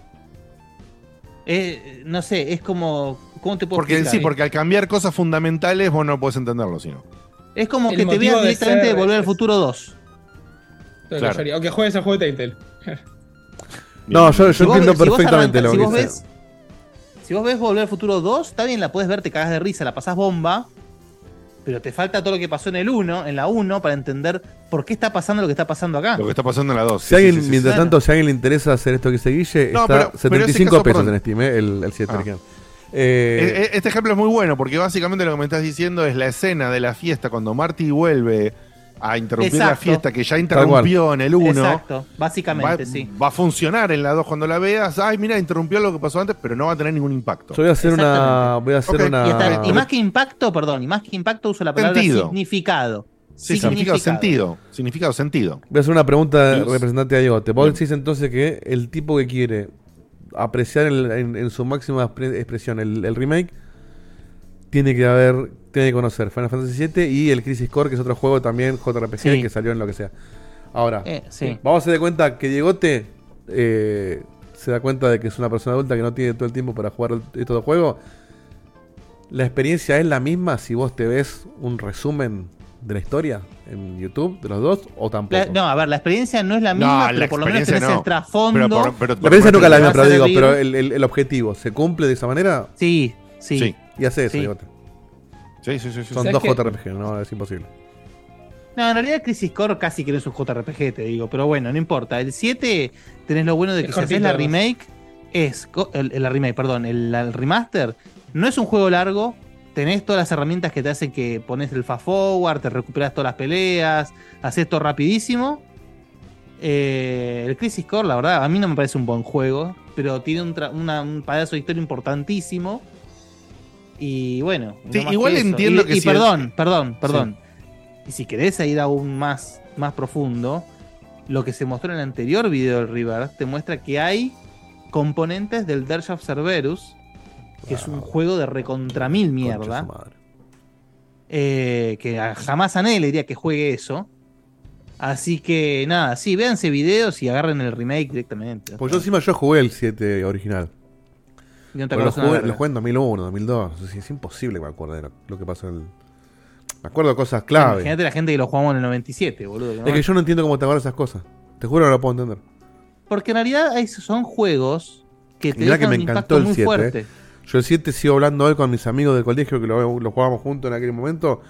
Eh, no sé, es como. ¿Cómo te puedo porque explicar? sí, porque al cambiar cosas fundamentales vos no podés entenderlo, sino. Es como El que te de directamente de ser Volver al Futuro 2. Lo que Claro. yo haría. O que juegues el juego de Telltale. No, yo, yo Si vos- entiendo si vos perfectamente arrancas- lo si que vos dice. ves, Si vos ves Volver al Futuro 2, está bien, la puedes ver, te cagas de risa, la pasás bomba. Pero te falta todo lo que pasó en el 1, en la 1, para entender por qué está pasando lo que está pasando acá. Lo que está pasando en la 2. Si alguien, mientras tanto, si a alguien le interesa hacer esto que dice Guille, No, está pero- pero 75 ese caso, pesos perdón. en Steam, eh, el, el 7 Ah. Eh, E- e- Este ejemplo es muy bueno porque básicamente lo que me estás diciendo es la escena de la fiesta cuando Marty vuelve a interrumpir la Exacto. fiesta que ya interrumpió en el 1. Exacto, básicamente, va, sí. va a funcionar en la 2 cuando la veas. Ay, mira, interrumpió lo que pasó antes, pero no va a tener ningún impacto. yo voy a hacer una. Voy a hacer una. Y, más que impacto, perdón, y más que impacto uso la palabra Sentido. significado. Sí, significado, sentido. Significado, sentido. Voy a hacer una pregunta representante a. Vos Bien. decís entonces que el tipo que quiere apreciar el- en, en su máxima expre- expresión el, el remake tiene que haber, tiene que conocer Final Fantasy VII y el Crisis Core, que es otro juego también JRPG Sí. que salió en lo que sea. Ahora, Eh, sí. vamos a hacer de cuenta que Diegote eh, se da cuenta de que es una persona adulta que no tiene todo el tiempo para jugar estos dos juegos. La experiencia es la misma si vos te ves un resumen de la historia en YouTube de los dos o tampoco. La- no, a ver, la experiencia no es la misma, pero por lo menos tenés el trasfondo. Pero por- pero- La experiencia nunca es la misma, pero digo, pero el, el- el objetivo, ¿se cumple de esa manera? Sí, sí. Sí. Y hace eso, Sí. Diegote. Sí, sí, sí. sí. Son ¿Sabes dos qué? JRPG, no, es imposible. No, en realidad Crisis Core casi que no es un JRPG, te digo, pero bueno, no importa. El 7 tenés lo bueno de Es que si haces cortito, la además. remake, es co- el, el- la remake, perdón, el, el remaster, no es un juego largo, tenés todas las herramientas que te hacen que pones el fast forward, te recuperas todas las peleas, haces todo rapidísimo. Eh, el Crisis Core, la verdad, a mí no me parece un buen juego, pero tiene un, tra- una- un pedazo de historia importantísimo. Y bueno, Sí, igual que entiendo Y- que y si perdón, perdón, perdón. Y si querés ir aún más, más profundo, lo que se mostró en el anterior video del River te muestra que hay componentes del Dirge of Cerberus, que es un juego de recontra mil mierda. eh, que jamás a nadie le diría que juegue eso. Así que nada, sí, véanse videos y agarren el remake directamente. Pues yo encima yo jugué el 7 original. Y no te Porque lo, acordás una jugué, jugué en 2001, 2002. O sea, es imposible que me acuerde de lo, lo que pasó en el... Me acuerdo de cosas clave. Imagínate la gente que lo jugamos en el 97, boludo. ¿no? Es que yo no entiendo cómo te acuerdas esas cosas. Te juro que no lo puedo entender. Porque en realidad son juegos que te Mirá que dejan me un encantó impacto el muy 7. fuerte. eh. Yo el 7 sigo hablando hoy con mis amigos del colegio que lo, lo jugábamos juntos en aquel momento.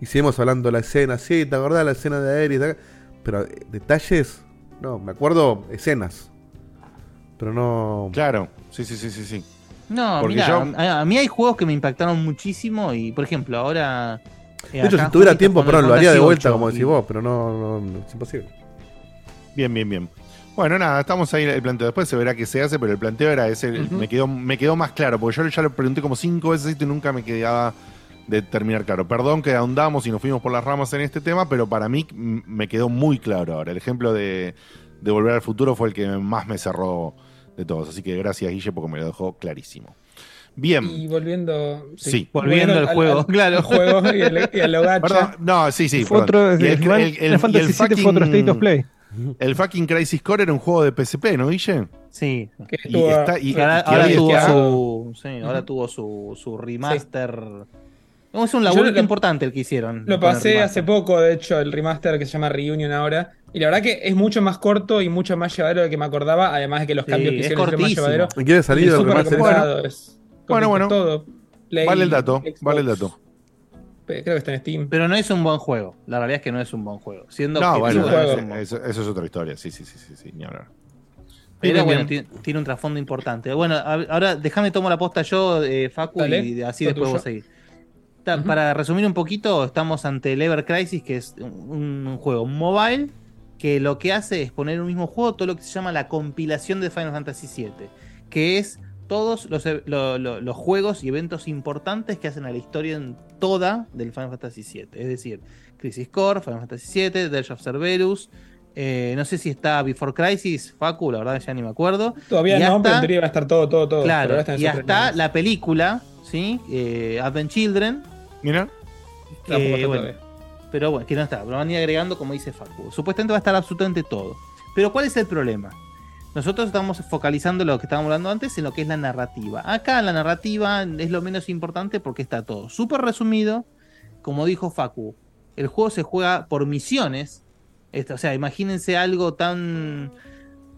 Y seguimos hablando de la escena. Sí, ¿te acordás de la escena de ac- Pero eh, detalles. No, me acuerdo escenas. Pero no. Claro, sí, sí, sí, sí, sí. No, Porque mira, yo- a, a mí hay juegos que me impactaron muchísimo y, por ejemplo, ahora... eh, de hecho, si tuviera tiempo, el lo haría de vuelta, 8 como y- decís vos. Pero no, no, no, es imposible. Bien, bien, bien. Bueno, nada, estamos ahí en el planteo. Después se verá qué se hace, pero el planteo era ese. Me, quedó, me quedó más claro, porque yo ya lo pregunté como cinco veces y nunca me quedaba de terminar claro. Perdón que ahondamos y nos fuimos por las ramas en este tema, pero para mí me quedó muy claro ahora. El ejemplo de, de Volver al Futuro fue el que más me cerró de todos. Así que gracias, Guille, porque me lo dejó clarísimo. Bien. Y volviendo. Sí. Volviendo al juego, claro. al juego y al, y gacha. Perdón, no, sí, sí. Fue otro- Y el- el- el- Final Fantasy y el fue otro State of Play. El fucking Crisis Core era un juego de PSP, ¿no, Guille? Sí. Que Y está- ahora, tuvo está- su, sí, ahora Ujú. tuvo su, su remaster. Es un laburo lo- importante el que hicieron. Lo pasé hace poco, de hecho, el remaster que se llama Reunion ahora. Y la verdad que es mucho más corto y mucho más llevadero de lo que me acordaba, además de que los Sí, cambios que hicieron hicieron más cortísimo. llevadero. ¿Y quiere salir remaster? recomendado, es- Bueno, bueno. Todo. Play, Vale el dato, Xbox, vale el dato. Creo que está en Steam. Pero no es un buen juego. La realidad es que no es un buen juego. Siendo No, bueno, no es eso, es otra historia. Sí, sí, sí, sí, sí, ni hablar. Pero bueno, tiene, tiene un trasfondo importante. Bueno, a- ahora déjame tomo la posta yo, eh, Facu, Dale, y así después tuyo. vos seguís. Ta- Para resumir un poquito, estamos ante el Ever Crisis, que es un, un juego mobile que lo que hace es poner en un mismo juego todo lo que se llama la compilación de Final Fantasy VII, que es todos los, lo- lo- los juegos y eventos importantes que hacen a la historia en toda del Final Fantasy VII. Es decir, Crisis Core, Final Fantasy VII, Dirge of Cerberus. eh, no sé si está Before Crisis, Facu, la verdad ya ni me acuerdo. Todavía Y no, hasta- pero en teoría va a estar todo, todo, todo. Claro, y hasta la película, ¿sí? Eh, Advent Children. Mira. bueno, pero bueno, que no está, lo van a ir agregando como dice Facu. Supuestamente va a estar absolutamente todo. Pero ¿cuál es el problema? Nosotros estamos focalizando lo que estábamos hablando antes en lo que es la narrativa. Acá la narrativa es lo menos importante porque está todo súper resumido. Como dijo Facu, el juego se juega por misiones. Esto, o sea, imagínense algo tan,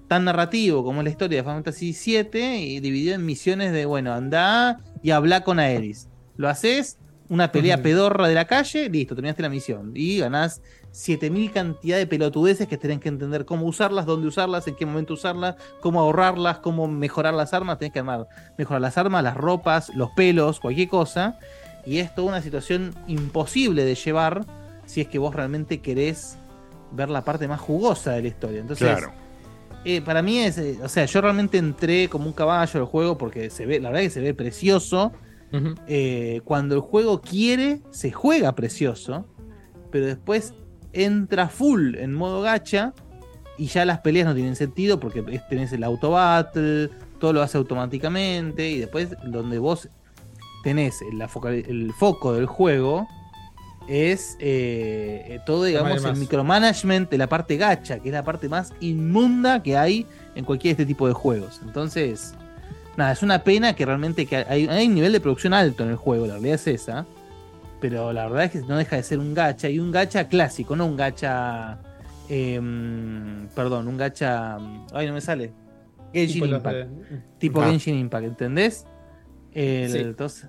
tan narrativo como es la historia de Final Fantasy VII y dividido en misiones de, bueno, anda y habla con Aeris. Lo haces, una pelea pedorra de la calle, listo, terminaste la misión. Y ganás 7000 cantidad de pelotudeces que tenés que entender cómo usarlas, dónde usarlas, en qué momento usarlas, cómo ahorrarlas, cómo mejorar las armas. Tenés que armar, mejorar las armas, las ropas, los pelos, cualquier cosa. Y es toda una situación imposible de llevar si es que vos realmente querés ver la parte más jugosa de la historia. Entonces, Claro. eh, para mí es, eh, o sea, yo realmente entré como un caballo al juego porque se ve, la verdad que se ve precioso. Eh, cuando el juego quiere, se juega precioso, pero después entra full en modo gacha y ya las peleas no tienen sentido porque tenés el auto battle, todo lo hace automáticamente y después donde vos tenés la el foco del juego es eh, eh, todo, digamos, el micromanagement de la parte gacha, que es la parte más inmunda que hay en cualquier de este tipo de juegos. Entonces, nada, es una pena que realmente que hay, hay un nivel de producción alto en el juego, la realidad es esa. Pero la verdad es que no deja de ser un gacha, y un gacha clásico, no un gacha. em, perdón, un gacha. Ay, no me sale. Genshin Tipo Impact. de- Tipo Ah. Genshin Impact, ¿entendés? El- Sí. entonces-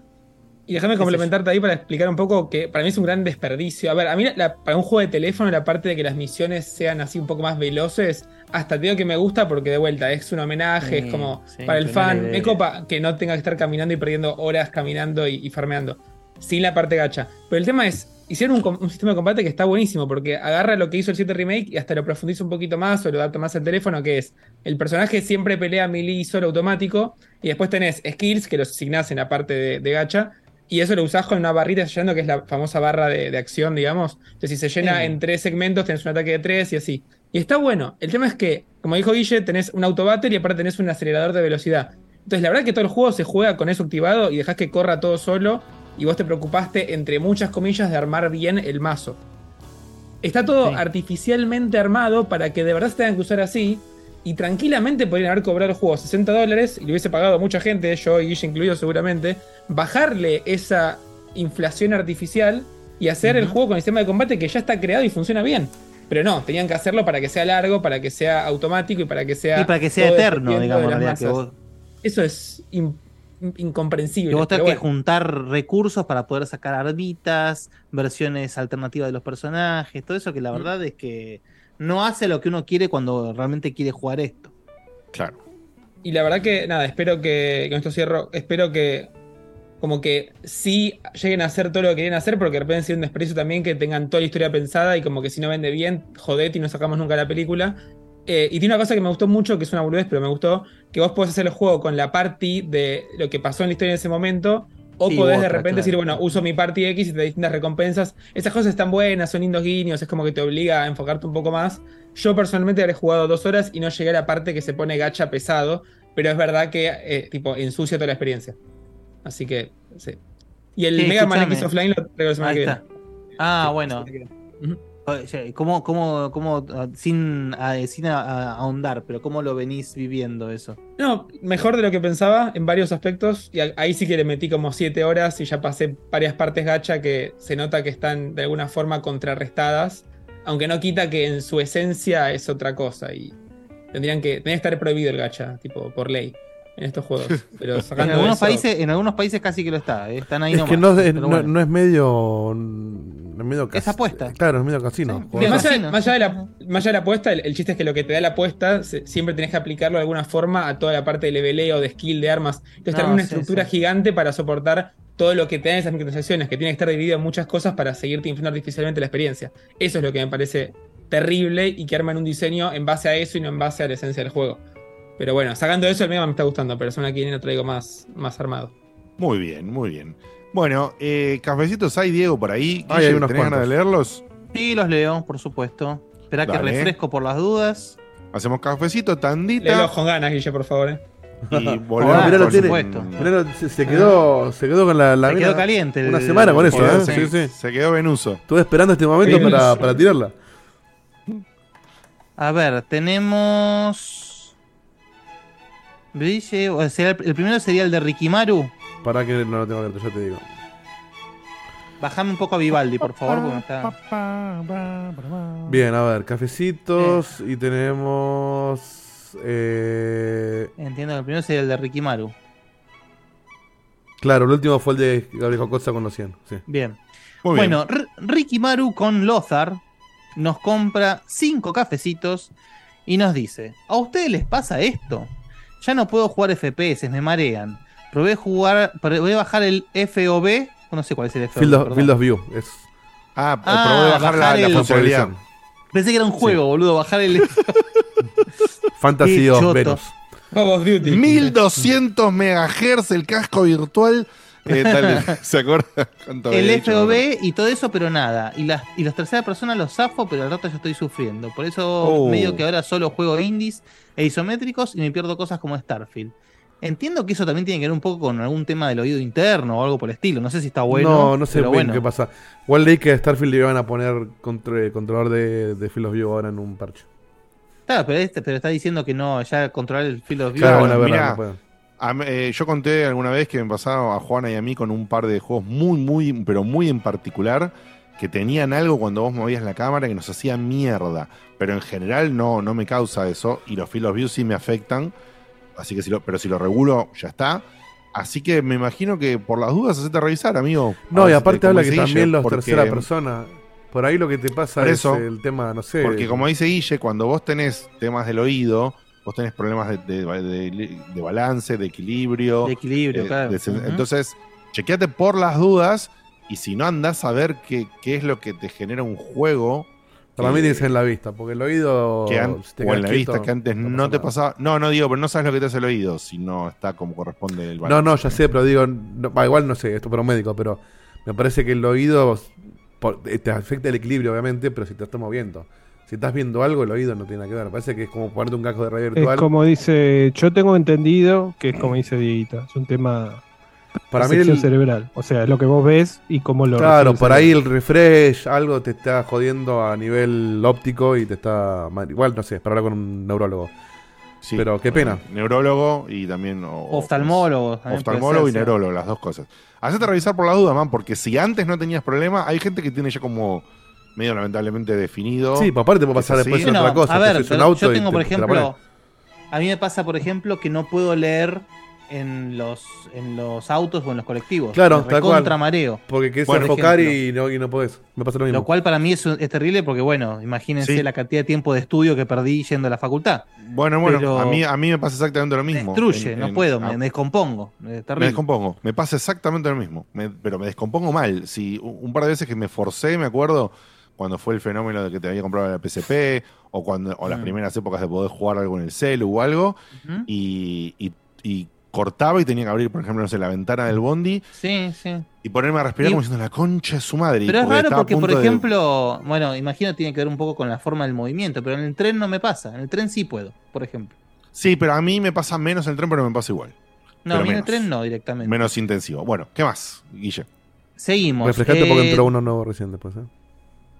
Y déjame complementarte ahí para explicar un poco que para mí es un gran desperdicio. A ver, a mí la- para un juego de teléfono la parte de que las misiones sean así un poco más veloces, hasta te digo que me gusta porque de vuelta es un homenaje, Sí, es como sí, para el fan, me copa que no tenga que estar caminando y perdiendo horas caminando y, y farmeando, sin la parte gacha. Pero el tema es, hicieron un, sistema de combate que está buenísimo porque agarra lo que hizo el 7 Remake y hasta lo profundiza un poquito más o lo adapta más al teléfono, que es, el personaje siempre pelea melee solo automático y después tenés skills que los asignás en la parte de, de gacha y eso lo usás con una barrita sellando, que es la famosa barra de, de acción, digamos. Entonces, si se llena Sí. en tres segmentos, tenés un ataque de tres y así. Y está bueno. El tema es que, como dijo Guille, tenés un autobattle y aparte tenés un acelerador de velocidad. Entonces, la verdad que todo el juego se juega con eso activado y dejás que corra todo solo. Y vos te preocupaste, entre muchas comillas, de armar bien el mazo. Está todo Sí. artificialmente armado para que de verdad se tengan que usar así. Y tranquilamente podrían haber cobrado el juego 60 dólares y le hubiese pagado a mucha gente, yo y Guille incluido seguramente, bajarle esa inflación artificial y hacer el juego con el sistema de combate que ya está creado y funciona bien. Pero no, tenían que hacerlo para que sea largo, para que sea automático y para que sea. Y para que sea eterno, digamos, en realidad, que masas. vos, Eso es in- incomprensible. que vos tenés que juntar recursos para poder sacar armitas, versiones alternativas de los personajes, todo eso que la Mm. verdad es que no hace lo que uno quiere cuando realmente quiere jugar esto. Claro. Y la verdad que, nada, espero que, con esto cierro, espero que como que sí lleguen a hacer todo lo que querían hacer, porque de repente sería un desprecio también que tengan toda la historia pensada y como que si no vende bien, jodete y no sacamos nunca la película. Eh, y tiene una cosa que me gustó mucho, que es una boludez, pero me gustó, que vos podés hacer el juego con la party de lo que pasó en la historia en ese momento, o Sí, podés de otra, repente claro. decir, bueno, uso mi party X y te da distintas recompensas. Esas cosas están buenas, son lindos guiños, es como que te obliga a enfocarte un poco más. Yo personalmente habré jugado dos horas y no llegué a la parte que se pone gacha pesado, pero es verdad que eh, tipo ensucia toda la experiencia. Así que, sí. Y el Sí, Mega Man. X Offline lo traigo la semana Ahí que viene. Ah, bueno. ¿Cómo, cómo, cómo, ah, sin, ah, sin ah, ah, ahondar, pero cómo lo venís viviendo eso? No, mejor de lo que pensaba en varios aspectos. Y ahí sí que le metí como 7 horas y ya pasé varias partes gacha que se nota que están de alguna forma contrarrestadas. Aunque no quita que en su esencia es otra cosa. Y tendrían que, que estar prohibido el gacha, tipo, por ley, en estos juegos. Pero En algunos, eso- países, en algunos países casi que lo está, eh, están ahí Es nomás. que no, es, no- bueno. no es medio. es medio Es apuesta. Claro, es medio casino. Más allá, más allá de la, más allá de la apuesta, el, el chiste es que lo que te da la apuesta se- siempre tenés que aplicarlo de alguna forma a toda la parte de leveleo, de skill, de armas. Entonces No, tener una sí, estructura sí. gigante para soportar todo lo que te dan esas microtransacciones, que tiene que estar dividido en muchas cosas para seguirte inflando artificialmente la experiencia. Eso es lo que me parece terrible y que arman un diseño en base a eso y no en base a la esencia del juego. Pero bueno, sacando eso, el Mega me está gustando, que viene lo traigo más, más armado. Muy bien, muy bien. Bueno, eh, cafecitos hay, Diego, por ahí. Ay, hay unos ¿Tenés ganas de cuantos. leerlos? Sí, los leo, por supuesto. Espera que refresco por las dudas. Hacemos cafecito, tandita. Léelos con ganas, Guille, por favor. eh. Y volvemos Ah, mirá, lo con- tiene. supuesto. Mirá, lo- se, se quedó, se quedó con la, la Se quedó caliente el- Una semana con eso, ¿eh? Sí, sí. sí. Se quedó venuso. Estuve esperando este momento para, para tirarla. A ver, tenemos. Brille, o sea, el primero sería el de Rikimaru. Para que no lo tengo abierto, ya te digo. Bajame un poco a Vivaldi, por favor, porque me está. Bien, a ver, cafecitos y tenemos. Eh, Entiendo que el primero sería el de Rikimaru. claro, el último fue el de Gabriel Jocosa con los 100. Sí. Bien. Muy bien. bueno, Rikimaru con Lothar nos compra cinco cafecitos y nos dice: ¿A ustedes les pasa esto? Ya no puedo jugar FPS, me marean. Probé jugar, probé bajar el FOB, no sé cuál es el FOB. Field of. Field of View. Es Ah, Ah, probé de bajar, la, el- funcionalidad. Pensé que era un juego, boludo, bajar el Fantasy Qué of choto. Venus. Call of Duty. 1200 megahertz el casco virtual. Eh, dale, ¿Se acuerda? el? FOB y todo eso, pero nada. Y las, y las terceras personas los zafo, pero al rato yo estoy sufriendo. Por eso Oh. medio que ahora solo juego indies e isométricos y me pierdo cosas como Starfield. Entiendo que eso también tiene que ver un poco con algún tema del oído interno o algo por el estilo. No sé si está bueno. no, no sé pero bien bueno. qué pasa. Igual leí que a Starfield le iban a poner contra- controlador de, de Field of View ahora en un parche. Claro, pero, este, pero está diciendo que no, ya controlar el field of view. Claro, Bueno, bueno, mirá, no. A eh, yo conté alguna vez que me pasaba a Juana y a mí con un par de juegos muy, muy, pero muy en particular que tenían algo cuando vos movías la cámara que nos hacía mierda. Pero en general no, no me causa eso y los field of view sí me afectan. Así que si lo, pero si lo regulo, ya está. Así que me imagino que por las dudas hacete revisar, amigo. No, y aparte te- habla que también los porque- tercera persona. Por ahí lo que te pasa Por es eso, el tema, no sé. Porque como dice Guille, cuando vos tenés temas del oído, vos tenés problemas de, de- de- de balance, de equilibrio. De equilibrio, eh, claro. Entonces, chequeate por las dudas y si no andás a ver qué, qué es lo que te genera un juego. Para que- mí tiene que ser en la vista, porque el oído. que an- si te o en la vista que antes no no, te pasaba. No, no digo, pero no sabes lo que te hace el oído si no está como corresponde el No, balance. no, ya sé, pero digo, no, igual no sé, esto para un médico, pero me parece que el oído por- eh, te afecta el equilibrio, obviamente, pero si te estás moviendo. Si estás viendo algo, el oído no tiene nada que ver. Parece que es como ponerte un casco de radio Es virtual. como dice, yo tengo entendido que es como dice Dieguito, es un tema Para de mí el- cerebral, o sea, es lo que vos ves y cómo lo Claro, por ahí el refresh, algo te está jodiendo a nivel óptico y te está. Igual, no sé, para hablar con un neurólogo. Sí, pero qué pena. Neurólogo y también. o- Oftalmólogo. también Oftalmólogo ser, y sí. neurólogo, las dos cosas. Hacete revisar por la duda, man, porque si antes no tenías problema, hay gente que tiene ya como medio lamentablemente definido. Sí, pues aparte te puede pasar después Bueno, otra cosa. a ver, un auto yo tengo, te- por te ejemplo, a mí me pasa, por ejemplo, que no puedo leer en los, en los autos o en los colectivos. Claro, Me tal cual. mareo. Porque querés Por enfocar y no, y no podés. Me pasa lo mismo. Lo cual para mí es, es terrible porque, bueno, imagínense Sí. la cantidad de tiempo de estudio que perdí yendo a la facultad. Bueno, bueno, Pero a mí, a mí me pasa exactamente lo mismo. Destruye, En- no en- puedo, ah, me, me descompongo. Es Me descompongo. Me pasa exactamente lo mismo. Me- pero me descompongo mal. Si un un par de veces que me forcé, me acuerdo, cuando fue el fenómeno de que te había comprado la PSP, o cuando o las Mm. primeras épocas de poder jugar algo en el celu o algo, y, y- y cortaba y tenía que abrir, por ejemplo, no sé, la ventana del bondi Sí, sí. y ponerme a respirar Y- como diciendo la concha de su madre. Pero es raro a porque, por de- ejemplo, bueno, imagino tiene que ver un poco con la forma del movimiento, pero en el tren no me pasa. En el tren sí puedo, por ejemplo. Sí, pero a mí me pasa menos en el tren, pero me pasa igual. No, Pero viene menos. tren no directamente. Menos intensivo. Bueno, ¿qué más, Guille? Seguimos. Refrescate porque Eh, entró uno nuevo recién después. ¿eh?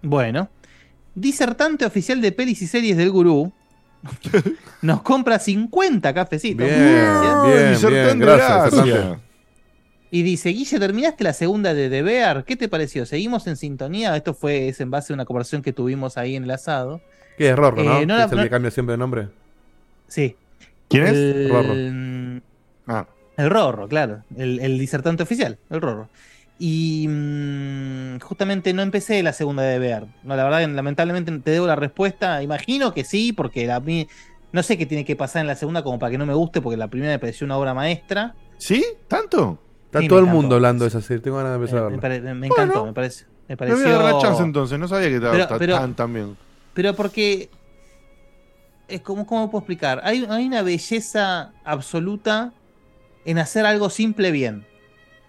Bueno. Disertante oficial de pelis y series del gurú. nos compra 50 cafecitos. Bien, bien. Gracias. Y dice, Guille, ¿terminaste la segunda de The Bear? ¿Qué te pareció? ¿Seguimos en sintonía? Esto fue es en base a una conversación que tuvimos ahí en el asado. ¿Qué es Rorro, no? Eh, no ¿Es la- el no- que cambia siempre de nombre? Sí. ¿Quién es? El, Rorro. Ah, el Rorro, claro. El, el disertante oficial, el Rorro. Y mm, justamente no empecé la segunda de Bear. No, la verdad, lamentablemente te debo la respuesta. Imagino que sí, porque a mí no sé qué tiene que pasar en la segunda como para que no me guste, porque la primera me pareció una obra maestra. ¿Sí? ¿Tanto? Está Sí, todo me el encantó. mundo hablando de esa serie. Tengo ganas de empezar a Me, verla. pare- me encantó, me parece. Me pareció. voy a dar la chance entonces. No sabía que estaba tan, tan bien. Pero porque. Es como, ¿Cómo puedo explicar? Hay, hay una belleza absoluta en hacer algo simple bien.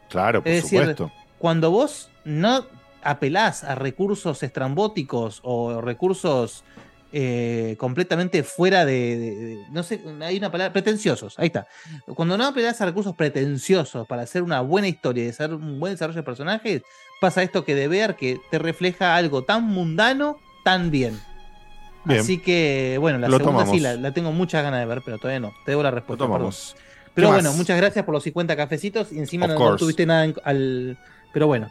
Claro, por es decir, supuesto. Cuando vos no apelás a recursos estrambóticos o recursos eh, completamente fuera de, de- de- No sé, hay una palabra. Pretenciosos, ahí está. Cuando no apelás a recursos pretenciosos para hacer una buena historia y hacer un buen desarrollo de personajes, pasa esto que de ver que te refleja algo tan mundano, tan bien. Bien. Así que, bueno, la Lo segunda sí la, la tengo muchas ganas de ver, pero todavía no. Te debo la Lo respuesta. perdón. tomamos. Pero ¿Qué bueno, más? muchas gracias por los 50 cafecitos y encima no, tuviste nada en- al. Pero bueno.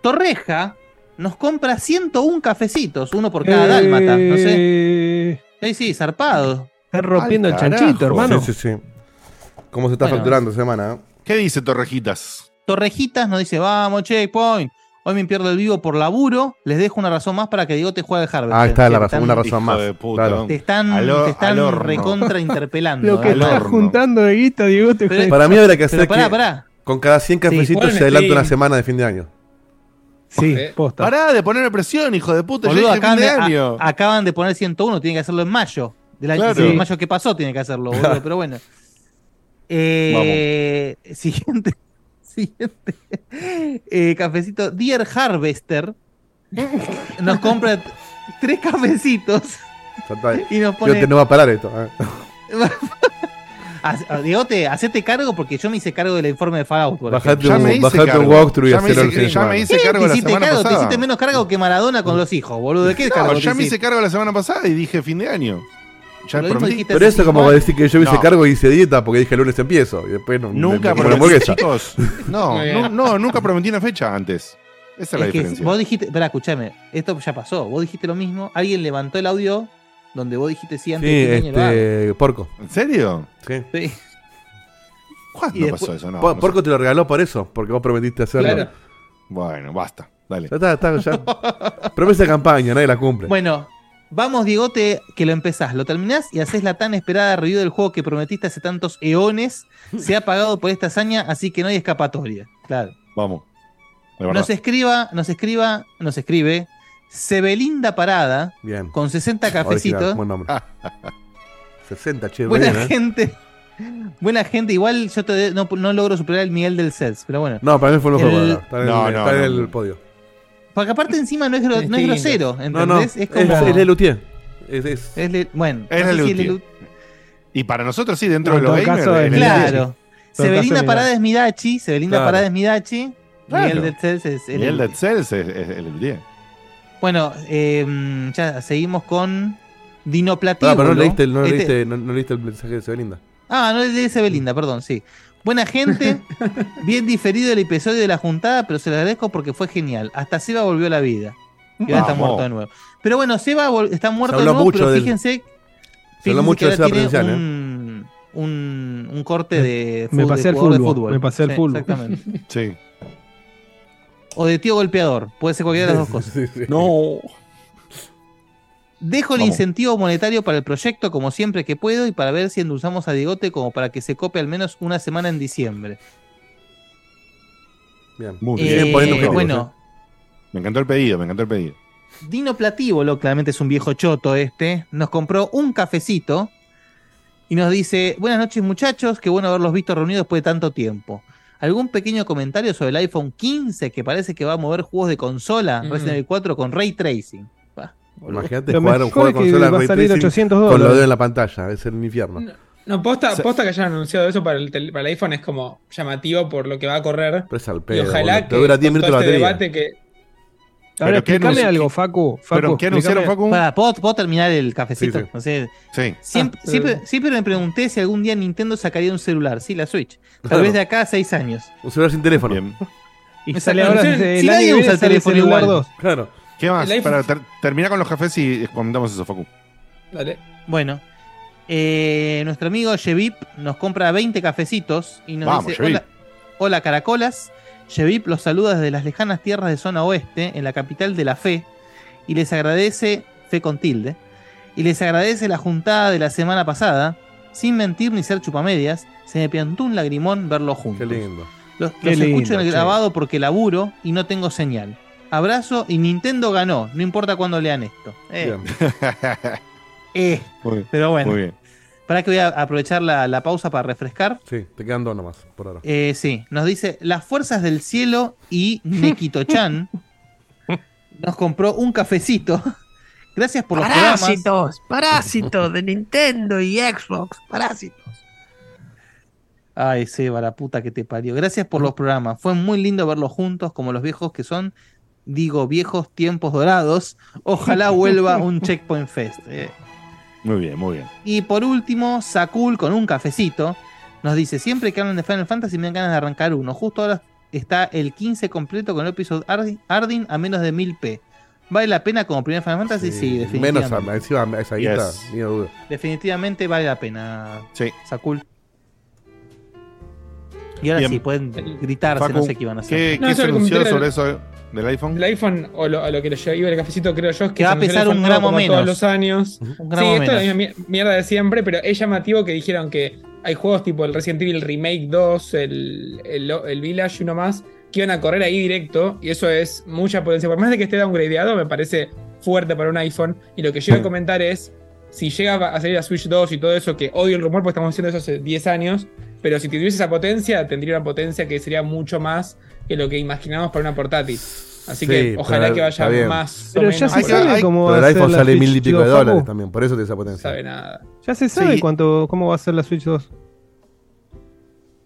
Torreja nos compra 101 cafecitos, uno por cada dálmata. No sé. Eh, Sí, sí, zarpado. Está rompiendo el chanchito, hermano. Sí, sí, sí. ¿Cómo se está Bueno. facturando semana? eh? ¿Qué dice Torrejitas? Torrejitas nos dice: Vamos, checkpoint. Hoy me pierdo el vivo por laburo. Les dejo una razón más para que Diego te juegue al Harvest. Ah, está la están- razón, una razón más. de puta. Claro. Te están, Al hor- te están recontra interpelando. Lo que ¿eh? horno. juntando de guita, Diego, te Pero- Para mí habría que Pero hacer pará, que pará. Con cada 100 cafecitos se adelanta una semana de fin de año. Sí, Eh, posta. Pará de ponerme presión, hijo de puta. Boludo, acaban fin de, de a- año. acaban de poner 101, tiene que hacerlo en mayo. Del año Claro. sí, mayo que pasó tiene que hacerlo, boludo, pero bueno. Eh, siguiente. Siguiente. Eh, cafecito. Dear Harvester nos compra tres cafecitos está. y nos Yo pone. te no va a parar esto. Diegote, hacete cargo porque yo me hice cargo del informe de Fallout. Bajate Ya un, me hice bajate un walkthrough y Ya me hacelo hice- ya me hice cargo te la hiciste semana cargo, te pasada. hiciste menos cargo que Maradona con los hijos, boludo. ¿De qué No, cargo te ya me hice cargo la semana pasada y dije fin de año. Ya Pero hace eso como va a decir que yo me hice No. cargo y hice dieta porque dije el lunes empiezo. Y después no, Nunca me- me la prometí, chicos. No, no, no, nunca prometí una fecha antes. Esa es la Es que diferencia. vos dijiste, espera, escúchame, esto ya pasó. Vos dijiste lo mismo, alguien levantó el audio donde vos dijiste sí antes Sí, de de año este. Porco. ¿En serio? Sí. Sí. ¿Cuándo después- pasó eso? No, Po- no Porco sé. te lo regaló por eso, porque vos prometiste hacerlo. Claro. Bueno, basta. Dale. Ya está, está, ya. Promesa de campaña, nadie la cumple. Bueno, vamos, Diegote, que lo empezás, lo terminás y haces la tan esperada review del juego que prometiste hace tantos eones. Se ha pagado por esta hazaña, así que no hay escapatoria. Claro. Vamos. Nos escriba, nos escriba, nos escribe Sebelinda Parada Bien. con 60 Original, cafecitos. buen nombre. 60, che, Buena bien, ¿eh? gente. Buena gente. Igual yo todavía no, no logro superar el Miguel del Cels, pero bueno. No, para mí fue. El- jugador. Está en, No, el, no, está en no, el podio. Porque aparte encima no es, gro- no es grosero, No, no. ¿entendés? Es, Es como. es Lelutier. Es, es- es le- bueno, Es Lelutier. Y para nosotros sí, dentro de los gamers. es es Claro. Severina Parada es Midachi. Severina Claro. Parada es Midachi. Claro. Miguel del Cels es el. Cells es, es el Lelutier. Bueno, eh, ya seguimos con Ah, Dinoplatíbulo. pero no leíste, el- no, Este- leíste, no, no leíste el mensaje de Sebelinda. Ah, no leí Sebelinda, perdón, sí. Buena gente, bien diferido el episodio de la juntada, pero se lo agradezco porque fue genial. Hasta Seba volvió a la vida. Y ahora está muerto de nuevo. Pero bueno, Seba está muerto de nuevo, mucho pero del- fíjense, habló fíjense mucho que de ahora tiene ¿eh? un, un, un corte de, Me fútbol- pasé de de fútbol, fútbol. me pasé al Sí, fútbol. Exactamente. Sí. O de tío golpeador, puede ser cualquiera de las dos cosas. Sí, sí. No. Dejo el Vamos. incentivo monetario para el proyecto como siempre que puedo y para ver si endulzamos a Digote como para que se cope al menos una semana en diciembre. Bien. Muy Eh, bien. Objetivos, bueno, Me encantó el pedido, me encantó el pedido. Dino Platíbolo, claramente es un viejo choto este, nos compró un cafecito y nos dice, buenas noches muchachos, qué bueno haberlos visto reunidos después de tanto tiempo. ¿Algún pequeño comentario sobre el iPhone 15 que parece que va a mover juegos de consola Mm. Resident Evil 4 con Ray Tracing? Imagínate jugar un juego de consola va a Ray salir Tracing 800 con los dedos en la pantalla. Es el infierno. No, posta, O sea- posta que hayan anunciado eso para el, tel- para el iPhone es como llamativo por lo que va a correr. Pero es al y pedo, ojalá boludo. que Te dura 10 con minutos todo este debate que Ahora, ¿Pero qué explícame algo, Facu. Facu ¿Pero qué anunciaron, Facu? Para, ¿puedo, puedo terminar el cafecito? Sí, sí. No sé, Sí. siempre, Ah, siempre, eh. siempre me pregunté si algún día Nintendo sacaría un celular. Sí, la Switch. Tal Claro. vez de acá a seis años. Un celular sin teléfono. Bien. Y Me sale ahora si nadie usa el teléfono igual. 2. Claro. ¿Qué más? Para ter- terminar con los cafés y comentamos eso, Facu. Dale. Bueno, eh, nuestro amigo Shevip nos compra 20 cafecitos y nos Vamos, dice: hola, caracolas. Shevip los saluda desde las lejanas tierras de zona oeste, en la capital de la fe, y les agradece, fe con tilde, y les agradece la juntada de la semana pasada. Sin mentir ni ser chupamedias, se me piantó un lagrimón verlos Qué juntos. lindo. Los, Qué los lindo, escucho en el che. grabado porque laburo y no tengo señal. Abrazo y Nintendo ganó, no importa cuándo lean esto. Eh, Bien. eh, Muy bien. pero bueno. Muy bien. Para que voy a aprovechar la, la pausa para refrescar. Sí, te quedan dos nomás por ahora. Eh, sí, nos dice Las Fuerzas del Cielo y Nekito-chan nos compró un cafecito. Gracias por los programas. Parásitos, parásitos de Nintendo y Xbox, parásitos. Ay, Seba, la puta que te parió. Gracias por los programas. Fue muy lindo verlos juntos, como los viejos que son. Digo, viejos tiempos dorados. Ojalá vuelva un Checkpoint Fest. Eh, Muy bien, muy bien. Y por último, Sakul con un cafecito nos dice: Siempre que hablan de Final Fantasy me dan ganas de arrancar uno. Justo ahora está el 15 completo con el episodio Ardin, Ardin a menos de 1000p. ¿Vale la pena como primer Final Fantasy? Sí, definitivamente. Menos a, encima esa guita, Yes. ni duda. Definitivamente vale la pena, Sí. Sakul. Y ahora Bien. sí, pueden gritarse, Facu, no sé qué iban a hacer. ¿Qué, No, qué se anunció sobre eso del iPhone? El iPhone, o lo, a lo que lo lleva el cafecito, creo yo, es que, Que va a pesar un gramo nuevo menos. todos los años. Un Sí, gramo esto es la misma mier- mierda de siempre, pero es llamativo que dijeron que hay juegos tipo el Resident Evil Remake 2, el, el, el Village y uno más, que iban a correr ahí directo, y eso es mucha potencia. Por más de que esté downgradeado, me parece fuerte para un iPhone. Y lo que yo iba a comentar es, si llega a salir la Switch 2 y todo eso, que odio el rumor porque estamos haciendo eso hace 10 años, pero si tuviese esa potencia, tendría una potencia que sería mucho más que lo que imaginamos para una portátil. Así Sí, que ojalá pero que vaya bien. más Pero o ya menos. se sabe cómo va el a ser iPhone la sale Switch mil y pico 2, de Facu. dólares también, por eso tiene esa No potencia. sabe nada. Ya se sabe Sí. cuánto, cómo va a ser la Switch 2.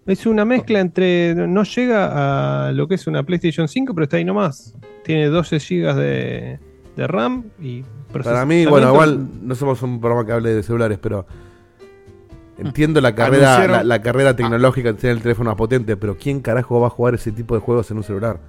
Es una mezcla entre. No llega a lo que es una PlayStation 5, pero está ahí nomás. Tiene 12 GB de, de RAM y. Para mí, bueno, igual no somos un programa que hable de celulares, pero entiendo la carrera, la, la carrera tecnológica de tener el teléfono más potente, pero ¿quién carajo va a jugar ese tipo de juegos en un celular?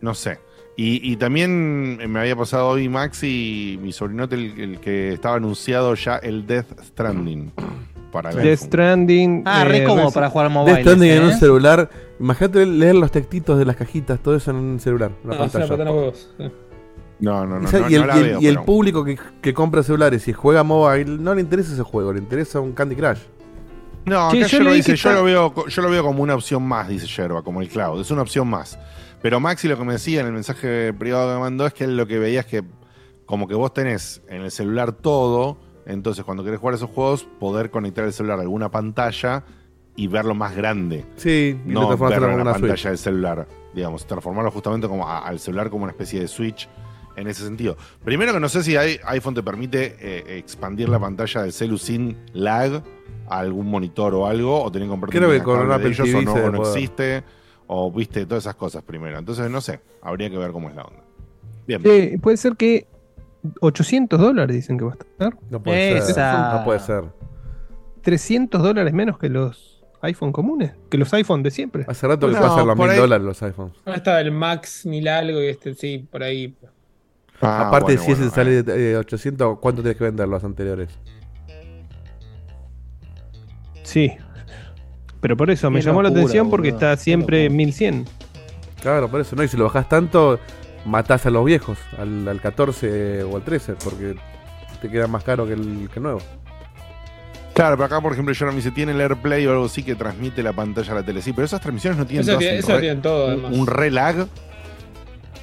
No sé. Y, y también me había pasado hoy Max y mi sobrinote el, el que estaba anunciado ya el Death Stranding para el Death. Stranding. Ah, re eh, cómodo Resi- para jugar mobile. Death Stranding en un ¿eh? celular. Imagínate leer los textitos de las cajitas, todo eso en un celular, una pantalla. en los huevos. Sí. No, no, no. O sea, no, y el, no la y el- veo, y el pero- público que, que compra celulares y juega mobile no le interesa ese juego, le interesa un Candy Crush. No, acá yo yo, lo dice, yo, lo veo, yo lo veo como una opción más, dice Yerba, como el cloud. Es una opción más. Pero Maxi lo que me decía en el mensaje privado que me mandó es que él lo que veía es que como que vos tenés en el celular todo, entonces cuando querés jugar esos juegos, poder conectar el celular a alguna pantalla y verlo más grande. Sí, no verlo en en la una pantalla Switch. del celular. Digamos, transformarlo justamente como a- al celular como una especie de Switch en ese sentido. Primero que no sé si hay- iPhone te permite eh, expandir la pantalla del celu sin lag a algún monitor o algo, o tener que comprar Creo que una con cable un de Apple ellos, TV o no, o existe, o viste todas esas cosas primero. Entonces, no sé, habría que ver cómo es la onda. Bien. Eh, puede ser que 800 dólares dicen que va a estar. No puede ser. No puede ser. 300 dólares menos que los iPhone comunes, que los iPhone de siempre. Hace rato que No, pasan los por mil ahí- dólares los iPhones. Ahora está el Max mil algo y este, sí, por ahí. Ah, Aparte, bueno, si ese bueno, sale eh. de eh, 800, ¿cuánto tienes que vender los anteriores? Sí. Pero por eso me llamó la atención porque boludo. está siempre Qué 1100. Claro, por eso, ¿no? Y si lo bajás tanto, matás a los viejos, al, al 14 o al 13, porque te queda más caro que el, que el nuevo. Claro, pero acá, por ejemplo, yo me dice, tiene el AirPlay o algo así que transmite la pantalla a la tele. Sí, pero esas transmisiones no tienen Eso, todas tiene- un eso re- tienen todo, un- además. un re lag.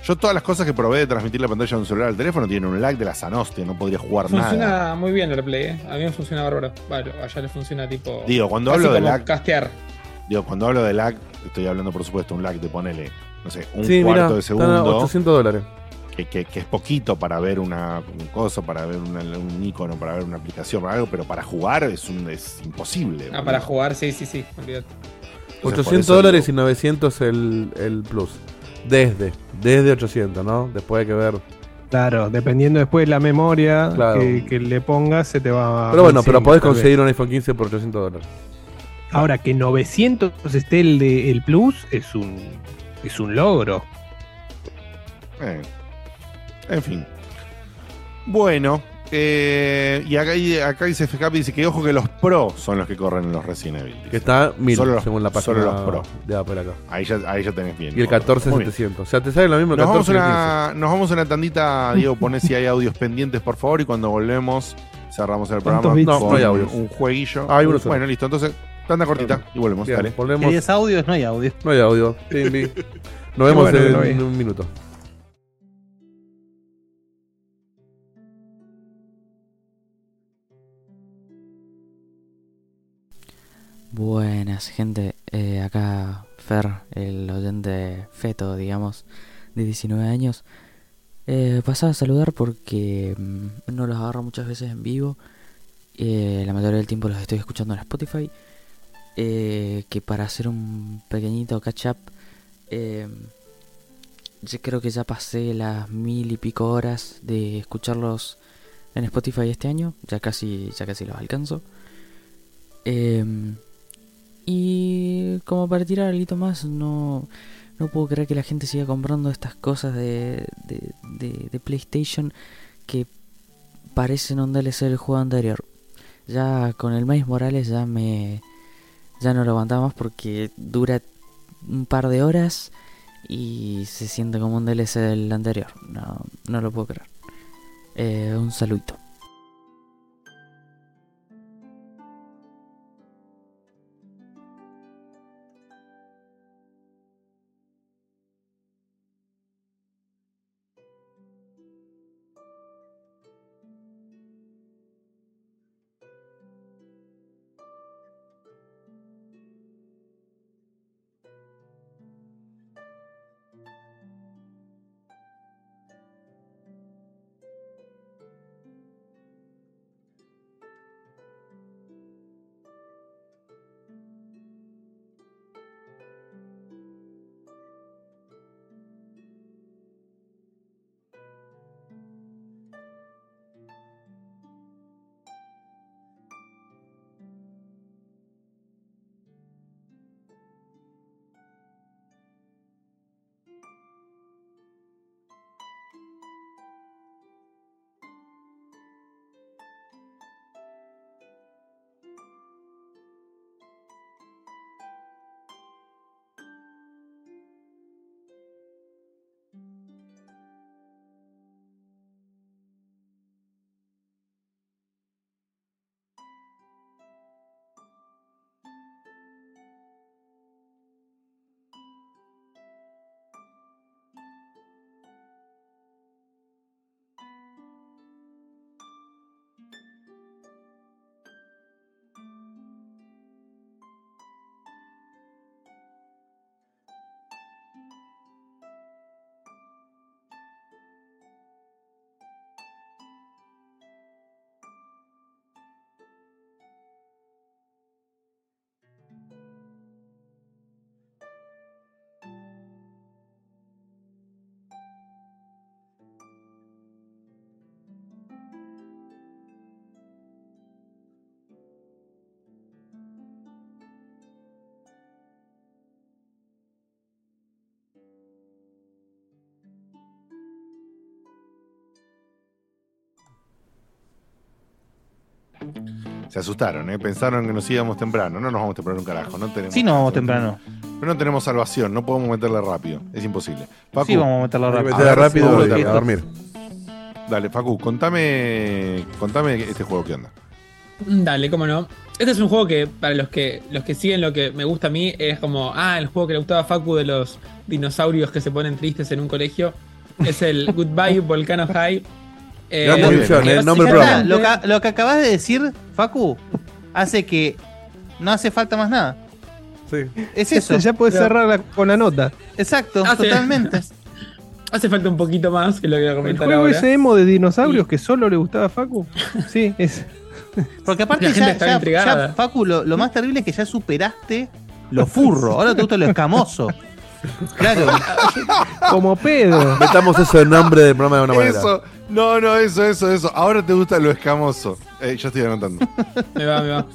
Yo todas las cosas que probé de transmitir la pantalla de un celular al teléfono tienen un lag de la Sanostia, no podría jugar Funciona nada. muy bien el Play, ¿eh? A mí me funciona bárbaro. Vale, allá le funciona tipo. Digo, cuando casi hablo de lag- Castear. Digo, cuando hablo de lag, estoy hablando, por supuesto, un lag de ponele, no sé, un sí, cuarto mirá, de segundo. 800 dólares. que, que- que es poquito para ver una un coso, para ver una- un icono, para ver una aplicación o algo, pero para jugar es, un, es imposible. Ah, para jugar, sí, sí, sí. olvídate. Entonces, por 800 eso dólares digo- y 900 el, el plus. Desde, desde 800, ¿no? Después hay que ver. Claro, dependiendo después de la memoria Claro. que, que le pongas, se te va a. Pero bueno, pero 1100, podés conseguir un iPhone 15 por 800 dólares. Ahora que 900 esté el de el Plus es un es un logro. Eh, En fin. Bueno, eh, y acá, y acá dice FKP, dice que ojo que los Pro son los que corren en los Resident Evil. dice. Que está 1000 Solo los- según la página Solo los Pro. de Apple acá. Ahí ya, ahí ya tenés bien. Y el 14 Muy bien. 700. O sea, te sale lo mismo el Nos vamos, 14 a que el una, nos vamos a una tandita, Diego, poné si hay audios pendientes, por favor, y cuando volvemos cerramos el programa ¿Cuántos bits? con No, no hay audios. un jueguillo. Ah, hay uno solo. bueno, listo, entonces, tanda cortita y volvemos, Bien, dale. volvemos. ¿Querías audios? No hay audio. No hay audio. Nos vemos bueno en un minuto. Buenas, gente. Eh, acá Fer, el oyente feto, digamos, de 19 años. Eh, pasaba a saludar porque mm, no los agarro muchas veces en vivo. Eh, la mayoría del tiempo los estoy escuchando en Spotify. Que para hacer un pequeñito catch up, eh, yo creo que ya pasé las mil y pico horas de escucharlos en Spotify este año. Ya casi, ya casi los alcanzo. Em, y como para tirar algo más, no, no puedo creer que la gente siga comprando estas cosas de, de, de- PlayStation que parecen un DLC del juego anterior. Ya con el Miles Morales ya me ya no lo aguantamos porque dura un par de horas y se siente como un DLC del anterior. No, no lo puedo creer. Eh, un saludito. Se asustaron, ¿eh? Pensaron que nos íbamos temprano. No nos vamos temprano un carajo. No tenemos Sí, nos vamos temprano. Pero no tenemos salvación. No podemos meterle rápido. Es imposible. Facu, Sí, vamos a meterle a rápido. rápido que a dormir. Dale, Facu, contame, contame este juego qué onda. Dale, cómo no. Este es un juego que, para los que, los que siguen lo que me gusta a mí, es como, ah, el juego que le gustaba a Facu de los dinosaurios que se ponen tristes en un colegio. Es el Goodbye Volcano High. Eh, Gran descripción, que eh, nombre Lo que, lo que acabas de decir, Facu, hace que no hace falta más nada. Sí. Es eso. Ya puedes Pero- cerrar la- con la nota. Exacto, totalmente. hace falta un poquito más que lo que voy a El comentar juego ahora. ese emo de dinosaurios que solo le gustaba a Facu. Sí, es. Porque aparte ya, está ya- ya, Facu, lo, lo más terrible es que ya superaste lo furro. Ahora te gusta lo escamoso. Claro. Como pedo. Metamos eso en nombre del programa de una manera. Eso, no, no, eso, eso, eso. Ahora te gusta lo escamoso. Eh, yo estoy anotando. Me va, me va.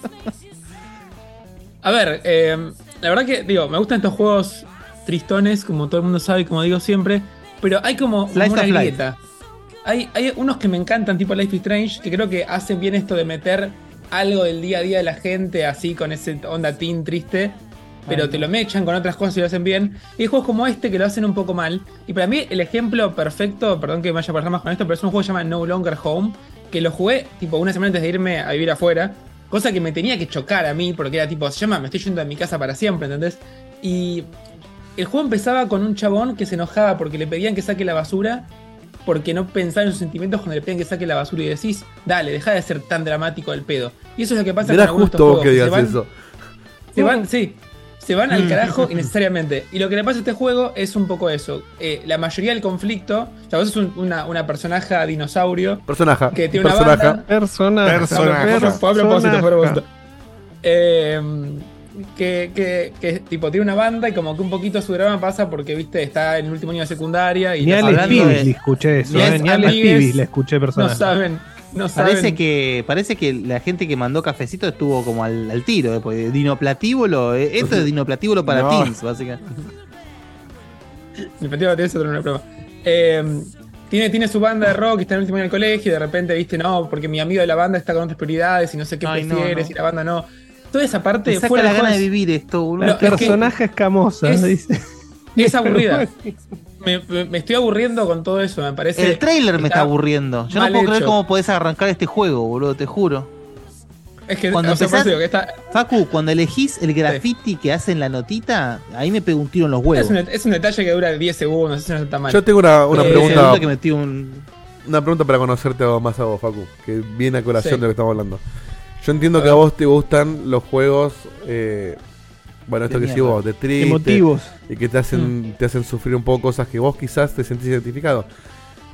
A ver, eh, la verdad que, digo, me gustan estos juegos tristones, como todo el mundo sabe y como digo siempre, pero hay como, como una grieta. Hay, hay unos que me encantan, tipo Life is Strange, que creo que hacen bien esto de meter algo del día a día de la gente, así con ese onda teen triste, pero te lo mechan con otras cosas y lo hacen bien. Y hay juegos como este que lo hacen un poco mal. Y para mí el ejemplo perfecto, perdón que me vaya las ramas con esto, pero es un juego que se llama No Longer Home, que lo jugué tipo una semana antes de irme a vivir afuera, cosa que me tenía que chocar a mí, porque era tipo, se llama, me estoy yendo de mi casa para siempre, ¿entendés? Y el juego empezaba con un chabón que se enojaba porque le pedían que saque la basura, porque no pensaba en sus sentimientos cuando le pedían que saque la basura y decís, dale, deja de ser tan dramático el pedo. Y eso es lo que pasa con justo vos que digas se van- eso. se van, sí. Se van al carajo innecesariamente. Y lo que le pasa a este juego es un poco eso. Eh, la mayoría del conflicto. O sea, vos sos un- una, una personaje dinosaurio. Personaje. Que tiene una Personaje. banda. Personaje. Personaje. Fue a propósito, fue a propósito. Personaje. Eh, que, que, que, tipo tiene una banda y como que un poquito su drama pasa porque, viste, está en el último año de secundaria y Ni no al saben- hablando de- le escuché eso. Ni eh, al Ni al amigues, Stevie le escuché no personaje. saben, no saben. Parece que, parece que la gente que mandó cafecito estuvo como al, al tiro. eh, porque dinoplatíbulo, eh, esto es dinoplatíbulo para No. teens, básicamente. Otro una prueba. Eh, tiene, tiene su banda de rock, está en el último año del colegio y de repente, viste, no, porque mi amigo de la banda está con otras prioridades y no sé qué Ay, no, prefieres no. y la banda no. Toda esa parte Te saca fuera la de gana de vivir esto. La No, que- personaje escamosa, es- dice. Es aburrida. me, estoy aburriendo con todo eso, me parece. El trailer me está aburriendo. Yo no puedo creer hecho. cómo podés arrancar este juego, boludo, te juro. Es que, Cuando o sea, empezás- que está- Facu, cuando elegís el graffiti que hacen la notita, ahí me pegó un tiro en los es, huevos. un, es un detalle que dura 10 segundos, eso no está mal. Yo tengo una, una Eh, pregunta. Segundo que metí un. Una pregunta para conocerte más a vos, Facu, que viene a colación Sí. de lo que estamos hablando. Yo entiendo A que a vos te gustan los juegos, eh, bueno, esto De que decís mierda. vos, de triste, Emotivos. y que te hacen, te hacen sufrir un poco cosas que vos quizás te sentís identificado.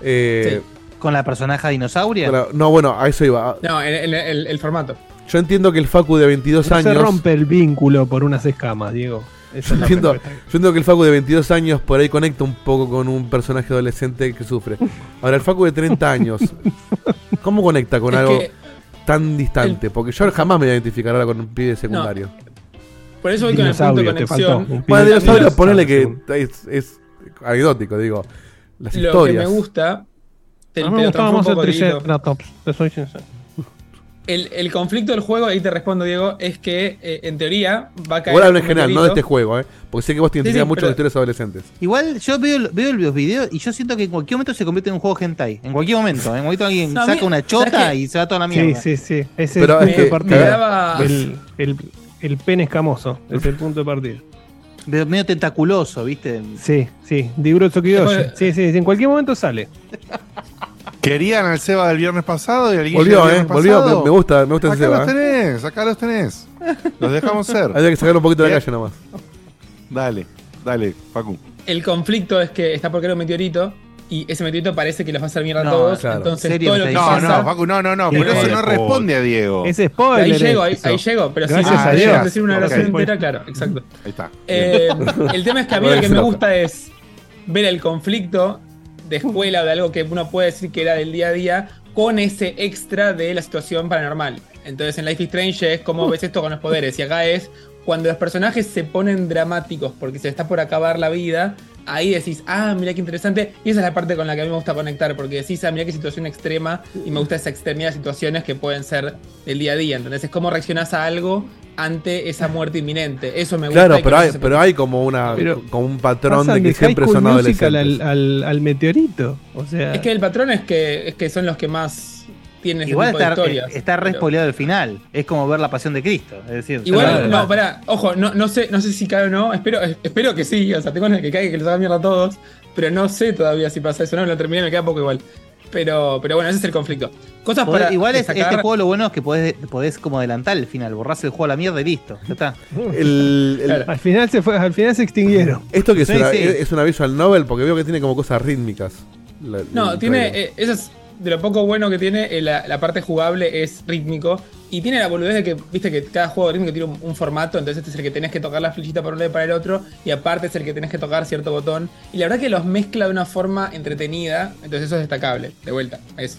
Eh, Con la personaje dinosauria. no, bueno, a eso iba. No, el, el- el- el formato. Yo entiendo que el Facu de 22 No años... se rompe el vínculo por unas escamas, Diego. Yo entiendo, yo entiendo que el Facu de 22 años por ahí conecta un poco con un personaje adolescente que sufre. Ahora, el Facu de 30 años, ¿cómo conecta con Es algo tan distante? Porque yo jamás me voy a identificar ahora con un pibe secundario. Por eso voy con el punto de conexión. Bueno, dinosaurio, Dinos- ponele que es, es anecdótico, digo. Las Lo que historias. me gusta. Te, A mí me gustaba más el. Triceratops, te soy sincero. El, el conflicto del juego, ahí te respondo, Diego, es que eh, en teoría va a caer. Igual hablo en general, no de este juego, ¿eh? Porque sé que vos te Sí, sí, mucho con historias adolescentes. Igual yo veo, veo los videos y yo siento que en cualquier momento se convierte en un juego hentai. En cualquier momento. En cualquier momento alguien No, a mí- saca una ¿sabes chota y se va toda la Sí, mierda. sí, sí. Ese es Pero es de que- me daba- El, el, el pene escamoso es el punto de partida. Medio tentaculoso, ¿viste? Sí, sí. Diguro Kiyoshi. Sí, sí, sí, en cualquier momento sale. Querían al Seba del viernes pasado y al Guille Volvió, del ¿eh? viernes Volvió, pasado. me, me gusta, me gusta ese Acá Seba, los ¿eh? tenés, acá los tenés. Los dejamos ser. Había que sacar un poquito de la calle nomás. Dale, dale, Facu. El conflicto es que está por caer un meteorito y ese meteorito parece que los va a hacer mierda No, a todos. claro. Entonces, ¿Serio todo lo que No, pasa. no, Facu, no, no, no. Por eso no, no responde a Diego. Es spoiler. Ahí llego, ahí, eso. ahí llego, pero si Gracias ah, a Dios. decir una oración entera, claro, exacto. Ahí está. Eh, el tema es que a mí lo que me gusta es ver el conflicto de escuela o de algo que uno puede decir que era del día a día con ese extra de la situación paranormal. Entonces en Life is Strange es como ves esto con los poderes y acá es cuando los personajes se ponen dramáticos porque se está por acabar la vida, ahí decís, ah, mira qué interesante. Y esa es la parte con la que a mí me gusta conectar, porque decís, ah, mira qué situación extrema y me gusta esa extremidad de situaciones que pueden ser del día a día. Entonces es cómo reaccionás a algo ante esa muerte inminente. Eso me gusta. Claro, pero no hay, pero hay como una Pero como un patrón de que de siempre son adolescentes. al, al, al meteorito. O sea, Es que el patrón es que, es que son los que más ese Igual tipo de está, historias. está re Pero- el final. Es como ver la pasión de Cristo. Es decir, Igual, no, pará, ojo, no, no sé, no sé si cae o no, espero, espero que sí, o sea, tengo ganas de que caiga y que les haga mierda a todos, pero no sé todavía si pasa eso, no, lo terminé, me queda poco igual. Pero, pero bueno, ese es el conflicto. Cosas Podés- para igual es- destacar- este juego lo bueno es que podés, podés como adelantar el final, borrás el juego a la mierda y listo. Ya está. El- el- Al final se fue, al final se extinguieron. Esto que es, Sí, una, sí. es una visual novel porque veo que tiene como cosas rítmicas. La- No, tiene. eh, eso es de lo poco bueno que tiene. eh, la, parte jugable es rítmico. Y tiene la boludez de que, viste, que cada juego rítmico tiene un, formato. Entonces este es el que tenés que tocar la flechita para un lado y para el otro. Y aparte es el que tenés que tocar cierto botón. Y la verdad que los mezcla de una forma entretenida. Entonces eso es destacable. De vuelta. Es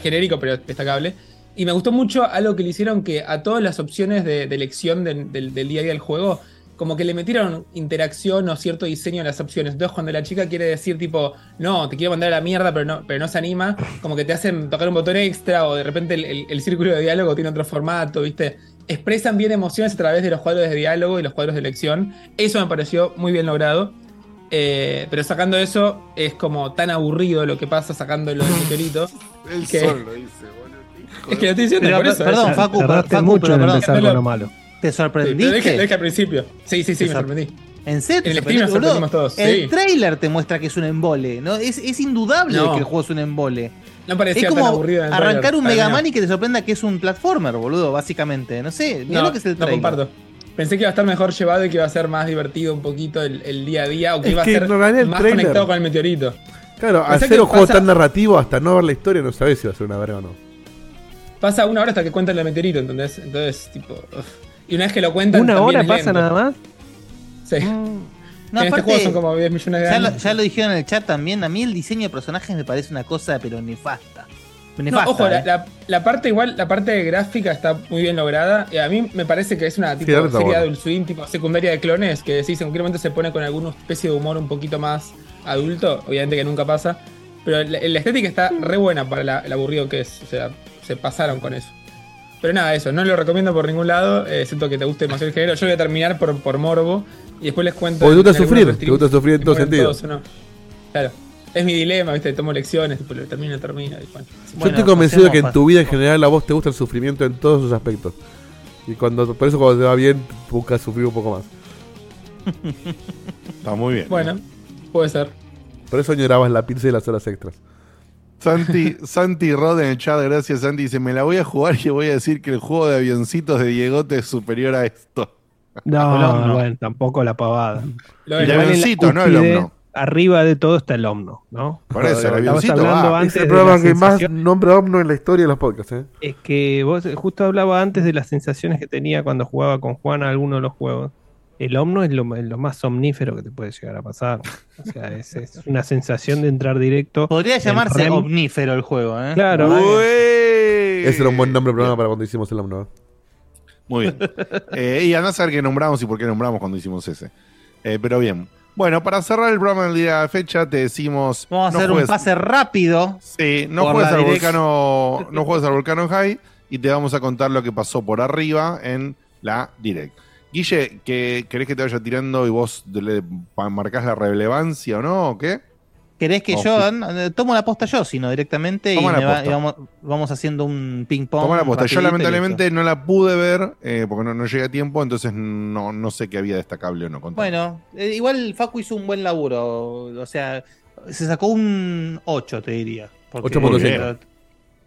genérico, pero destacable. Y me gustó mucho algo que le hicieron que a todas las opciones de, elección del día a día del juego como que le metieron interacción o cierto diseño a las opciones. Entonces, cuando la chica quiere decir, tipo, no, te quiero mandar a la mierda, pero no, pero no se anima, como que te hacen tocar un botón extra o de repente el, el- el círculo de diálogo tiene otro formato, ¿viste? Expresan bien emociones a través de los cuadros de diálogo y los cuadros de elección. Eso me pareció muy bien logrado. Eh, pero sacando eso, es como tan aburrido lo que pasa sacando los meteoritos. Él que- solo dice, boludo. Es que lo estoy diciendo Pero, por eso. perdón, es- Facu, Tardaste Facu, mucho pero en empezar con lo malo. ¿Te Sí, sorprendiste? lo dije, lo dije al principio. Sí, sí, sí, Te me sor- sorprendí. ¿En serio? el todos, El sí. trailer te muestra que es un embole, ¿no? Es, es indudable No. que el juego es un embole. No parecía es tan como aburrido en el arrancar trailer, un Mega no. Man y que te sorprenda que es un platformer, boludo, básicamente. No sé, mira No, lo que es el no trailer. comparto. Pensé que iba a estar mejor llevado y que iba a ser más divertido un poquito el, el día a día o que Es iba a ser más trailer- conectado con el meteorito. Claro, al ser un juego pasa- tan narrativo, hasta no ver la historia, no sabes si va a ser una verga o no. Pasa una hora hasta que cuentan el meteorito, ¿entendés? Entonces, tipo. Y una vez que lo cuentan. ¿Una hora pasa lento. nada más? Sí. No, en este aparte, juego son como 10 millones de ya años. lo, ya lo dijeron en el chat también. A mí el diseño de personajes me parece una cosa, pero nefasta. No, Nefasta, ojo, la, eh. la- la parte igual, la parte gráfica está muy bien lograda. Y a mí me parece que es una tipo está serie bueno. Adult Swim, tipo secundaria de clones, que decís, en cualquier momento se pone con alguna especie de humor un poquito más adulto, obviamente que nunca pasa. Pero la, la estética está re buena para la- el aburrido que es. O sea, se pasaron con eso. Pero nada, eso, no lo recomiendo por ningún lado, eh, excepto que te guste demasiado el género. Yo voy a terminar por, por morbo y después les cuento. Porque te gusta sufrir, te gusta sufrir en todo sentido. todos o no. Claro. Es mi dilema, ¿viste? Tomo lecciones, tipo, lo termino, termino. y bueno. Yo estoy convencido de que en tu vida en general a vos te gusta el sufrimiento en todos sus aspectos. Y cuando por eso cuando te va bien, buscas sufrir un poco más. Está muy bien. Bueno, puede ser. Por eso añorabas la pizza y las horas extras. Santi, Santi Rod en el chat, gracias Santi, dice, me la voy a jugar y voy a decir que el juego de avioncitos de Diegote es superior a esto. No, El Omno. bueno, tampoco la pavada. Lo la avioncito, no el cúspide, Omno. Arriba de todo está el Omno, ¿no? Por eso, el avioncito hablando va. antes Es el de programa que más nombra Omno en la historia de los podcasts. ¿eh? Es que vos justo hablaba antes de las sensaciones que tenía cuando jugaba con Juan a alguno de los juegos. El Omno es lo, lo más somnífero que te puede llegar a pasar. O sea, es, es una sensación de entrar directo. Podría llamarse REM. omnífero el juego, ¿eh? Claro. Ese era un buen nombre de programa para cuando hicimos el Omno. ¿eh? Muy bien. Eh, y andás a ver qué nombramos y por qué nombramos cuando hicimos ese. Eh, pero bien. Bueno, para cerrar el programa del día de la fecha, te decimos. Vamos a no hacer juegues- un pase rápido. Sí, no juegues al direct- volcano. No juegues al volcano high. Y te vamos a contar lo que pasó por arriba en la direct. Guille, ¿que, ¿querés que te vaya tirando y vos le marcás la relevancia o no? ¿O qué? ¿Querés que Oh, yo sí. eh, tomo la posta yo, sino directamente y, Toma la me va- posta. y vamos, vamos haciendo un ping pong? Toma la posta. Yo lamentablemente no la pude ver eh, porque no, no llegué a tiempo, entonces no, no sé qué había destacable o no. Contame. Bueno, eh, igual Facu hizo un buen laburo. O sea, se sacó un 8, te diría. porque- 8.5.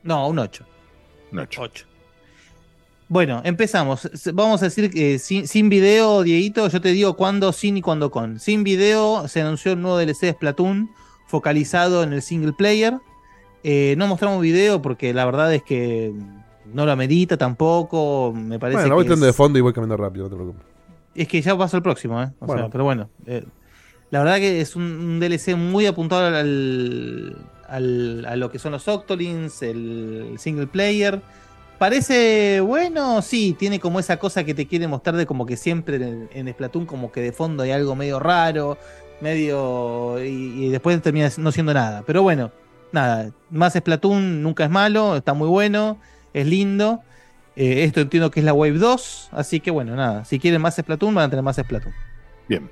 No, un 8. Un 8. Bueno, empezamos. Vamos a decir que sin, sin video, Dieguito, yo te digo cuándo sin y cuándo con. Sin video se anunció el nuevo DLC de Splatoon focalizado en el single player. Eh, no mostramos video porque la verdad es que no lo amerita tampoco. Me parece Bueno, voy que es- de fondo y voy caminando rápido, no te preocupes. es que ya pasó el próximo, ¿eh? O Bueno. sea, pero bueno. eh, la verdad que es un, un DLC muy apuntado al, al- a lo que son los Octolins, el single player. Parece bueno, sí, tiene como esa cosa que te quiere mostrar de como que siempre en, en Splatoon como que de fondo hay algo medio raro, medio... Y, y después termina no siendo nada. Pero bueno, nada, más Splatoon nunca es malo, está muy bueno, es lindo. Eh, esto entiendo que es la Wave 2, así que bueno, nada, si quieren más Splatoon van a tener más Splatoon. Bien.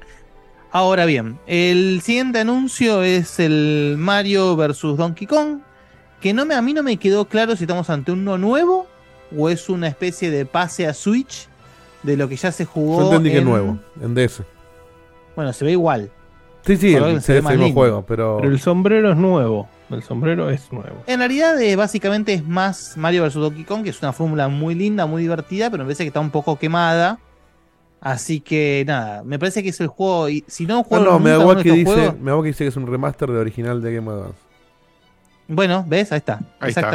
Ahora bien, el siguiente anuncio es el Mario vs Donkey Kong, que no me, a mí no me quedó claro si estamos ante uno nuevo o es una especie de pase a Switch de lo que ya se jugó. Yo entendí que es nuevo, en DS. Bueno, se ve igual. Sí, sí, el, se ve el mismo juego, pero. Pero el sombrero es nuevo. El sombrero es nuevo. En realidad, eh, básicamente es más Mario vs. Donkey Kong, que es una fórmula muy linda, muy divertida, pero me parece que está un poco quemada. Así que nada, me parece que es el juego. y si no No, juego no, me nunca hago que dice, juegos- me hago que dice que es un remaster de original de Game Advance. Bueno, ¿ves? Ahí está. Ahí está.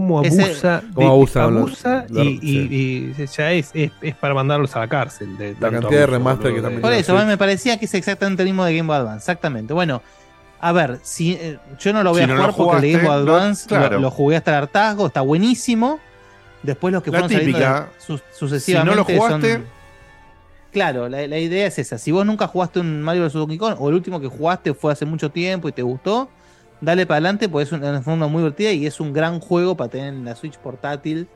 Cómo Ese- abusa, de- Cómo abusa los- abusa los- y, y- y ya es, es, es para mandarlos a la cárcel. De La cantidad de remaster que también Por eso, a mí me parecía que es exactamente el mismo de Game Boy Advance. Exactamente. Bueno, a ver, si eh, yo no lo voy Si a no jugar porque el de Game Boy no- Advance lo- jugué hasta el hartazgo, está buenísimo. Después los que La fueron saliendo típica, de- su- sucesivamente si no lo jugaste- son- Claro, la, la idea es esa. Si vos nunca jugaste un Mario vs. Donkey Kong, o el último que jugaste fue hace mucho tiempo y te gustó, dale para adelante, porque es una forma muy divertida y es un gran juego para tener en la Switch portátil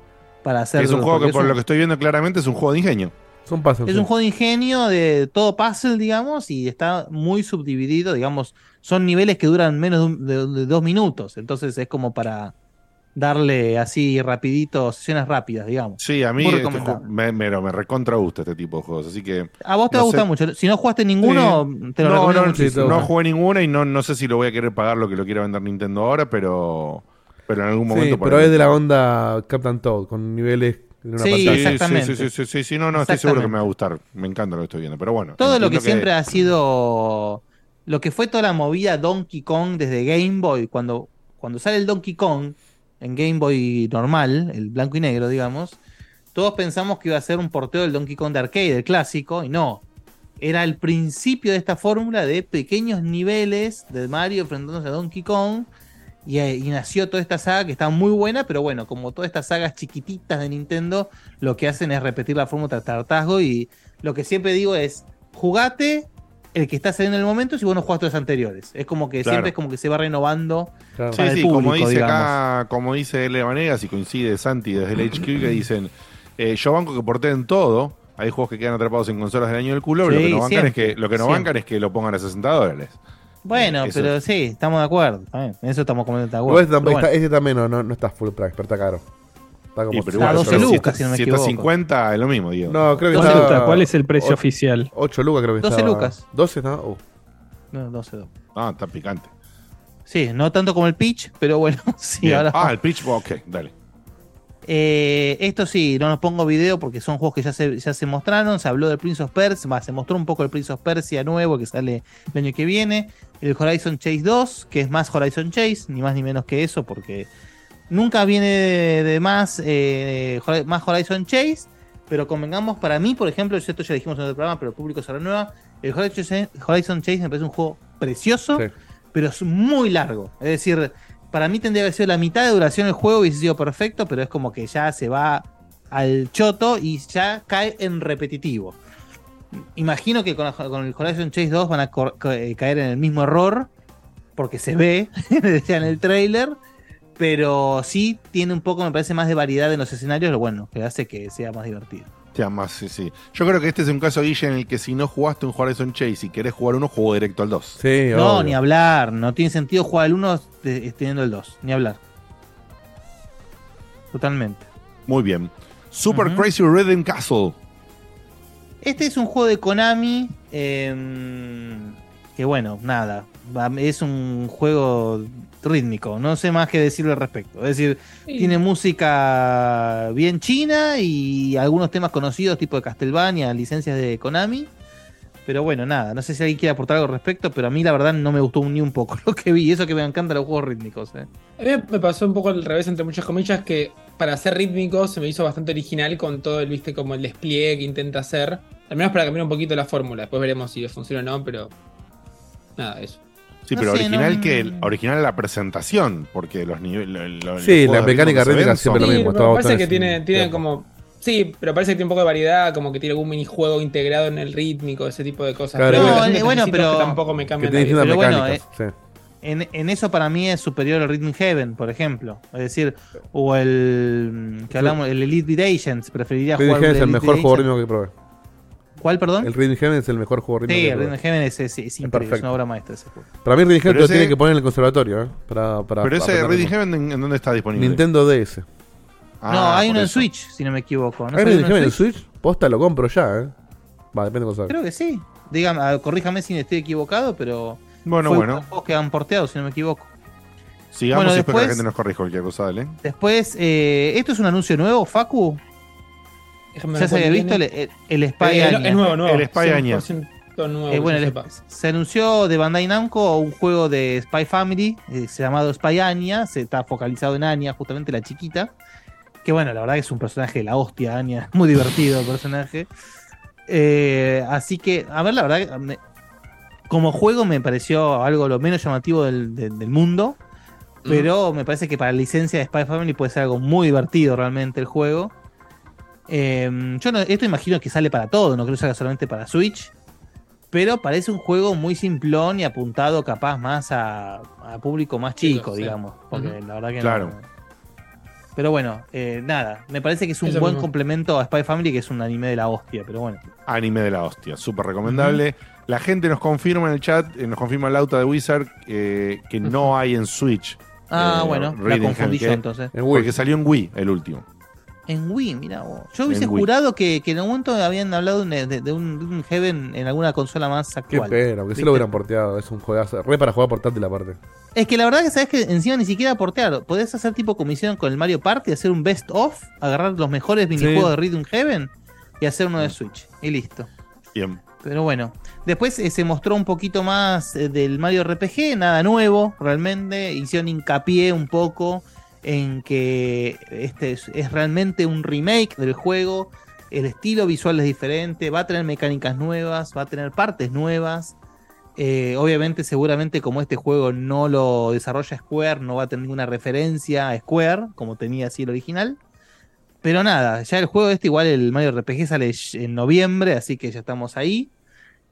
para hacer. es un juego que por un- lo que estoy viendo claramente es un juego de ingenio. Son es un juego de ingenio, de todo puzzle, digamos, y está muy subdividido, digamos, son niveles que duran menos de, un- de- de dos minutos, entonces es como para darle así rapidito, sesiones rápidas, digamos. Sí, a mí este recomendable. ju- me, me, me recontra gusta este tipo de juegos, así que... A vos te va a no sé- gustar mucho, si no jugaste ninguno, Sí. te lo no, recomiendo no, muchísimo. no jugué ninguna y no, no sé si lo voy a querer pagar lo que lo quiera vender Nintendo ahora, pero, pero en algún Sí, momento... pero es de la onda Captain Toad, con niveles en una Sí, exactamente. Sí, sí, sí, sí, sí, no, no, estoy seguro que me va a gustar. Me encanta lo que estoy viendo, pero bueno. Todo lo que entiendo siempre ha sido. Lo que fue toda la movida Donkey Kong desde Game Boy. Cuando, cuando sale el Donkey Kong en Game Boy normal, el blanco y negro, digamos. Todos pensamos que iba a ser un porteo del Donkey Kong de arcade, el clásico, y no. Era el principio de esta fórmula de pequeños niveles de Mario enfrentándose a Donkey Kong. Y, eh, nació toda esta saga que está muy buena, pero bueno, como todas estas sagas chiquititas de Nintendo, lo que hacen es repetir la fórmula de hartazgo. Y lo que siempre digo es: jugate el que está saliendo en el momento si vos no jugaste los anteriores. Es como que Claro. siempre es como que se va renovando Claro. Sí, para el sí, público, como dice digamos. acá, como dice L. Vanegas y coincide Santi desde el HQ que dicen, eh, yo banco que porteen todo, hay juegos que quedan atrapados en consolas del año del culo, pero Sí, lo que no bancan es que, lo que no bancan es que lo pongan a 60 dólares. Bueno, Eso. pero sí, estamos de acuerdo. En eso estamos completamente de acuerdo. este, Pero bueno. este también no, no, no está full price, pero está caro. Está como Está igual, 12 pero si lucas, está- si no me si está equivoco. 50 es lo mismo, Diego. No, creo que 12 está. lucas, ¿Cuál es el precio o- oficial? 8 lucas creo que 12 estaba. lucas. 12, ¿no? Uh. No, 12, no. Ah, está picante. Sí, no tanto como el pitch, pero bueno, sí, Bien. ahora. Ah, el pitch, ok, dale. Eh, esto sí, no nos pongo video porque son juegos que ya se, ya se mostraron. Se habló del Prince of Persia, va, se mostró un poco el Prince of Persia nuevo que sale el año que viene. El Horizon Chase 2, que es más Horizon Chase, ni más ni menos que eso, porque nunca viene de, de más, eh, más Horizon Chase. Pero convengamos, para mí, por ejemplo, esto ya dijimos en el programa, pero el público se renueva. El Horizon Chase, me parece un juego precioso, pero es muy largo. Es decir, para mí tendría que haber sido la mitad de duración el juego hubiese sido perfecto, pero es como que ya se va al choto y ya cae en repetitivo. Imagino que con, con el Horizon Chase 2 van a eh, caer en el mismo error, porque se ve ya en el trailer, pero sí tiene un poco, me parece, más de variedad en los escenarios, lo bueno, que hace que sea más divertido. Sí, más, sí, sí. Yo creo que este es un caso, Guille, en el que si no jugaste un Horizon Chase y querés jugar uno, juego directo al 2. Sí, no, ni hablar, no tiene sentido jugar el 1 te- teniendo el 2, ni hablar. Totalmente. Muy bien. Super. Crazy Rhythm Castle. Este es un juego de Konami. eh, que bueno, nada. Es un juego rítmico. No sé más que decirlo al respecto. Es decir, Sí. tiene música bien china y algunos temas conocidos, tipo de Castlevania, licencias de Konami. Pero bueno, nada. No sé si alguien quiere aportar algo al respecto, pero a mí la verdad no me gustó ni un poco lo que vi. Eso que me encantan los juegos rítmicos. eh. A mí me pasó un poco al revés, entre muchas comillas, que para ser rítmico se me hizo bastante original con todo el, viste, como el despliegue que intenta hacer. Al menos para cambiar un poquito la fórmula. Después veremos si funciona o no, pero. Nada, eso. Sí, No pero sé, original no- que original la presentación, porque los niveles. Sí, la mecánica rítmica siempre lo mismo. pero parece todo que tiene, tiene como. Sí, pero parece que tiene un poco de variedad, como que tiene algún minijuego integrado en el rítmico, ese tipo de cosas. Claro, Pero bueno, No, eh, pero- que tampoco me distintas Pero bueno, sí. En, en eso para mí es superior al Rhythm Heaven, por ejemplo. Es decir, o el que hablamos, el Elite Beat Agents. Preferiría Rhythm jugar Heaven es el Elite mejor juego rítmico que probé. ¿Cuál, perdón? El Rhythm Heaven es el mejor juego rítmico sí, el. Rhythm Heaven es, es, es increíble, es una obra maestra ese juego. Para mí Rhythm Heaven lo ese- tienen que poner en el conservatorio, ¿eh? Para, para Pero ese ritmo. Heaven, ¿en, en dónde está disponible? Nintendo DS. Ah, no, hay por uno en. Switch, si no me equivoco. ¿No ¿Hay Rhythm Heaven en Switch? Posta lo compro ya, ¿eh? Va, depende de cosa. Creo que sí. Dígame, ah, corríjame si estoy equivocado, pero Bueno, fue bueno. juegos que han porteado, si no me equivoco. Sigamos Bueno, y espero que la después- gente nos corrija cualquier cosa, dale. Después, eh, ¿esto es un anuncio nuevo, Facu? Déjame ¿Ya se había visto el, el, el Spy Eh, Anya? es nuevo, nuevo. El Spy Anya. 100% nuevo, Eh, bueno, el- se anunció de Bandai Namco un juego de Spy Family, eh, se llamado Spy Anya, se está focalizado en Anya, justamente la chiquita. Que bueno, la verdad que es un personaje de la hostia, Anya, muy divertido el personaje. Eh, así que, a ver, la verdad, que me- como juego me pareció algo lo menos llamativo del, del- del mundo. Pero me parece que para la licencia de Spy Family puede ser algo muy divertido realmente el juego. Eh, yo no, esto imagino que sale para todo, no creo que salga solamente para Switch. Pero parece un juego muy simplón y apuntado capaz más a, a público más chico, sí. digamos. Porque la verdad que no- Claro. Pero bueno, eh, nada, me parece que es un Eso buen mismo. complemento a Spy Family, que es un anime de la hostia, pero bueno. Anime de la hostia, súper recomendable. La gente nos confirma en el chat, eh, nos confirma Lauta de Wizard eh, que no hay en Switch. Ah, eh, bueno, la confundí yo que- entonces. En Wii. Porque salió en Wii el último. En Wii, mira vos. Yo hubiese En jurado que, que en algún momento habían hablado de, de- de un, de un Heaven en alguna consola más Qué actual. pena, porque ¿Viste? lo hubieran porteado. Es un juegazo. Re para jugar portátil aparte. Es que la verdad que sabes que encima ni siquiera portear. Podés hacer tipo como hicieron con el Mario Party, hacer un best of, agarrar los mejores minijuegos de Rhythm Heaven y hacer uno de Switch. Y listo. Bien. Pero bueno. Después eh, se mostró un poquito más eh, del Mario RPG, nada nuevo, realmente. Hicieron hincapié un poco en que este es, realmente un remake del juego. El estilo visual es diferente, va a tener mecánicas nuevas, va a tener partes nuevas. Eh, obviamente, seguramente, como este juego no lo desarrolla Square, no va a tener ninguna referencia a Square, como tenía así el original. Pero nada, ya el juego este, igual el Mario RPG sale en noviembre, así que ya estamos ahí.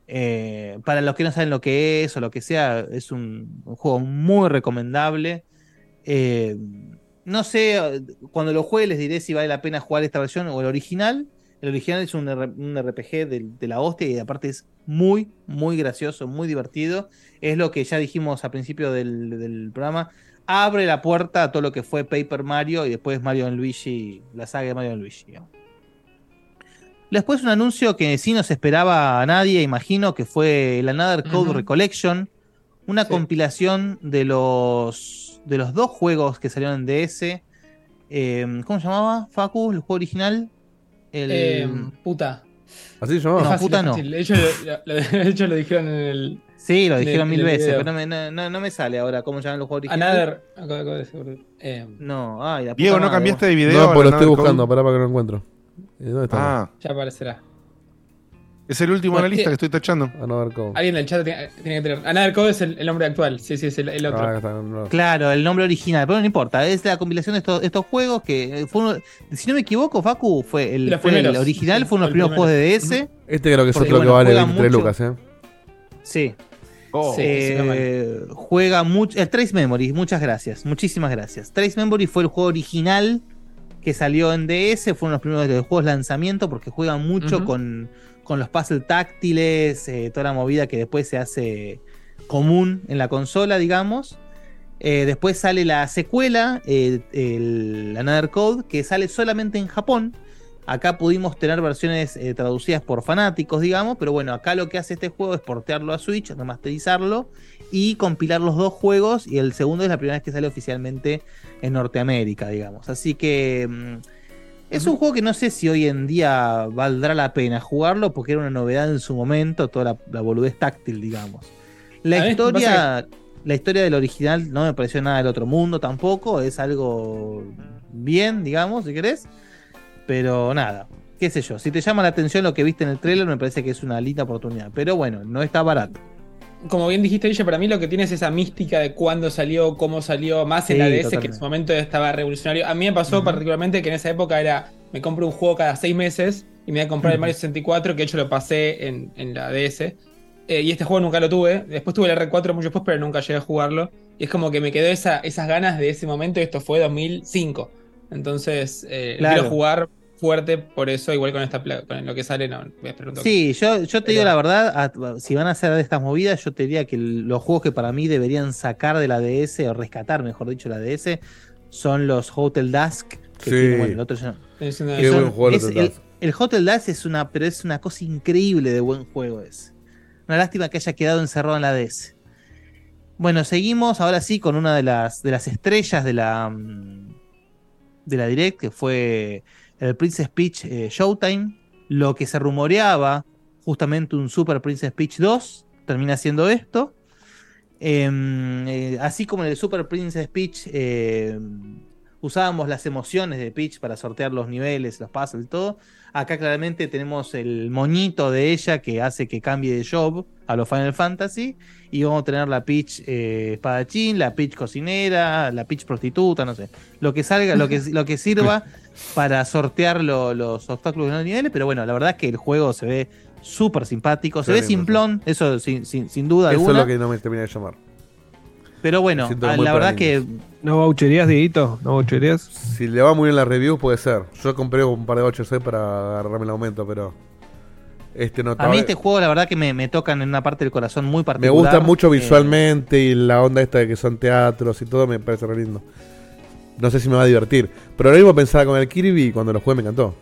Eh, para los que no saben lo que es o lo que sea, es un juego muy recomendable. Eh, no sé, cuando lo juegue les diré si vale la pena jugar esta versión o el original. El original es un, un RPG de, de la hostia y aparte es muy, muy gracioso, muy divertido. Es lo que ya dijimos al principio del, del programa. Abre la puerta a todo lo que fue Paper Mario y después Mario Luigi, la saga de Mario Luigi. digamos. Después un anuncio que sí no se esperaba a nadie, imagino, que fue el Another Code. Recollection, una Sí. compilación de los de los dos juegos que salieron en DS. Eh, ¿Cómo se llamaba? Facu, el juego original. El, Eh, puta. Así se No, llamaba. Fácil, puta no. De hecho, lo, lo- de hecho, lo dijeron en el. sí, lo de- dijeron mil veces, video. pero no me, no- no- no me sale ahora cómo se llaman los juegos originales. Another. acabo- acabo de decir, eh, No, ay, la puta Diego, ¿no madre, cambiaste de video? No, pero lo estoy buscando. Pará para que lo encuentro. Eh, ¿Dónde está? Ah, ya aparecerá. Es el último de la Bueno, lista eh, que estoy tachando. Another Code. Alguien del chat tiene, tiene que tener. Another Code es el, el nombre actual. Sí, sí, es el, el otro. Ah, acá está, no. Claro, el nombre original, pero no importa, es la compilación de estos, estos juegos que eh, fue uno- si no me equivoco, Facu fue el, Los fue el original, fue uno de los El primeros juegos de DS. Este creo que es otro que vale juega 23 mucho. lucas, ¿eh? Sí. Oh, Sí. Eh, juega mucho. El Trace Memory, muchas gracias. Muchísimas gracias. Trace Memory fue el juego original que salió en DS. Fue uno de los primeros de los juegos lanzamiento porque juega mucho con, con los puzzle táctiles, eh, toda la movida que después se hace común en la consola, digamos. Eh, después sale la secuela, eh, el Another Code, que sale solamente en Japón. Acá pudimos tener versiones eh, traducidas por fanáticos, digamos, pero bueno, acá lo que hace este juego es portearlo a Switch, remasterizarlo y compilar los dos juegos. Y el segundo es la primera vez que sale oficialmente en Norteamérica, digamos. Así que mm, es un juego que no sé si hoy en día valdrá la pena jugarlo, porque era una novedad en su momento, toda la, la boludez táctil, digamos. La historia, la historia del original no me pareció nada del otro mundo tampoco, es algo bien, digamos, si querés. Pero nada, qué sé yo, si te llama la atención lo que viste en el trailer, me parece que es una linda oportunidad. Pero bueno, no está barato. Como bien dijiste, ella para mí lo que tiene es esa mística de cuándo salió, cómo salió, más en Sí, la DS, que en su momento estaba revolucionario. A mí me pasó particularmente que en esa época era, me compro un juego cada seis meses y me voy a comprar el Ujú. Mario 64, que de hecho lo pasé en, en la DS. Eh, y este juego nunca lo tuve. Después tuve el R4 mucho después, pero nunca llegué a jugarlo. Y es como que me quedó esa, esas ganas de ese momento, y esto fue 2005. Entonces, eh, Claro. quiero jugar fuerte por eso, igual con esta con lo que sale, no, me pregunto. Sí, yo, yo te Pero- digo la verdad, a- si van a hacer de estas movidas, yo te diría que el- los juegos que para mí deberían sacar de la DS, o rescatar, mejor dicho, la DS, son los Hotel Dusk. Que Sí. tiene, bueno, el otro ya- Es una- Qué son- buen juego el es- Hotel el, Dusk. el Hotel Dusk es una, pero es una cosa increíble de buen juego es. Una lástima que haya quedado encerrado en la DS. Bueno, seguimos ahora sí con una de las, de las estrellas de la, mm, de la Direct, que fue el Princess Peach eh, Showtime. Lo que se rumoreaba, justamente un Super Princess Peach 2, termina siendo esto. Em, eh, así como en el Super Princess Peach eh, usábamos las emociones de Peach para sortear los niveles, los puzzles y todo. Acá claramente tenemos el moñito de ella que hace que cambie de job a los Final Fantasy. Y vamos a tener la Peach espadachín, la Peach cocinera, la Peach prostituta, no sé. Lo que salga, lo que, lo que sirva para sortear lo- los obstáculos de los niveles. Pero bueno, la verdad es que el juego se ve súper simpático. Se Sí, ve simplón, eso sin, sin- sin duda Eso es lo que no me termina de llamar. Pero bueno, ah, la verdad que ¿No voucherías, Dieguito? ¿No voucherías? Si le va muy bien la review, puede ser. Yo compré un par de 8C para agarrarme el aumento, pero. Este no a mí este juego la verdad que me, me tocan en una parte del corazón muy Me particular. gusta mucho Eh, visualmente y la onda esta de que son teatros y todo me parece re lindo. No sé si me va a divertir. Pero ahora mismo pensaba con el Kirby y cuando lo jugué me encantó.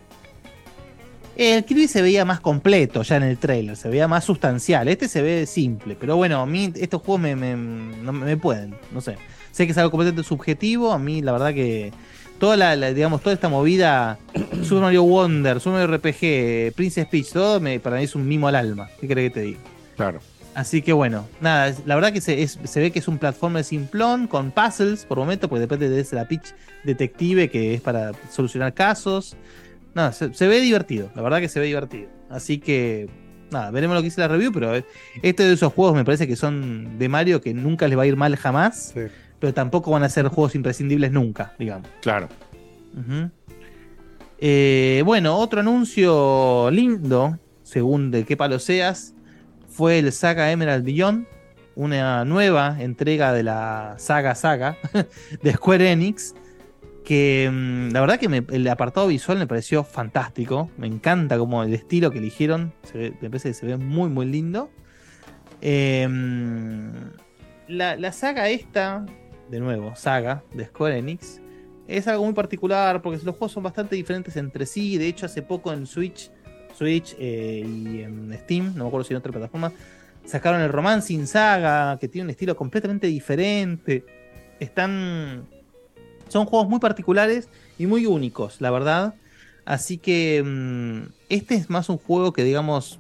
El Kirby se veía más completo ya en el trailer, se veía más sustancial. Este se ve simple, pero bueno, a mí estos juegos me, me- no me- me pueden, no sé. Sé que es algo completamente subjetivo, a mí la verdad que toda la, la- digamos, toda esta movida, Super Mario Wonder, Super Mario RPG, Princess Peach, todo me, para mí es un mimo al alma. ¿Qué crees que te diga? Claro. Así que bueno, nada, la verdad que se, es- se ve que es un platformer simplón con puzzles por momento, porque depende de esa la pitch detective que es para solucionar casos. Nada, se, se ve divertido, la verdad que se ve divertido. Así que nada, veremos lo que dice la review, pero eh, este de esos juegos me parece que son de Mario que nunca les va a ir mal jamás, pero tampoco van a ser juegos imprescindibles nunca, digamos. Claro. Eh, bueno, otro anuncio lindo, según de qué palo seas, fue el Saga Emerald Beyond, una nueva entrega de la saga Saga de Square Enix, que mm, la verdad que el apartado visual me pareció fantástico, me encanta como el estilo que eligieron, me parece que se ve muy muy lindo. Mm, la, la saga esta, de nuevo, saga de Square Enix, es algo muy particular porque los juegos son bastante diferentes entre sí. De hecho, hace poco en Switch, Switch eh, y en Steam, no me acuerdo si en otra plataforma, sacaron el Romancing Saga, que tiene un estilo completamente diferente. Están. Son juegos muy particulares y muy únicos, la verdad. Así que mm, este es más un juego que, digamos,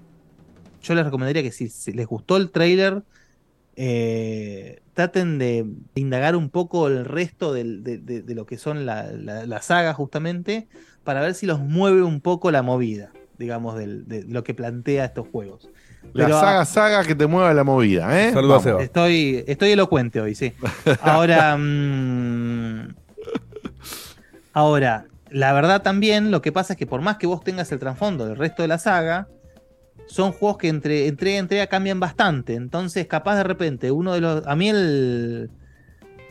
yo les recomendaría que si, les gustó el trailer, eh, traten de indagar un poco el resto de lo que son la, la- la saga justamente, para ver si los mueve un poco la movida, digamos, del- de lo que plantea estos juegos. La saga, saga que te mueva la movida, ¿eh? Saludos a Vamos. Seba. Estoy, estoy elocuente hoy, sí. Ahora, mm, ahora, la verdad también, lo que pasa es que por más que vos tengas el trasfondo del resto de la saga, son juegos que entre entrega y entrega cambian bastante. Entonces, capaz de repente, uno de los. A mí el.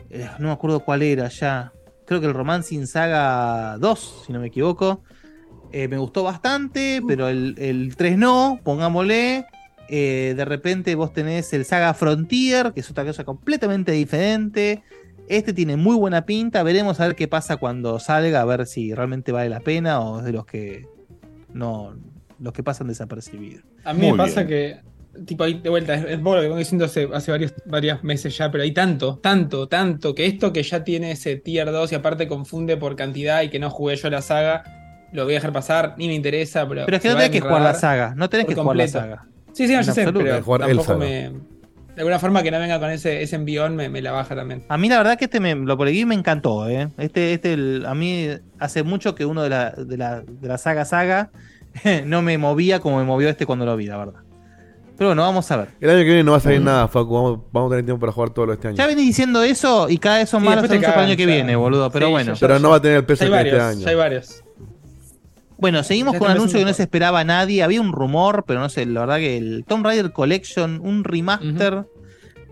eh, no me acuerdo cuál era ya. Creo que el Romancing Saga 2, si no me equivoco. Eh, me gustó bastante, pero el, el 3 no, pongámosle. Eh, de repente vos tenés el Saga Frontier, que es otra cosa completamente diferente. Este tiene muy buena pinta. Veremos a ver qué pasa cuando salga, a ver si realmente vale la pena o es de los que no. los que pasan desapercibidos. A mí me pasa que, tipo, ahí de vuelta, es, es lo que vengo diciendo hace, hace varios, varios meses ya, pero hay tanto, tanto, tanto, que esto que ya tiene ese tier 2 y aparte confunde por cantidad y que no jugué yo la saga, lo voy a dejar pasar, ni me interesa, pero. Pero es que no tenés que jugar la saga, no tenés que jugar la completo. saga. Sí, sí, no, En yo sé, pero jugar el tampoco me. De alguna forma que no venga con ese, ese envión me, me la baja también. A mí la verdad que este me, lo por me encantó, ¿eh? Este, este el- a mí hace mucho que uno de la, de la, de la saga saga no me movía como me movió este cuando lo vi, la verdad. Pero bueno, vamos a ver. El año que viene no va a Mm. salir nada, Facu. Vamos, vamos a tener tiempo para jugar todo lo este año. Ya venís diciendo eso y cada vez son Sí, más los después te anuncios para el año que viene, boludo. Pero Sí, bueno. Pero no va a tener el peso que este varios, año. ya hay varios. Bueno, seguimos Ya con un anuncio que no se esperaba a nadie. Había un rumor, pero no sé, la verdad que el Tomb Raider Collection, un remaster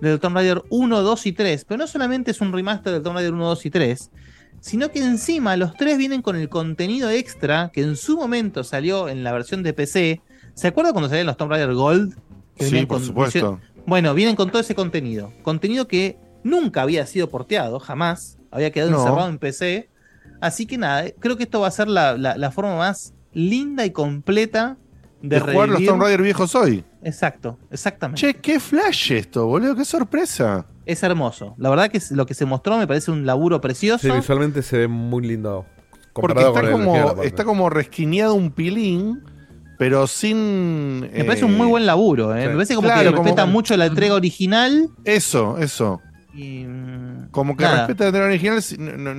del Tomb Raider 1, 2 y 3. Pero no solamente es un remaster del Tomb Raider 1, 2 y 3, sino que encima los tres vienen con el contenido extra que en su momento salió en la versión de PC. ¿Se acuerdan cuando salían los Tomb Raider Gold? Que Sí, por con- supuesto. Bueno, vienen con todo ese contenido. Contenido que nunca había sido porteado, jamás. Había quedado No. encerrado en PC. Así que nada, eh, creo que esto va a ser la, la- la forma más linda y completa de, De jugar los Tomb Raider viejos hoy. Exacto, exactamente. Che, qué flash esto, boludo, qué sorpresa. Es hermoso. La verdad que lo que se mostró me parece un laburo precioso. Sí, visualmente se ve muy lindo. Porque está como, está como resquineado un pilín, pero sin. Me parece un muy buen laburo, ¿eh? sí. Me parece como Claro, que como- respeta mucho la entrega original. Eso, eso. Y, mm, Como que nada. respeta la original,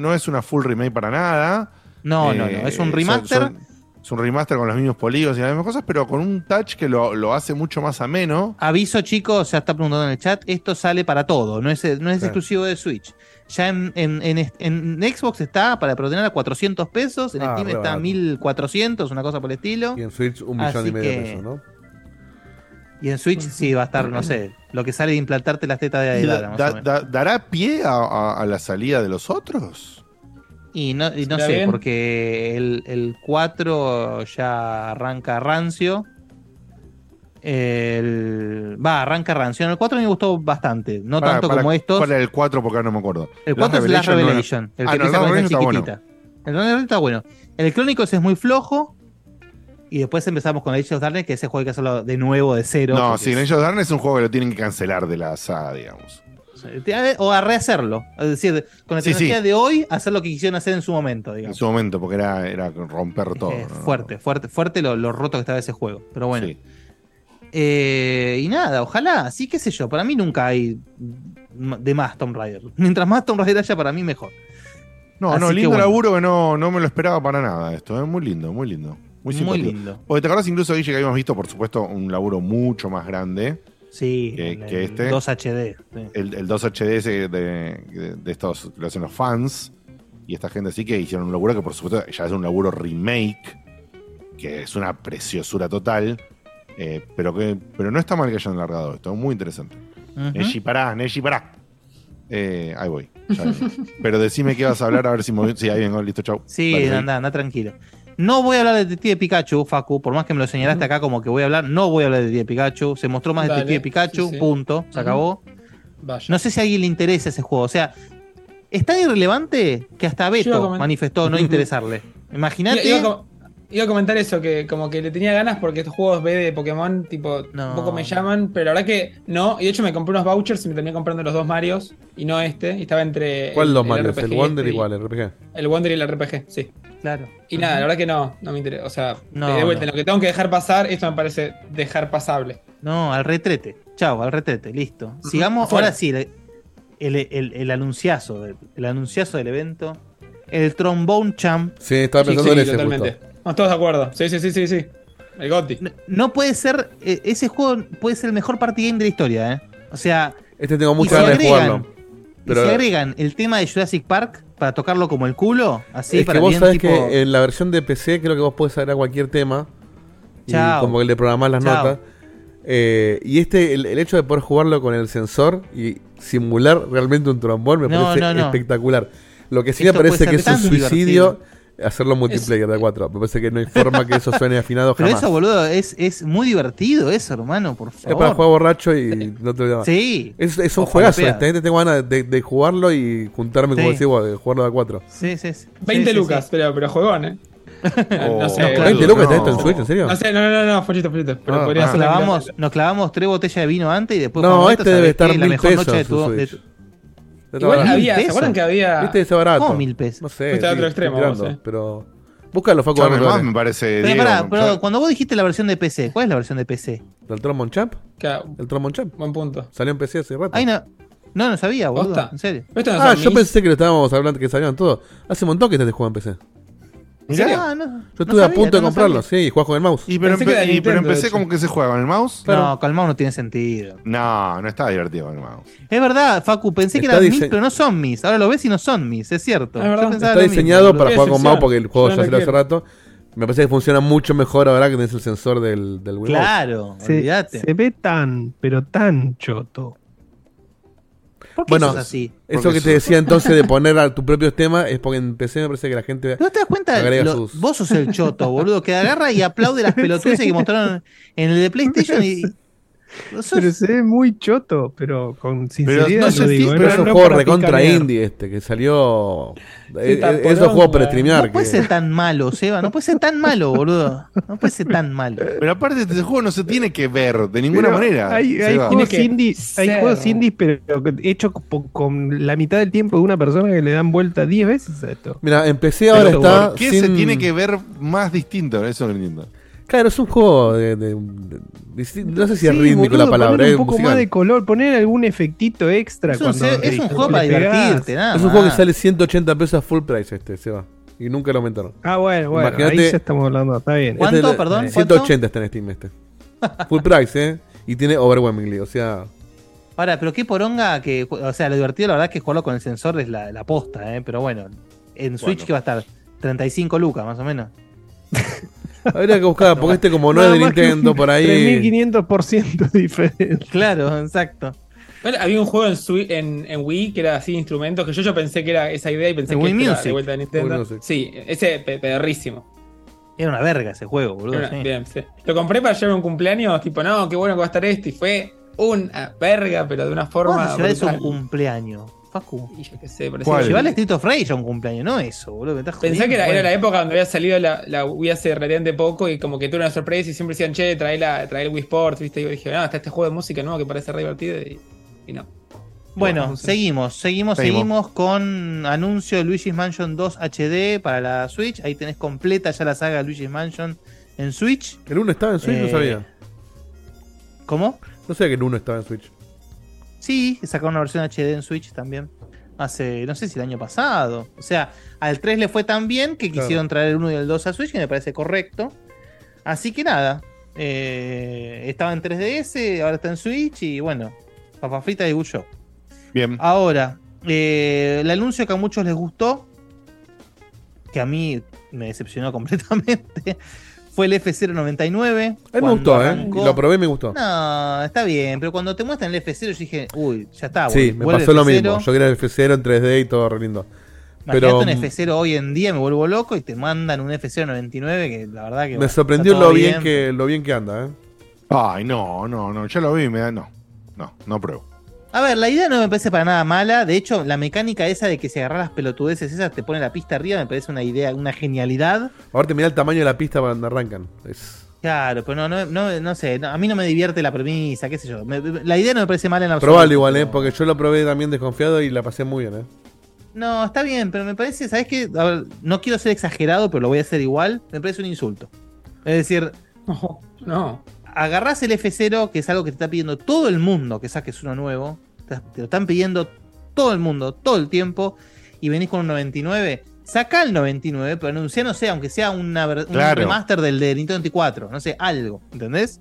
no, es una full remake para nada. No, Eh, no, no. Es un remaster. son- Es un remaster con los mismos polígonos y las mismas cosas, pero con un touch que lo, lo hace mucho más ameno. Aviso, chicos, ya está preguntando en el chat. Esto sale para todo, no es, no es exclusivo de Switch. Ya en, en- en- en Xbox está para ordenar a 400 pesos, en Ah, Steam está a barato. 1400, una cosa por el estilo. Y en Switch un millón Así y medio de pesos, ¿no? Y en Switch sí va a estar, no sé, lo que sale de implantarte las tetas de ¿Y Lara, da- da- ¿Dará pie a, a- a la salida de los otros? Y no, y no ¿Será sé, bien? porque el, el 4 ya arranca rancio. El, va, arranca rancio. En el 4 me gustó bastante, no Para- tanto para- como estos. ¿Cuál era el 4? Porque ahora no me acuerdo. El 4 es Last no era- Revelation, el Ah, que no, con esa Revelation está bueno. El está bueno. El Chronicles es muy flojo. Y después empezamos con Age of Darkness, que ese juego hay que hacerlo de nuevo, de cero. No, sí, Angel of Darkness es un juego que lo tienen que cancelar de la saga, digamos. O a rehacerlo. Es decir, con la Sí, tecnología sí. de hoy, hacer lo que quisieron hacer en su momento, En digamos. su momento, porque era, era romper todo. Eh, ¿no? fuerte, fuerte, fuerte lo, lo roto que estaba ese juego. Pero bueno. Sí. Eh, y nada, ojalá, sí, qué sé yo. Para mí nunca hay de más Tomb Raider. Mientras más Tomb Raider haya, para mí mejor. No, Así no, que lindo bueno. laburo que no, no me lo esperaba para nada esto. Es muy lindo, muy lindo. Muy, lindo. Porque te acordás incluso, Guille, que habíamos visto, por supuesto, un laburo mucho más grande. Sí, que, el- que este. 2 HD. sí. El, el 2 HD ese de, de, de estos que lo hacen los fans. Y esta gente sí que hicieron un laburo que, por supuesto, ya es un laburo remake. Que es una preciosura total. eh, pero, que, pero no está mal que hayan largado esto. Es muy interesante. Ujú. Neji, pará, Neji, pará. Eh, ahí voy. ya pero decime qué vas a hablar, a ver si me... Sí, ahí vengo, listo, chau. Sí, anda, anda tranquilo. No voy a hablar de Detective Pikachu, Facu, por más que me lo señalaste acá como que voy a hablar, no voy a hablar de Detective Pikachu. Se mostró más Dale, Detective Pikachu, sí, sí. punto, se acabó. Vaya. No sé si a alguien le interesa ese juego. O sea, es tan irrelevante que hasta Beto manifestó no interesarle. Imagínate. Iba, a comentar eso, que como que le tenía ganas porque estos juegos B de Pokémon, tipo, un poco me llaman, pero la verdad que no. Y de hecho me compré unos vouchers y me terminé comprando los dos Marios y no este. Y estaba entre. ¿Cuál el- dos el Marios? RPG ¿El Wonder este igual, el RPG? El Wonder y el RPG, sí. Claro. Y nada, la verdad que no, no me interesa. O sea, No, de vuelta, no. lo que tengo que dejar pasar, esto me parece dejar pasable. No, al retrete. Chao, al retrete, listo. Sigamos, Afuera. ahora sí, el, el, el- el anunciazo, del- el anunciazo del evento. El Trombone Champ. Sí, estaba pensando en ese totalmente. justo. Estamos todos de acuerdo. Sí, sí, sí, sí, sí. El Gotti. No, no puede ser, eh, ese juego puede ser el mejor party game de la historia, ¿eh? O sea. Este tengo y muchas ganas de jugarlo. y Pero- si agregan el tema de Jurassic Park para tocarlo como el culo, así es para que vos bien sabés tipo. que en la versión de PC creo que vos podés agregar cualquier tema. Y Chao. como que le programás las Chao. notas. Eh, y este, el, el hecho de poder jugarlo con el sensor y simular realmente un trombón me No, parece no, no. espectacular. Lo que sí Esto me parece que es un suicidio hacerlo multiplayer de 4. Me parece que no hay forma que eso suene afinado Pero jamás. eso, boludo, es, es muy divertido eso, hermano, por Es favor. para jugar borracho y no te olvides. Sí. Es, es un juegazo. Este, tengo ganas de, de jugarlo y juntarme, como decís vos, de jugarlo de 4. Sí, sí, sí. 20 Sí, sí, lucas, sí. Pero, pero juegón, ¿eh? no sé. No, claro. 20 lucas está esto en Switch, ¿en serio? No sé, no, no, no, no, Follito, Follito. Pero Ah, podría Nos clavamos, nos clavamos tres botellas de vino antes y después No, este debe ¿sabés estar mil mejor pesos noche de su tu, Igual había, ¿se acuerdan que había. Este es barato. ¿Cómo mil pesos? No sé. Está a otro extremo, estoy vos, tirando, eh. Pero. Búscalo, Facu. Más, me parece. Pero Diego, pará, pero ya- cuando vos dijiste la versión de PC, ¿cuál es la versión de PC? ¿El Trombone Champ? ¿El Trombone Champ? buen punto. Salió en PC hace rato. Ay, no. No, no sabía, boludo. En serio. No Ah, yo mis- pensé que lo estábamos hablando que salían todos. Hace un montón que este juego en PC. Yo no estuve a punto de no comprarlo, sabía. sí, y jugás con el mouse. Y pero, Pensé que era empe- y- pero Nintendo, de empecé hecho. como que se juega con el mouse. No, con el mouse no tiene sentido. No, no está divertido con el mouse. Es verdad, Facu, pensé que Está eran dise- mis, pero no son mis. Ahora lo ves y no son mis, es cierto. Es verdad. Yo pensaba Está lo mismo, diseñado boludo. para jugar con mouse porque el juego Yo ya no salió hace quiero. rato. Me parece que funciona mucho mejor ahora que tenés el sensor del, del Wiimote. Claro, Se, olvídate. se ve tan, pero tan choto. ¿Por qué Bueno, sos así? Eso que te decía entonces de poner a tus propios temas es porque en PC me parece que la gente. ¿No te das cuenta? Lo- sus- Vos sos el choto, boludo, que agarra y aplaude las pelotudeces que mostraron en el de PlayStation y. Pero se ve muy choto, pero con sinceridad no lo sé si- digo. pero es No- un no juego recontra indie este, que salió. eh, Está eh, esos juegos para streamear. No puede que- ser tan malo, Seba. No puede ser tan malo, boludo. No puede ser tan malo. Pero aparte, este juego no se tiene que ver de ninguna Pero manera. Hay, hay juegos que indies, hay ser. juegos indies, pero hechos con, con la mitad del tiempo de una persona que le dan vuelta 10 veces a esto. Mira, empecé Pero ahora ¿por está. qué se sin- tiene que ver más distinto? Eso no entiendo. Claro, es un juego de. de- de- de- no sé si es rítmico boludo, la palabra. un poco musical. más de color, poner algún efectito extra. Es un, cuando es un juego para divertirte, nada Es un juego que sale 180 pesos a full price este, se va. Y nunca lo aumentaron. Ah, bueno, bueno, Imagínate- ahí ya estamos hablando, está bien. ¿Cuánto, Este es- perdón? 180 está en Steam este. Full price, ¿eh? Y tiene overwhelmingly, o sea. Ahora, pero qué poronga que. O sea, lo divertido, la verdad, es que jugarlo con el sensor es la, la posta, ¿eh? Pero bueno, en Switch, Bueno. que va a estar? 35 lucas, más o menos. Habría que buscar, porque este como no es de Nintendo un por ahí. 3500% diferente. Claro, exacto. Bueno, había un juego en, Swi- en, en Wii que era así de instrumentos, que yo, yo pensé que era esa idea y pensé que Wii este era de vuelta de Nintendo. Sí, ese pe- pedorrísimo. Era una verga ese juego, boludo. Era una- sí. bien, sí. Lo compré para llevar un cumpleaños, tipo, no, qué bueno que va a estar este, y fue una verga, pero de una forma. ¿Cómo a un cumpleaños? Facu. Y yo qué sé, ¿Cuál? que- Llevar el Street of Rage a un cumpleaños, no eso, boludo. me estás Pensé jodiendo. que era, la época donde había salido la, la Wii hace relativamente poco y como que tuve una sorpresa y siempre decían, che, trae, la, trae el Wii Sports, ¿viste? Y yo dije, ah, está este juego de música nuevo que parece re divertido y, y no. Bueno, no sé. seguimos, seguimos, Seguimos. seguimos con anuncio de Luigi's Mansion 2 HD para la Switch. Ahí tenés completa ya la saga de Luigi's Mansion en Switch. ¿El 1 estaba en Switch? Eh, No sabía. ¿Cómo? No sabía que el 1 estaba en Switch. Sí, sacaron una versión HD en Switch también. Hace, no sé si el año pasado. O sea, al 3 le fue tan bien que Claro. quisieron traer el 1 y el 2 a Switch, que me parece correcto. Así que nada. eh, estaba en 3DS, ahora está en Switch y bueno, papa frita y show. Bien. Ahora, eh, el anuncio que a muchos les gustó, que a mí me decepcionó completamente, fue el F099. A mí me gustó, ¿eh? Lo probé y me gustó. No, está bien, pero cuando te muestran el F0 yo dije, uy, ya está. sí, me pasó lo F0. mismo. Yo quería el F0 en 3D y todo re lindo. Pero un mm, F0 hoy en día, me vuelvo loco y te mandan un F099 que la verdad que... me bueno, sorprendió lo bien, que lo bien que anda, ¿eh? Ay, no, no, no. Ya lo vi, me da. No, no, no pruebo. A ver, la idea no me parece para nada mala. De hecho, la mecánica esa de que si agarras las pelotudeces esas te pone la pista arriba me parece una idea, una genialidad. Ahora mirá el tamaño de la pista cuando arrancan. Es... Claro, pero no, no, no, no sé, no, a mí no me divierte la premisa, qué sé yo. Me- la idea no me parece mala en absoluto. Probable igual, ¿eh? Porque yo lo probé también desconfiado y la pasé muy bien, ¿eh? No, está bien, pero me parece, ¿sabes qué? A ver, no quiero ser exagerado, pero lo voy a hacer igual. Me parece un insulto. Es decir, No, no. Agarrás el F0, que es algo que te está pidiendo todo el mundo que saques uno nuevo. Te lo están pidiendo todo el mundo, todo el tiempo. Y venís con un 99. Saca el 99, pero anuncia, no sé, aunque sea una, un remaster del de Nintendo 24. No sé, algo. ¿Entendés?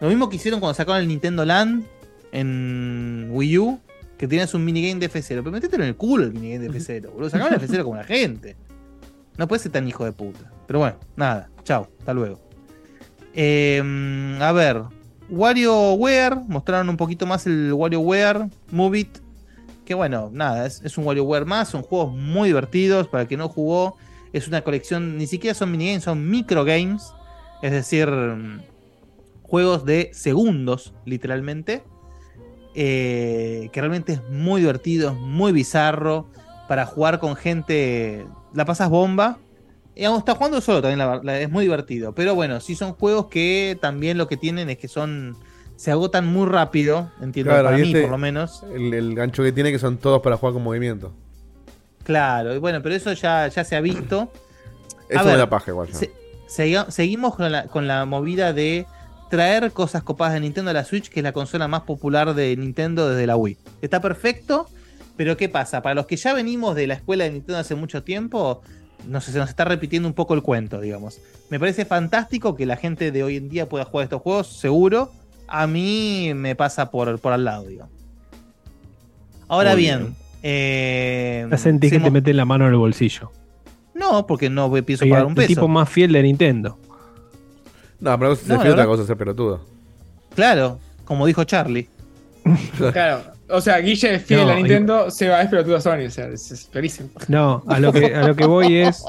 Lo mismo que hicieron cuando sacaron el Nintendo Land en Wii U. Que tenías un minigame de F0. Pero metételo en el culo el minigame de F0, boludo. Sacaron el F0 como la gente. No puede ser tan hijo de puta. Pero bueno, nada. Chao. Hasta luego. Eh, a ver. WarioWare. Mostraron un poquito más el WarioWare Move It. Que bueno, nada. Es, es un WarioWare más. Son juegos muy divertidos. Para el que no jugó. Es una colección. Ni siquiera son minigames. Son microgames. Es decir. mm, Juegos de segundos. Literalmente. eh, que realmente es muy divertido. Es muy bizarro. Para jugar con gente. La pasas bomba. Y aún está jugando solo también, la- la- es muy divertido. Pero bueno, sí son juegos que también lo que tienen es que son. Se agotan muy rápido, entiendo, Claro, para mí este- por lo menos. El, el gancho que tiene que son todos para jugar con movimiento. Claro, y bueno, pero eso ya, ya se ha visto. Eso A me ver, da paja igual. se- seguimos con la, con la movida de traer cosas copadas de Nintendo a la Switch, que es la consola más popular de Nintendo desde la Wii. Está perfecto, pero ¿qué pasa? Para los que ya venimos de la escuela de Nintendo hace mucho tiempo, no sé, se nos está repitiendo un poco el cuento, digamos. Me parece fantástico que la gente de hoy en día pueda jugar estos juegos, seguro. A mí me pasa por, por al lado, digamos. Ahora Muy bien, bien. eh, que te meten la mano en el bolsillo. No, porque no pienso Soy pagar el un peso. tipo más fiel de Nintendo. No, pero se No, otra cosa, ser pelotudo. Claro, como dijo Charlie. Claro. O sea, Guille es fiel No, a Nintendo, Seba es pelotudo a Sony. O sea, es, es clarísimo. No, a lo que, a lo que voy es.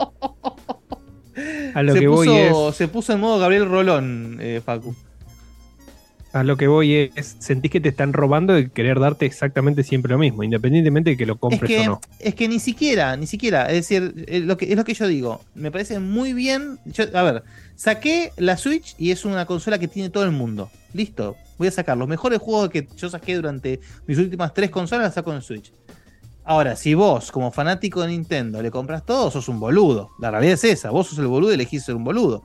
A lo se, que puso, voy es. se puso en modo Gabriel Rolón, eh, Facu. A lo que voy es, sentís que te están robando de querer darte exactamente siempre lo mismo, independientemente de que lo Es compres que, o no. es que ni siquiera, ni siquiera. Es decir, es lo, que, es lo que yo digo. Me parece muy bien. Yo- a ver, saqué la Switch y es una consola que tiene todo el mundo. Listo. Voy a sacar los mejores juegos que yo saqué durante mis últimas tres consolas, las saco en Switch. Ahora, si vos, como fanático de Nintendo, le compras todo, sos un boludo. La realidad es esa. Vos sos el boludo y elegís ser un boludo.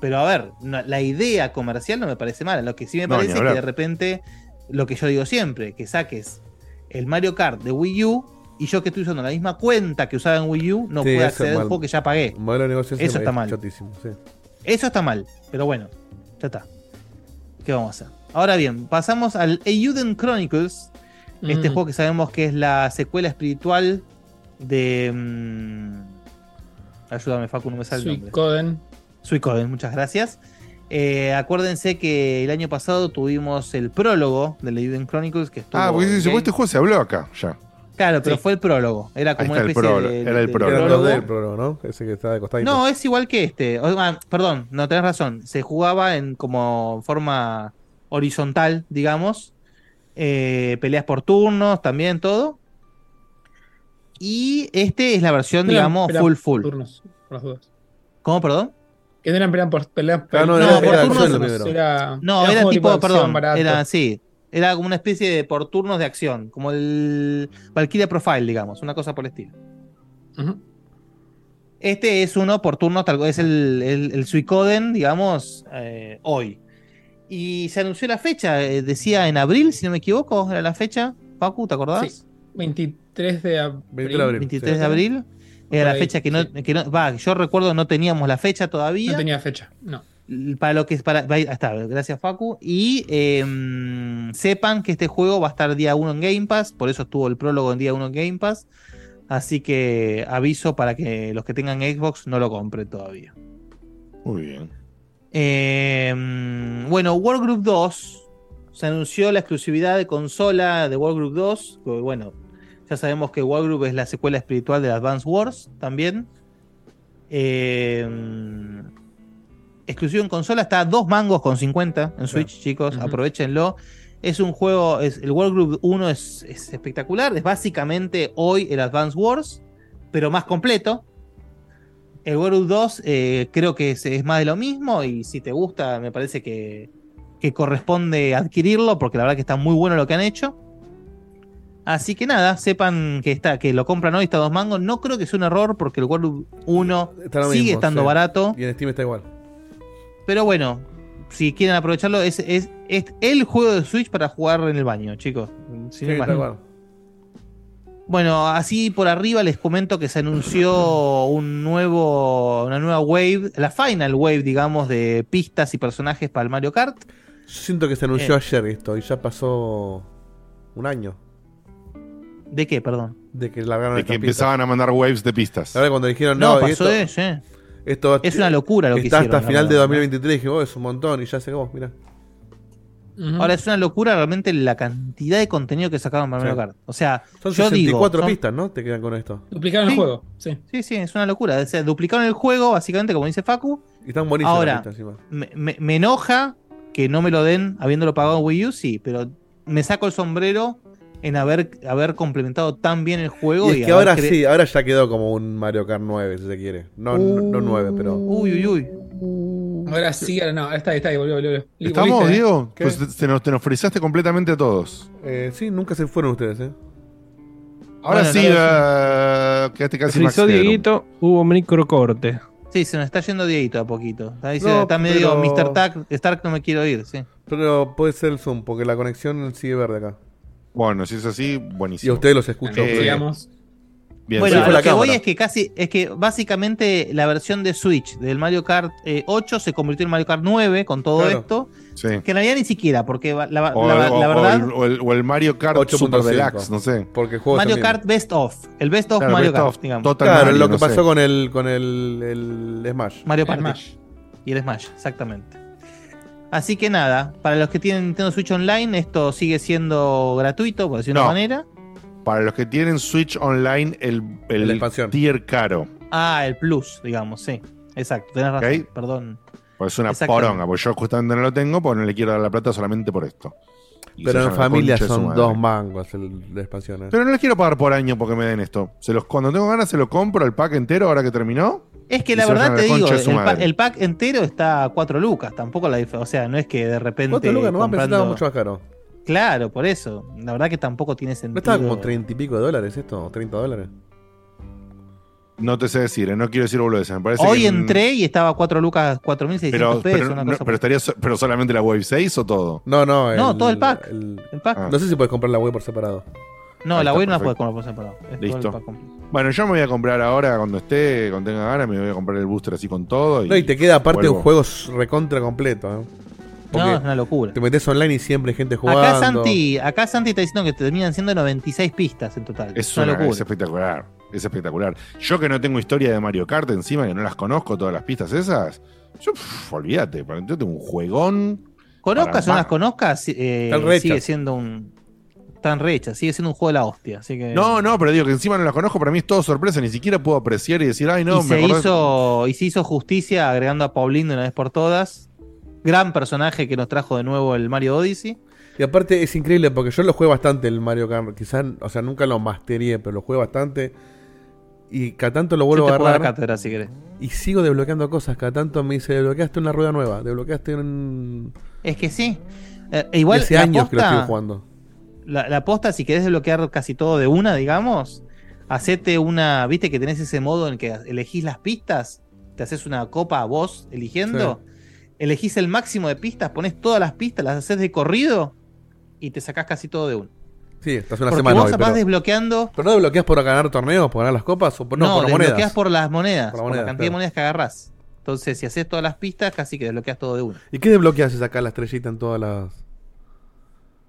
Pero a ver, no- la idea comercial no me parece mala. Lo que sí me No, parece es que de repente, lo que yo digo siempre, que saques el Mario Kart de Wii U y yo que estoy usando la misma cuenta que usaba en Wii U, no Sí, puedo acceder es a un mal. juego que ya pagué. Eso está es mal. sí. Eso está mal, pero bueno, ya está. ¿Qué vamos a hacer? Ahora bien, pasamos al Euden Chronicles, este Mm. juego que sabemos que es la secuela espiritual de... mm, ayúdame, Facu, no me sale el nombre. Suicoden. Suicoden, muchas gracias. Eh, acuérdense que el año pasado tuvimos el prólogo del Euden Chronicles que estuvo Ah, porque Game- este juego se habló acá, ya. Claro, pero fue el prólogo. Era como una el especie prólogo, de, era el de- prólogo. Era prólogo. 2D el prólogo, ¿no? Ese que está de costadito. No, es igual que este. O- ah, perdón, no tenés razón. Se jugaba en como forma horizontal, digamos. Eh, peleas por turnos, también todo. Y este es la versión, digamos, full full. turnos, por las dudas. ¿Cómo, perdón? Que no eran peleas por peleas Ah, no, No, era, por turnos. Era, No, era tipo, perdón, era sí. Era como una especie de por turnos de acción, como el Valkyria Profile, digamos, una cosa por el estilo. Este es uno por turnos, tal es el, el, el Suicoden, digamos, eh, hoy. Y se anunció la fecha, eh, decía en abril, si no me equivoco, era la fecha. Facu, ¿te acordás? Sí, 23 de abril. 23 de abril. 23 sí. de abril. Era la ahí, fecha que no, sí. que no- va, yo recuerdo no teníamos la fecha todavía. No tenía fecha, no. Para lo que es para. Ahí está, gracias Facu. Y eh, sepan que este juego va a estar día 1 en Game Pass, por eso estuvo el prólogo en día 1 en Game Pass. Así que aviso para que los que tengan Xbox no lo compren todavía. Muy bien. Eh, bueno, Wargroup 2 se anunció la exclusividad de consola de Wargroup 2. que, Bueno, ya sabemos que Wargroup es la secuela espiritual de Advance Wars también. Eh, exclusivo en consola está a 2 mangos con 50 en Switch, chicos, aprovechenlo. Es un juego, es, el Wargroup 1 es, es espectacular, es básicamente hoy el Advance Wars, pero más completo. El Wargroup 2 eh, creo que es, es más de lo mismo y si te gusta me parece que, que corresponde adquirirlo porque la verdad que está muy bueno lo que han hecho. Así que nada, sepan que está que lo compran hoy, está dos mangos. No creo que sea un error porque el Wargroup 1 Está lo sigue mismo, estando sí. barato. Y en Steam está igual. Pero bueno, si quieren aprovecharlo, es, es, es el juego de Switch para jugar en el baño, chicos. Sin Sí, más. Bueno, así por arriba les comento que se anunció un nuevo, una nueva wave, la final wave, digamos, de pistas y personajes para el Mario Kart. Yo siento que se anunció Eh. ayer esto y ya pasó un año ¿De qué, perdón? de que largaron De que pistas. empezaban a mandar waves de pistas. Ahora cuando dijeron No, no, pasó esto, eso, eh. esto Es una locura lo que está hicieron. hasta la final de verdad. 2023 dije, oh, es un montón y ya se acabó, Ahora es una locura realmente la cantidad de contenido que sacaron para Mario Sí. Kart. O sea, Son yo 64 digo, son- pistas, ¿no? Te quedan con esto. Duplicaron Sí. el juego, sí. Sí, sí, es una locura. O sea, duplicaron el juego, básicamente, como dice Facu. Y están buenísimas Ahora, las pistas encima. me, me- me enoja que no me lo den habiéndolo pagado en Wii U, sí, pero me saco el sombrero en haber, haber complementado tan bien el juego. Y es que ahora sí, ahora ya quedó como un Mario Kart 9, si se quiere. No, no, no 9, pero. Uy, uy, uy. Ahora sí, ahora no, está ahí, está ahí, volvió, volvió. volvió. ¿Estamos, ¿Volviste, eh? Diego? ¿Qué? Pues te, te nos, te nos frizaste completamente a todos. Eh, sí, nunca se fueron ustedes, ¿eh? Ahora Bueno, sí, no, eh, quedaste casi Frizó Dieguito, hubo microcorte. Sí, se nos está yendo Dieguito a poquito. Está, dice- No, está medio pero- Mr. Stark, Stark no me quiero ir, sí. Pero puede ser el Zoom, porque la conexión sigue verde acá. Bueno, si es así, Y buenísimo. a ustedes los escucho. Eh, Sigamos. Bien, bueno, sí, a lo que voy cámara. es que casi, es que básicamente la versión de Switch del Mario Kart eh, 8 se convirtió en Mario Kart 9 con todo Claro. esto. Sí. Que en realidad ni siquiera, porque la, la- O, la- o- la o verdad, o el- o el Mario Kart 8.5. Super Deluxe, no sé. Porque Mario mismo. Kart Best of. El Best of Claro, Mario Best Kart, of digamos. Total Claro, Mario, lo que no pasó sé. con el con el, el Smash. Mario Party. Smash. Y el Smash, exactamente. Así que nada, para los que tienen Nintendo Switch Online, esto sigue siendo gratuito, por decirlo de No. una manera. Para los que tienen Switch Online, el, el tier caro. Ah, el Plus, digamos, sí. Exacto, tenés razón, Ok. perdón. Pues es una poronga, porque yo justamente no lo tengo, porque no le quiero dar la plata solamente por esto. Y Pero en familia de son dos mangos el, la expansión. ¿eh? Pero no les quiero pagar por año porque me den esto. Se los, cuando tengo ganas se lo compro el pack entero ahora que terminó. Es que la verdad a te digo, de el, pa- madre. el pack entero está a 4 lucas, tampoco la diferencia. O sea, no es que de repente. Cuatro lucas nomás, pensé que estaba comprando- mucho más caro. Claro, por eso. La verdad que tampoco tiene sentido. ¿No estaba como treinta y pico de dólares esto? ¿O 30 dólares? No te sé decir, eh, no quiero decir boludeces. Me parece Hoy que- entré y estaba a 4 lucas, 4.600 Pero, pesos. pero, una no- cosa pero estaría so- pero solamente la Wave 6 o todo. No, no. No, todo el pack. El, pack. Ah. No sé si puedes comprar la web por separado. No, Ahí la está, web no la perfecto. puedes comprar por separado. Es todo el Listo. pack completo. Bueno, yo me voy a comprar ahora cuando esté, cuando tenga ganas, me voy a comprar el booster así con todo. Y No, y te queda aparte vuelvo. un juego recontra completo. ¿eh? Porque No, es una locura. Te metes online y siempre hay gente jugando. Acá Santi, acá Santi está diciendo que terminan siendo 96 pistas en total. Es, una una- locura. es espectacular. Es espectacular. Yo que no tengo historia de Mario Kart encima, que no las conozco todas las pistas esas, yo, pff, olvídate, para tengo un juegón. Conozcas o no las conozcas, eh, Están rechas. sigue siendo un. Tan recha, sigue siendo un juego de la hostia. Así que... No, no, pero digo que encima no las conozco, para mí es todo sorpresa, ni siquiera puedo apreciar y decir, ay, no, y, me se hizo, y se hizo justicia agregando a Paulín de una vez por todas. Gran personaje que nos trajo de nuevo el Mario Odyssey. Y aparte es increíble porque yo lo jugué bastante el Mario Kart. Quizás, o sea, nunca lo masteré, pero lo jugué bastante. Y cada tanto lo vuelvo Yo te a puedo dar agarrar. cátedra si querés. Y sigo desbloqueando cosas. Cada tanto me dice, desbloqueaste una rueda nueva. Desbloqueaste un. Es que sí. Eh, e igual. Hace años que lo estoy jugando. La, la posta, si querés desbloquear casi todo de una, digamos, hacete una. ¿Viste que tenés ese modo en que elegís las pistas? Te haces una copa a vos eligiendo. Elegís el máximo de pistas, pones todas las pistas, las haces de corrido y te sacás casi todo de una. Sí, estás una Porque semana vos hoy, vas pero, desbloqueando. pero no desbloqueas por ganar torneos, por ganar las copas o por, no, No, por las desbloqueas monedas. por las monedas, Por la por, moneda, la cantidad claro. de monedas que agarrás. Entonces, si haces todas las pistas, casi que desbloqueas todo de una. ¿Y qué desbloqueas si sacas la estrellita en todas las.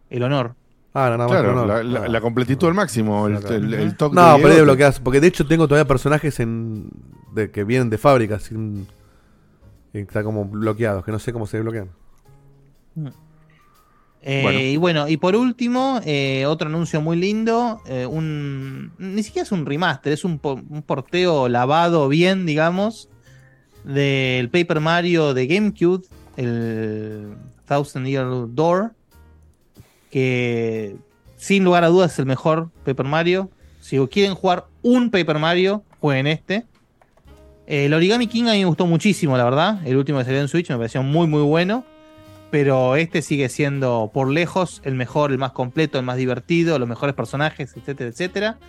El honor. Ah, nada más. Claro, honor. la, la- Ah. la completitud al máximo, el, el, el toque No, de pero desbloqueas. Porque de hecho tengo todavía personajes en de, que vienen de fábrica sin. Está como bloqueados, que no sé cómo se desbloquean. Eh, Bueno. Y bueno, y por último, eh, otro anuncio muy lindo, eh, un ni siquiera es un remaster, es un, un porteo lavado bien, digamos, del Paper Mario de GameCube, el Thousand Year Door, que sin lugar a dudas es el mejor Paper Mario. Si quieren jugar un Paper Mario, jueguen este. El Origami King a mí me gustó muchísimo, la verdad. El último que salió en Switch me pareció muy, muy bueno. Pero este sigue siendo por lejos el mejor, el más completo, el más divertido, los mejores personajes, etcétera, etcétera.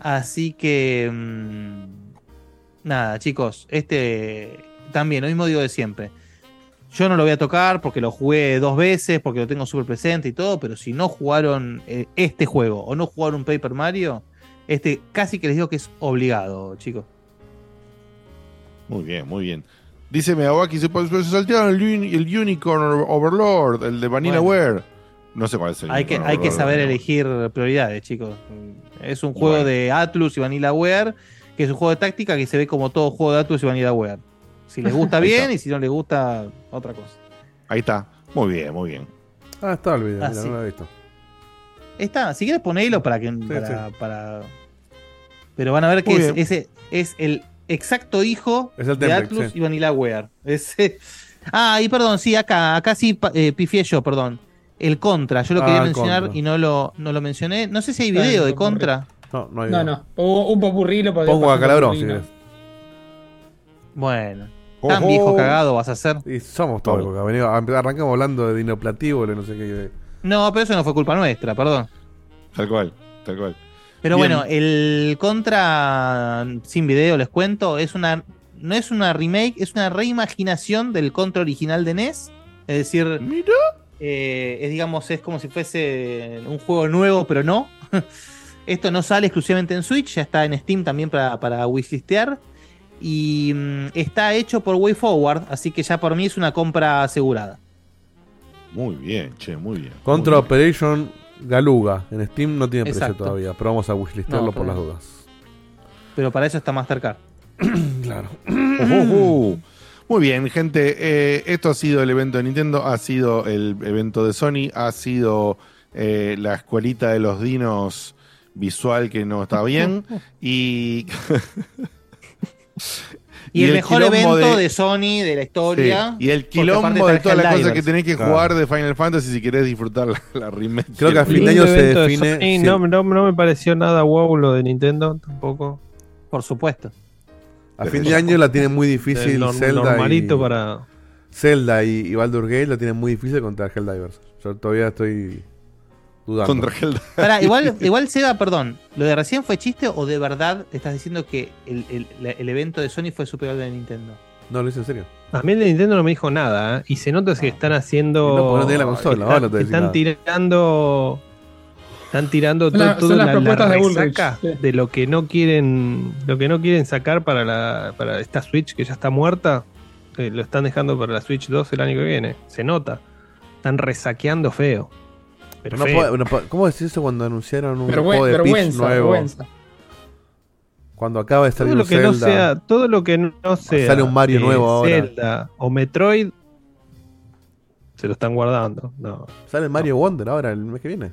Así que. mm, nada, chicos. Este. También, lo mismo digo de siempre. Yo no lo voy a tocar porque lo jugué dos veces, porque lo tengo súper presente y todo. Pero si no jugaron eh, este juego o no jugaron Paper Mario, este casi que les digo que es obligado, chicos. Muy bien, muy bien. Dice Miyawaki, se, se saltearon el, uni- el Unicorn Overlord, el de Vanilla Bueno. No sé cuál es el Hay que, hay que saber elegir prioridades, chicos. Es un juego de Atlus y Vanillaware, que es un juego de táctica que se ve como todo juego de Atlus y Vanillaware. Si les gusta bien y si no les gusta, otra cosa. Ahí está. Muy bien, muy bien. Ah, está el video, Ah, mira, sí. no lo he visto. Está, si quieres ponelo para que. para, sí. para- Pero van a ver que es, ese es el exacto hijo Es el de Atlus sí. y Vanillaware. Ese- Ah, y perdón, sí, acá, acá sí eh, pifié yo, perdón. El Contra, yo lo Ah, quería mencionar Contra. y no lo, no lo mencioné. No sé si hay video de. Contra. No, no hay No, video. no. Pongo un popurrí lo Pongo a Calabrón, si. Bueno. Tan viejo cagado vas a ser. Y somos todos, arrancamos hablando de dinoplatíbulo, no sé qué. No, pero eso no fue culpa nuestra, perdón. Tal cual, tal cual. Pero Bien. bueno, el Contra sin video les cuento, es una no es una remake, es una reimaginación del Contra original de NES, es decir, eh, es digamos es como si fuese un juego nuevo, pero no. Esto no sale exclusivamente en Switch, ya está en Steam también para, para wishlistear. Y mm, está hecho por WayForward, así que ya por mí es una compra asegurada. Muy bien, che, muy bien. Contra Operation Galuga. En Steam no tiene precio Exacto. todavía, pero vamos a wishlistearlo No, por las dudas. Pero para eso está Mastercard. claro. Muy bien, gente. eh, esto ha sido el evento de Nintendo, ha sido el evento de Sony, ha sido eh, la escuelita de los dinos visual que no está bien. y Y, el, el mejor evento de- de, Sony de la historia. Sí, Y el quilombo de todas las cosas que tenés que Claro. jugar de Final Fantasy si querés disfrutar la, la remake. Creo que a fin de año se de define. Sí, no, no, no me pareció nada wow lo de Nintendo tampoco. Por supuesto. a fin de año la tiene muy difícil El norm- Zelda. normalito y, para. Zelda y, y Baldur Gate la tienen muy difícil contra Helldivers. Yo todavía estoy dudando. Contra. Pará, igual, igual Seba, perdón, ¿lo de recién fue chiste o de verdad estás diciendo que el, el- evento de Sony fue superior al de Nintendo? No, lo hice en serio. A mí el de Nintendo no me dijo nada, ¿eh? y se nota que están haciendo. No, porque no tiene la consola, están, no te tirando. Están tirando todo, la- la, de de lo que no quieren, lo que no quieren sacar para la, para esta Switch que ya está muerta. eh, lo están dejando para la Switch 2 el año que viene. Se nota. Están resaqueando feo. Pero No feo. puede- no puede- ¿Cómo decís eso cuando anunciaron un Vergüen- juego de Peach vergüenza, nuevo? vergüenza. Cuando acaba de salir todo lo un que no Zelda. sea, todo lo que no sea Sale un Mario eh, nuevo ahora. Zelda o Metroid se lo están guardando. No. Sale Mario Wonder ahora, el mes que viene.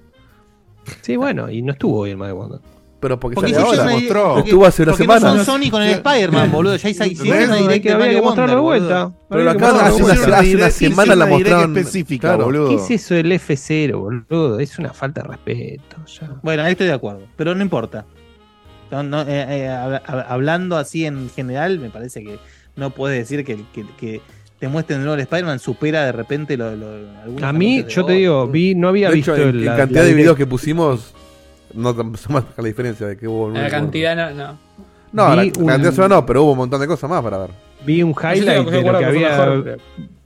Sí, bueno, y no estuvo hoy el Mario Wonder. Pero porque, Porque sale hicieron ahora. porque- Estuvo hace una porque no semana. son Sony con el Spider-Man, boludo. Ya hice- Hay que, de había que mostrarlo de vuelta. Pero lo mostrarlo hace una, vuelta. hace una semana la mostraron. específica, Claro. boludo. ¿Qué es eso del F0, boludo? Es una falta de respeto. Ya. Bueno, ahí estoy de acuerdo, pero no importa. No, no, eh, eh, hab- hab- hablando así en general, me parece que no puedes decir que, que, que te muestren de nuevo el Spider-Man supera de repente lo, lo- algunos A mí, yo te digo, vi, no había De visto hecho, en, la- cantidad la de videos que pusimos, no te se marca la diferencia de que hubo en La un- cantidad no. no. No, la, Vi la cantidad un- sola no, pero hubo un montón de cosas más para ver. Vi un highlight de lo que había.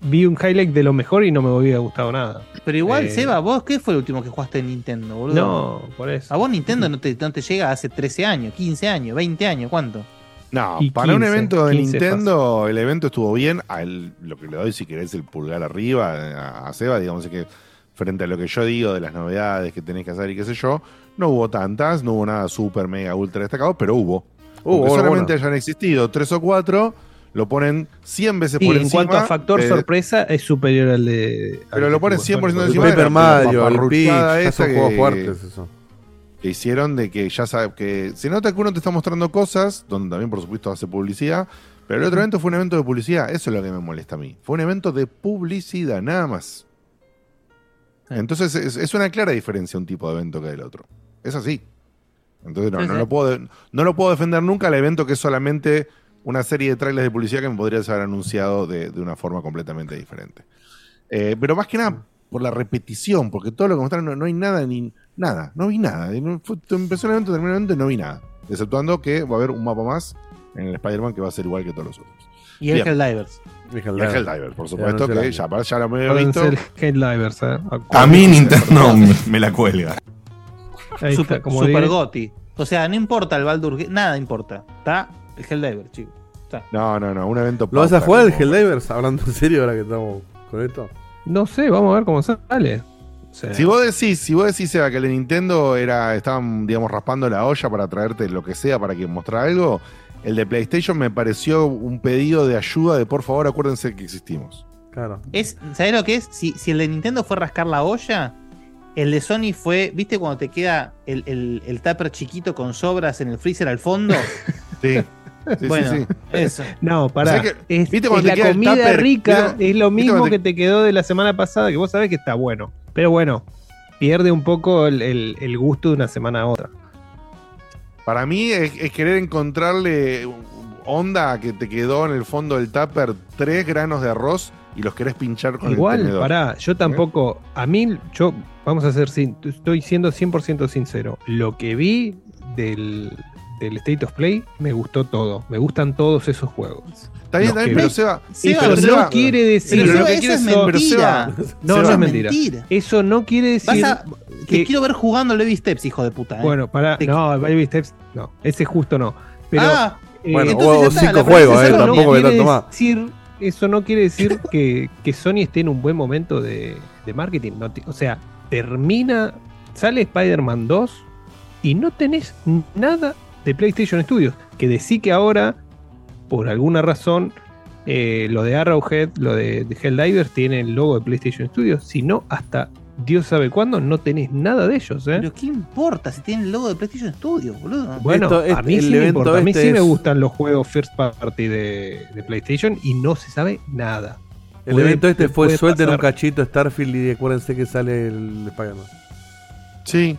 Vi un highlight de lo mejor y no me había gustado nada. Pero igual, Eh, Seba, ¿vos qué fue el último que jugaste en Nintendo, boludo? No, por eso. A vos Nintendo no te, no te llega hace 13 años, 15 años, 20 años, ¿cuánto? No, Y para un 15, evento de 15 Nintendo, el evento estuvo bien. A él, lo que le doy, si querés, el pulgar arriba a, a Seba, digamos es que frente a lo que yo digo de las novedades que tenés que hacer y qué sé yo, no hubo tantas, no hubo nada súper, mega, ultra destacado, pero hubo. Hubo, solamente bueno. hayan existido tres o cuatro, lo ponen 100 veces Sí, por en encima. cuanto a factor de- sorpresa, es superior al de. Pero al lo ponen tuvo 100% Sony. encima de la- Paper de la Mario, el Peach, esa juegos fuertes eso. que hicieron de que ya sabe que se nota que uno te está mostrando cosas, donde también por supuesto hace publicidad, pero el otro evento fue un evento de publicidad, eso es lo que me molesta a mí. Fue un evento de publicidad, nada más. Entonces es, es una clara diferencia un tipo de evento que del otro. Es así. Entonces no, Sí, no lo puedo, no lo puedo defender nunca al evento que es solamente una serie de trailers de publicidad que me podrías haber anunciado de, de una forma completamente diferente. Eh, pero más que nada por la repetición, porque todo lo que mostraron no, no hay nada ni nada, no vi nada. Fue- empezó el evento, terminó el evento y no vi nada. Exceptuando que va a haber un mapa más en el Spider-Man que va a ser igual que todos los otros. Y el Bien. Helldivers. Y Y el Helldivers, por supuesto, que ya, ya lo hemos Acuérdense visto. el Headlivers, ¿eh? A mí Nintendo me, me la cuelga. Ahí Super, está, como Super. Gotti. O sea, no importa el Baldur, nada importa. Está el Helldiver, chicos. No, no, no, un evento ¿Lo vas a jugar el Helldivers? Hablando en serio ahora que estamos con esto. No sé, vamos a ver cómo sale. O sea, Si vos decís, si vos decís, Seba, que el de Nintendo era, estaban, digamos, raspando la olla para traerte lo que sea para que mostrar algo, el de PlayStation me pareció un pedido de ayuda de por favor acuérdense que existimos. Claro. Es, ¿Sabés lo que es? Si, si el de Nintendo fue rascar la olla, el de Sony fue, ¿viste cuando te queda el, el, el tupper chiquito con sobras en el freezer al fondo? Sí. Sí, bueno, sí, sí. eso. No, pará. O sea que, es, ¿viste es cuando la comida tupper? rica, ¿Viste- es lo mismo que te- te quedó de la semana pasada, que vos sabés que está bueno. Pero bueno, pierde un poco el, el- el gusto de una semana a otra. Para mí es, es querer encontrarle onda que te quedó en el fondo del tupper tres granos de arroz y los querés pinchar con el Igual, tenedor. pará, yo tampoco, a mí, yo, vamos a ser, sin- estoy siendo 100% sincero, lo que vi del, del State of Play me gustó todo, me gustan todos esos juegos. Está bien, está bien, pero. Seba, Seba, pero Eso Seba- no quiere decir, Pero lo que eso quiere es mentira. Seba- no, Seba, no es mentira. mentira. Eso no quiere Vas decir a- que- Te quiero ver jugando Levi Steps, hijo de puta. ¿eh? Bueno, para. Te- No, Baby Steps, no. Ese justo no. Pero. ah, eh, Bueno, hubo está, cinco juegos, eh, no no tampoco quiere tanto más. decir, eso no quiere decir que, que Sony esté en un buen momento de, de marketing. no ti- o sea, termina. Sale Spider-Man 2 y no tenés nada de PlayStation Studios. Que decí que ahora, por alguna razón, eh, lo de Arrowhead, lo de, de Helldivers, tiene el logo de PlayStation Studios. Si no, hasta Dios sabe cuándo, no tenés nada de ellos, ¿eh? Pero ¿qué importa si tienen el logo de PlayStation Studios, boludo? Bueno, Esto- a este- mí sí me importa. A mí este sí me es- gustan los juegos first party de, de PlayStation y no se sabe nada. El Puede- evento este fue suelten un cachito Starfield y acuérdense que sale el Spider-Man. Sí,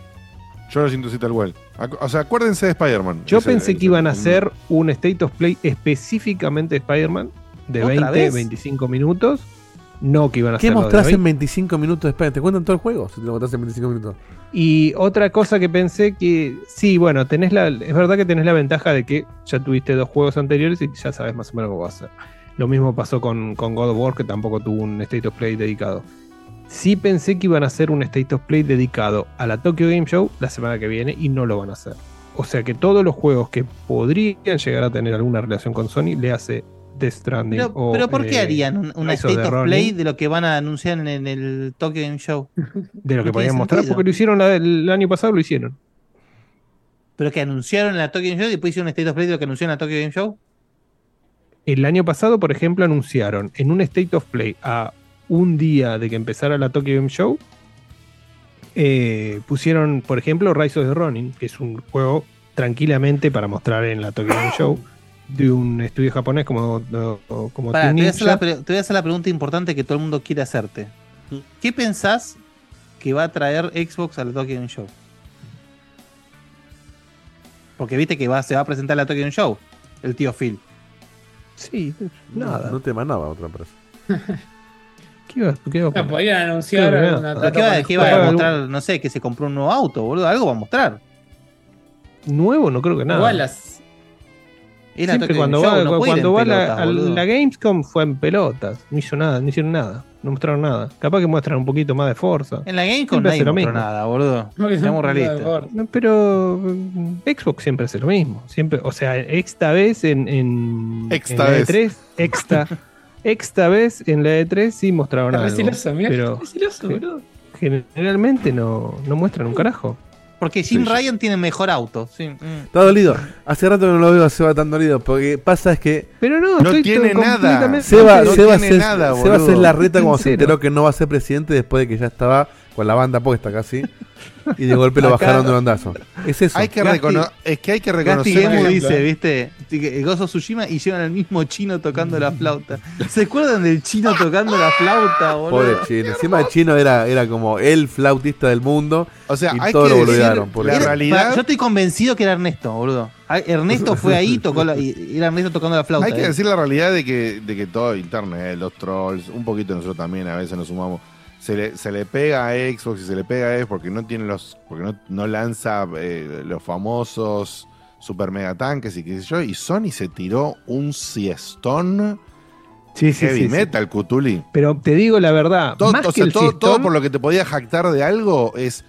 yo lo siento así tal cual. O sea, acuérdense de Spider-Man. Yo Ese- pensé ese- que iban a hacer un State of Play específicamente de Spider-Man de ¿Otra 20, vez? 25 minutos. No que iban a ¿Qué hacer. mostrás en 25 minutos de Spider-Man? ¿Te cuentan todo el juego si te lo mostrás en 25 minutos? Y otra cosa que pensé que sí, bueno, tenés la, es verdad que tenés la ventaja de que ya tuviste dos juegos anteriores y ya sabes más o menos cómo va a ser. Lo mismo pasó con, con God of War, que tampoco tuvo un State of Play dedicado. Sí pensé que iban a hacer un State of Play dedicado a la Tokyo Game Show la semana que viene y no lo van a hacer. O sea que todos los juegos que podrían llegar a tener alguna relación con Sony le hace Death Stranding. Pero, o, pero ¿por qué eh, harían un, una of State of? Play de lo que van a anunciar en, en el Tokyo Game Show? de lo que podían mostrar? sentido. Porque lo hicieron la- el año pasado, lo hicieron. Pero que anunciaron en la Tokyo Game Show y después hicieron un State of Play de lo que anunciaron en la Tokyo Game Show. El año pasado, por ejemplo, anunciaron en un State of Play a un día de que empezara la Tokyo Game Show, eh, pusieron, por ejemplo, Rise of the Ronin, que es un juego tranquilamente para mostrar en la Tokyo Game Show de un estudio japonés como, como Pará, te, voy a hacer la, Ninja. pre- te voy a hacer la pregunta importante que todo el mundo quiere hacerte. ¿Qué pensás que va a traer Xbox a la Tokyo Game Show? Porque viste que va, se va a presentar la Tokyo Game Show, el tío Phil. Sí, nada. no te mandaba otra empresa. ¿Qué iba- qué iba a anunciar Claro, alguna ¿Pero ¿Qué va, qué va a mostrar? No sé, que se compró un nuevo auto, boludo. Algo va a mostrar. Nuevo, no creo que nada. Igual las. Es la Siempre cuando va, Show, no cuando va la, pelotas, a boludo. la Gamescom fue en pelotas. No hizo nada, no hicieron nada. No mostraron nada. Capaz que muestran un poquito más de fuerza. En la Gamescom Siempre nadie lo mismo. nada, boludo. Seamos realistas. No, pero mm, Xbox siempre hace lo mismo. Siempre, o sea, esta vez en, en, Exta en la vez. E3, extra, esta vez en la E3 sí mostraron Es algo. resiloso, mirá, pero resiloso, boludo. generalmente no, no muestran un carajo. Porque Jim Ryan tiene mejor auto. Sí. mm. Está dolido. Hace rato que no lo veo a Seba tan dolido. Porque pasa es que. Pero no, No estoy tiene nada. Seba, No Seba, tiene se, nada, Seba se la reta cuando se enteró que no va a ser presidente después de que ya estaba con la banda puesta casi. Y de golpe lo bajaron de un ondazo. Es eso. Hay que Gasti- recono- es que hay que Gasti reconocer. Gemu que- dice, viste, que Gozo Tsushima y llevan al mismo chino tocando la flauta. ¿Se acuerdan del chino tocando la flauta, boludo? Pobre chino. Encima el chino era, era como el flautista del mundo. O sea, y hay todo que lo decir boludearon. pobre la realidad- Yo estoy convencido que era Ernesto, boludo. Ah, Ernesto fue ahí, tocó la, y y era Ernesto tocando la flauta. Hay que eh. decir la realidad de que, de que todo internet, los trolls, un poquito nosotros también a veces nos sumamos. Se le, se le pega a Xbox y se le pega a Xbox porque no tiene los. porque no, no lanza eh, los famosos super mega tanques y qué sé yo. Y Sony se tiró un siestón Sí, sí, heavy sí, metal, Cutuli. Pero te digo la verdad, Todo, más o que sea, el todo, siestón, todo por lo que te podía jactar de algo es.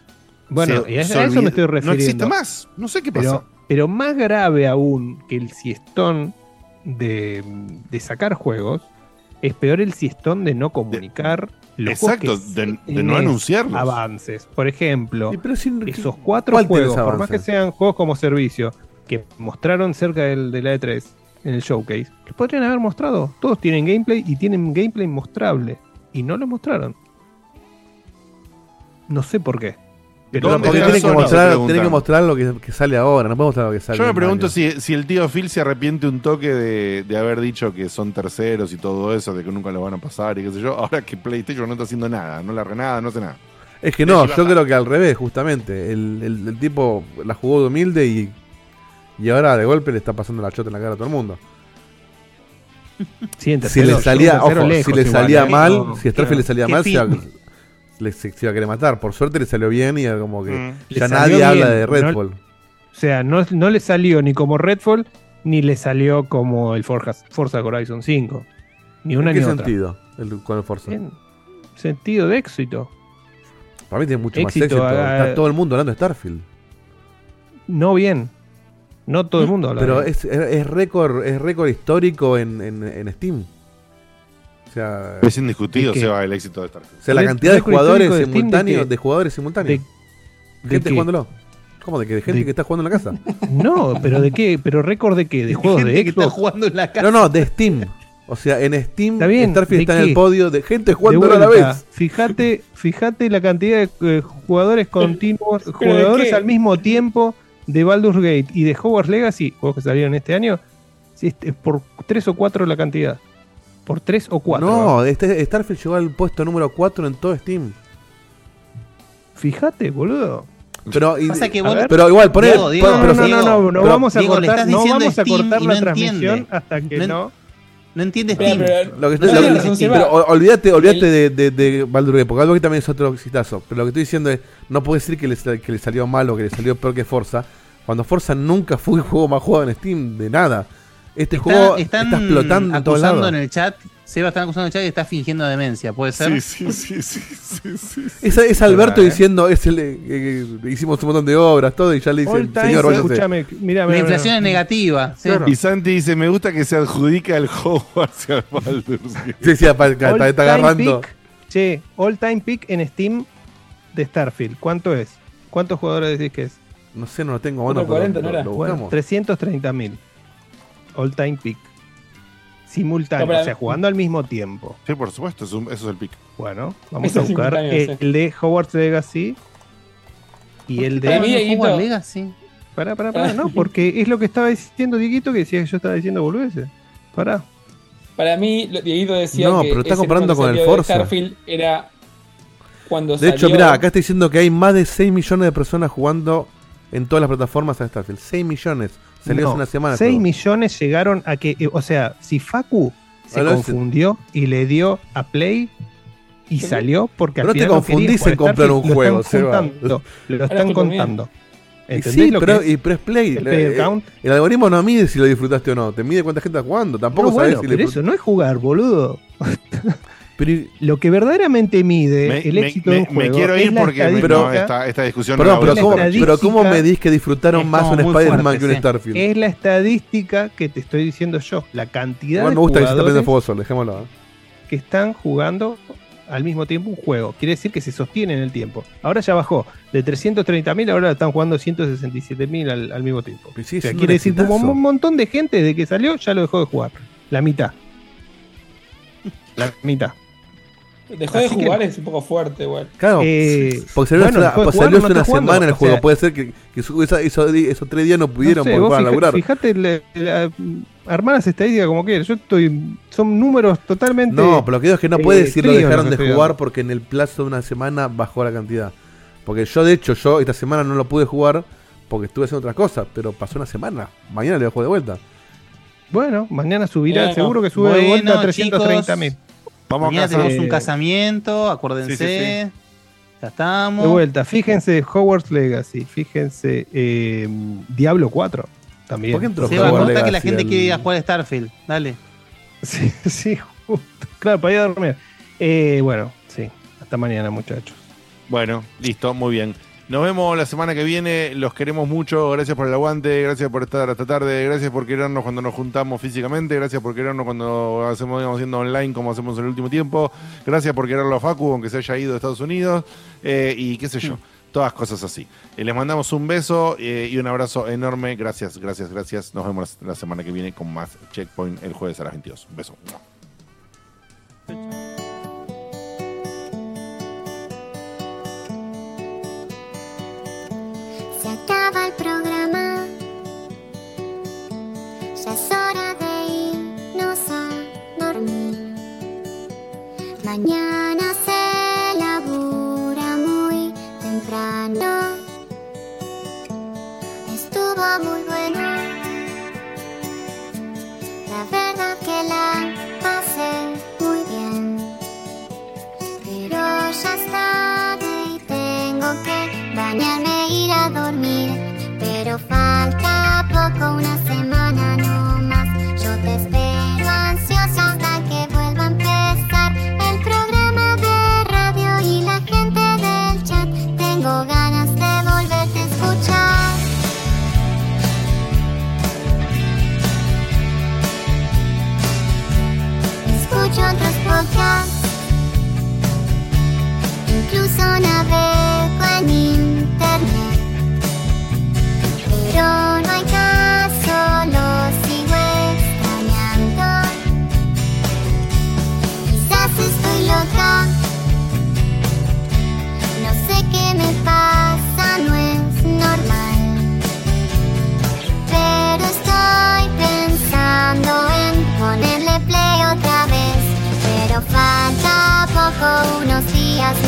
Bueno, se- y a, eso me estoy refiriendo. No existe más. No sé qué pasa. Pero, pero más grave aún que el siestón de, de sacar juegos, es peor el siestón de no comunicar los juegos Exacto, que de, no anunciarlos. avances. Por ejemplo, Sí, pero sin- esos cuatro ¿cuál tenés juegos, por más que sean juegos como servicio, que mostraron cerca del, de la E3 en el showcase, los podrían haber mostrado. Todos tienen gameplay y tienen gameplay mostrable. Y no lo mostraron. No sé por qué. Pero ¿Dónde Porque tienen que, mostrar, Se tienen que mostrar lo que, que sale ahora. No puede mostrar lo que sale. Yo me pregunto si, si el tío Phil se arrepiente un toque de, de haber dicho que son terceros y todo eso, de que nunca los van a pasar y qué sé yo. Ahora que PlayStation no está haciendo nada, no larga nada, no hace nada. Es que no, yo creo que al revés, justamente. El, el- el tipo la jugó de humilde y, y ahora de golpe le está pasando la chota en la cara a todo el mundo. Sí, en Si le salía, ojo, si le salía ¿eh? mal, No, si a Starfield claro. le salía mal, se fin. le- se, se iba a querer matar. Por suerte le salió bien y era como que Mm. ya nadie salió habla bien, de no- Redfall. O sea, no, no le salió ni como Redfall, ni le salió como el Forza, Forza Horizon 5. Ni una ¿En qué ni otra. sentido? El, con el Forza. En sentido de éxito. Para mí tiene mucho Éxito, más éxito. ah, Está todo el mundo hablando de Starfield. No bien. No todo el mundo habla Pero bien. es, es, es récord es récord histórico en, en, en Steam. Sea, Es indiscutido, el éxito de Starfield. o sea, la cantidad de jugadores histórico de Steam, ¿de simultáneos, de, jugadores simultáneos. ¿De gente jugándolo. ¿Cómo de que de gente De- que está jugando en la casa? No, pero ¿de qué? ¿Pero récord de qué? ¿De juegos Gente de que está Xbox? jugando en la casa. No, no, de Steam. O sea, en Steam, Está bien, Starfield ¿de está en el podio de gente De jugando a la vez. Fíjate, fíjate la cantidad de eh, jugadores continuos, ¿de jugadores al mismo tiempo de Baldur's Gate y de Hogwarts Legacy, juegos que salieron este año, sí, este, por tres o cuatro la cantidad. Por tres o cuatro. No, este, Starfield llegó al puesto número 4 en todo Steam. Fíjate, boludo. Pero, y- que a vos- ver, pero igual, poner. Diego, Diego, No, no, no, no, no, no, pero- vamos a Diego, cortar, estás no vamos a cortar la no transmisión entiende. hasta que No- no. No entiende Pero- Steam. Lo que, no lo que- razón, pero olvídate, olvídate de, de, de Baldur's Gate, porque Baldur's Gate también es otro exitazo. Pero lo que estoy diciendo es, no puedo decir que le, que le salió mal o que le salió peor que Forza, cuando Forza nunca fue el juego más jugado en Steam, de nada. Este Está- juego están está explotando en todos acusando lados. en el chat. Seba están acusando en el chat y está fingiendo demencia, ¿puede ser? Sí, sí, sí, sí, sí, sí. Es, es Alberto ¿eh? diciendo, es el, eh, eh, hicimos un montón de obras, todo, y ya le dicen, señor, váyase". escúchame, mira, La inflación mira. es negativa. sí. Claro. Y Santi dice, me gusta que se adjudica el Hogwarts al Baldur's. Sí, sí, apa- está, All está time agarrando. peak, che, all time peak en Steam de Starfield. ¿Cuánto es? ¿Cuántos jugadores decís que es? No sé, no lo tengo a mano, pero 140 no lo- era. lo Bueno, buscamos. 330.000. All time peak. Simultáneo, No, o sea, jugando al mismo tiempo. Sí, por supuesto, eso es el pick. Bueno, vamos Eso a buscar el, sí. de Hogwarts Legacy y el Para mí, de. Hogwarts Legacy. Pará, pará, pará, no, porque es lo que estaba diciendo Dieguito que decía que yo estaba diciendo boludeces. Pará. Para mí, Dieguito decía No, que pero está ese comparando cuando con el de Forza. Starfield era cuando De hecho, mira, acá está diciendo que hay más de 6 millones de personas jugando en todas las plataformas a Starfield. 6 millones. Salió No, hace una semana. 6 todo. millones llegaron a que, eh, o sea, si Facu se Ahora, confundió y le dio a Play y Sí. salió porque al Pero no te final no quería confundís en comprar un lo juego, están Lo están contando. Y ¿Entendés sí, lo pero, que es? y, pero es Play. el player Eh? El algoritmo no mide si lo disfrutaste o no. Te mide cuánta gente está jugando. Tampoco No, sabes bueno, si le pero eso no es jugar, boludo. Pero, Lo que verdaderamente mide Me, el me- éxito de un me- me juego quiero es ir la porque me- estadística, no, esta, esta discusión perdón, no la pero ¿cómo, pero ¿cómo estadística- medís que disfrutaron Es más un Spider-Man que un sí. Starfield? es la estadística que te estoy diciendo yo. La cantidad Igual de me gusta que se solo, dejémoslo. ¿eh? que están jugando al mismo tiempo un juego. Quiere decir que se sostiene en el tiempo. Ahora ya bajó de 330.000, ahora están jugando 167.000 al, al mismo tiempo. Pero sigue O sea, siendo quiere decir como un montón de gente desde que salió ya lo dejó de jugar. La mitad. La mitad. Dejó de que- jugar es un poco fuerte, güey. Claro, Eh, porque salió, bueno, hace- dejó de pues jugar, salió no hace una jugando, semana el o juego. sea- Puede ser que, esos, tres días no pudieron No sé, fueron a laburar. fíjate, la- la- armar las estadísticas como quieras. Yo estoy. Son números totalmente. No, pero lo que digo es que no eh, puede decir lo dejaron de jugar porque en el plazo de una semana bajó la cantidad. Porque yo, de hecho, yo esta semana no lo pude jugar porque estuve haciendo otras cosas, pero pasó una semana. Mañana le voy a jugar de vuelta. Bueno, mañana subirá, Bueno, seguro que sube de vuelta a 330.000. Vamos a tenemos un casamiento, acuérdense. sí, sí, Ya estamos. De vuelta, fíjense Hogwarts Legacy, fíjense eh, Diablo 4 también. ¿Por qué entró Seba, Hogwarts contá que la gente al- quiere ir a jugar a Starfield. Dale. Sí, sí, justo. Claro, para ir a dormir. Eh, bueno, sí. Hasta mañana, muchachos. Bueno, listo, muy bien. Nos vemos la semana que viene, los queremos mucho, gracias por el aguante, gracias por estar hasta tarde, gracias por querernos cuando nos juntamos físicamente, gracias por querernos cuando hacemos digamos, haciendo online como hacemos en el último tiempo, gracias por quererlo a Facu, aunque se haya ido de Estados Unidos, eh, y qué sé yo, todas cosas así. Eh, les mandamos un beso eh, y un abrazo enorme, gracias, gracias, gracias. Nos vemos la semana que viene con más Checkpoint el jueves a las 22. Un beso. Es hora de irnos a dormir. Mañana se labura muy temprano. Estuvo muy bueno. La verdad que la pasé muy bien. Pero ya es tarde y tengo que bañarme e ir a dormir. Pero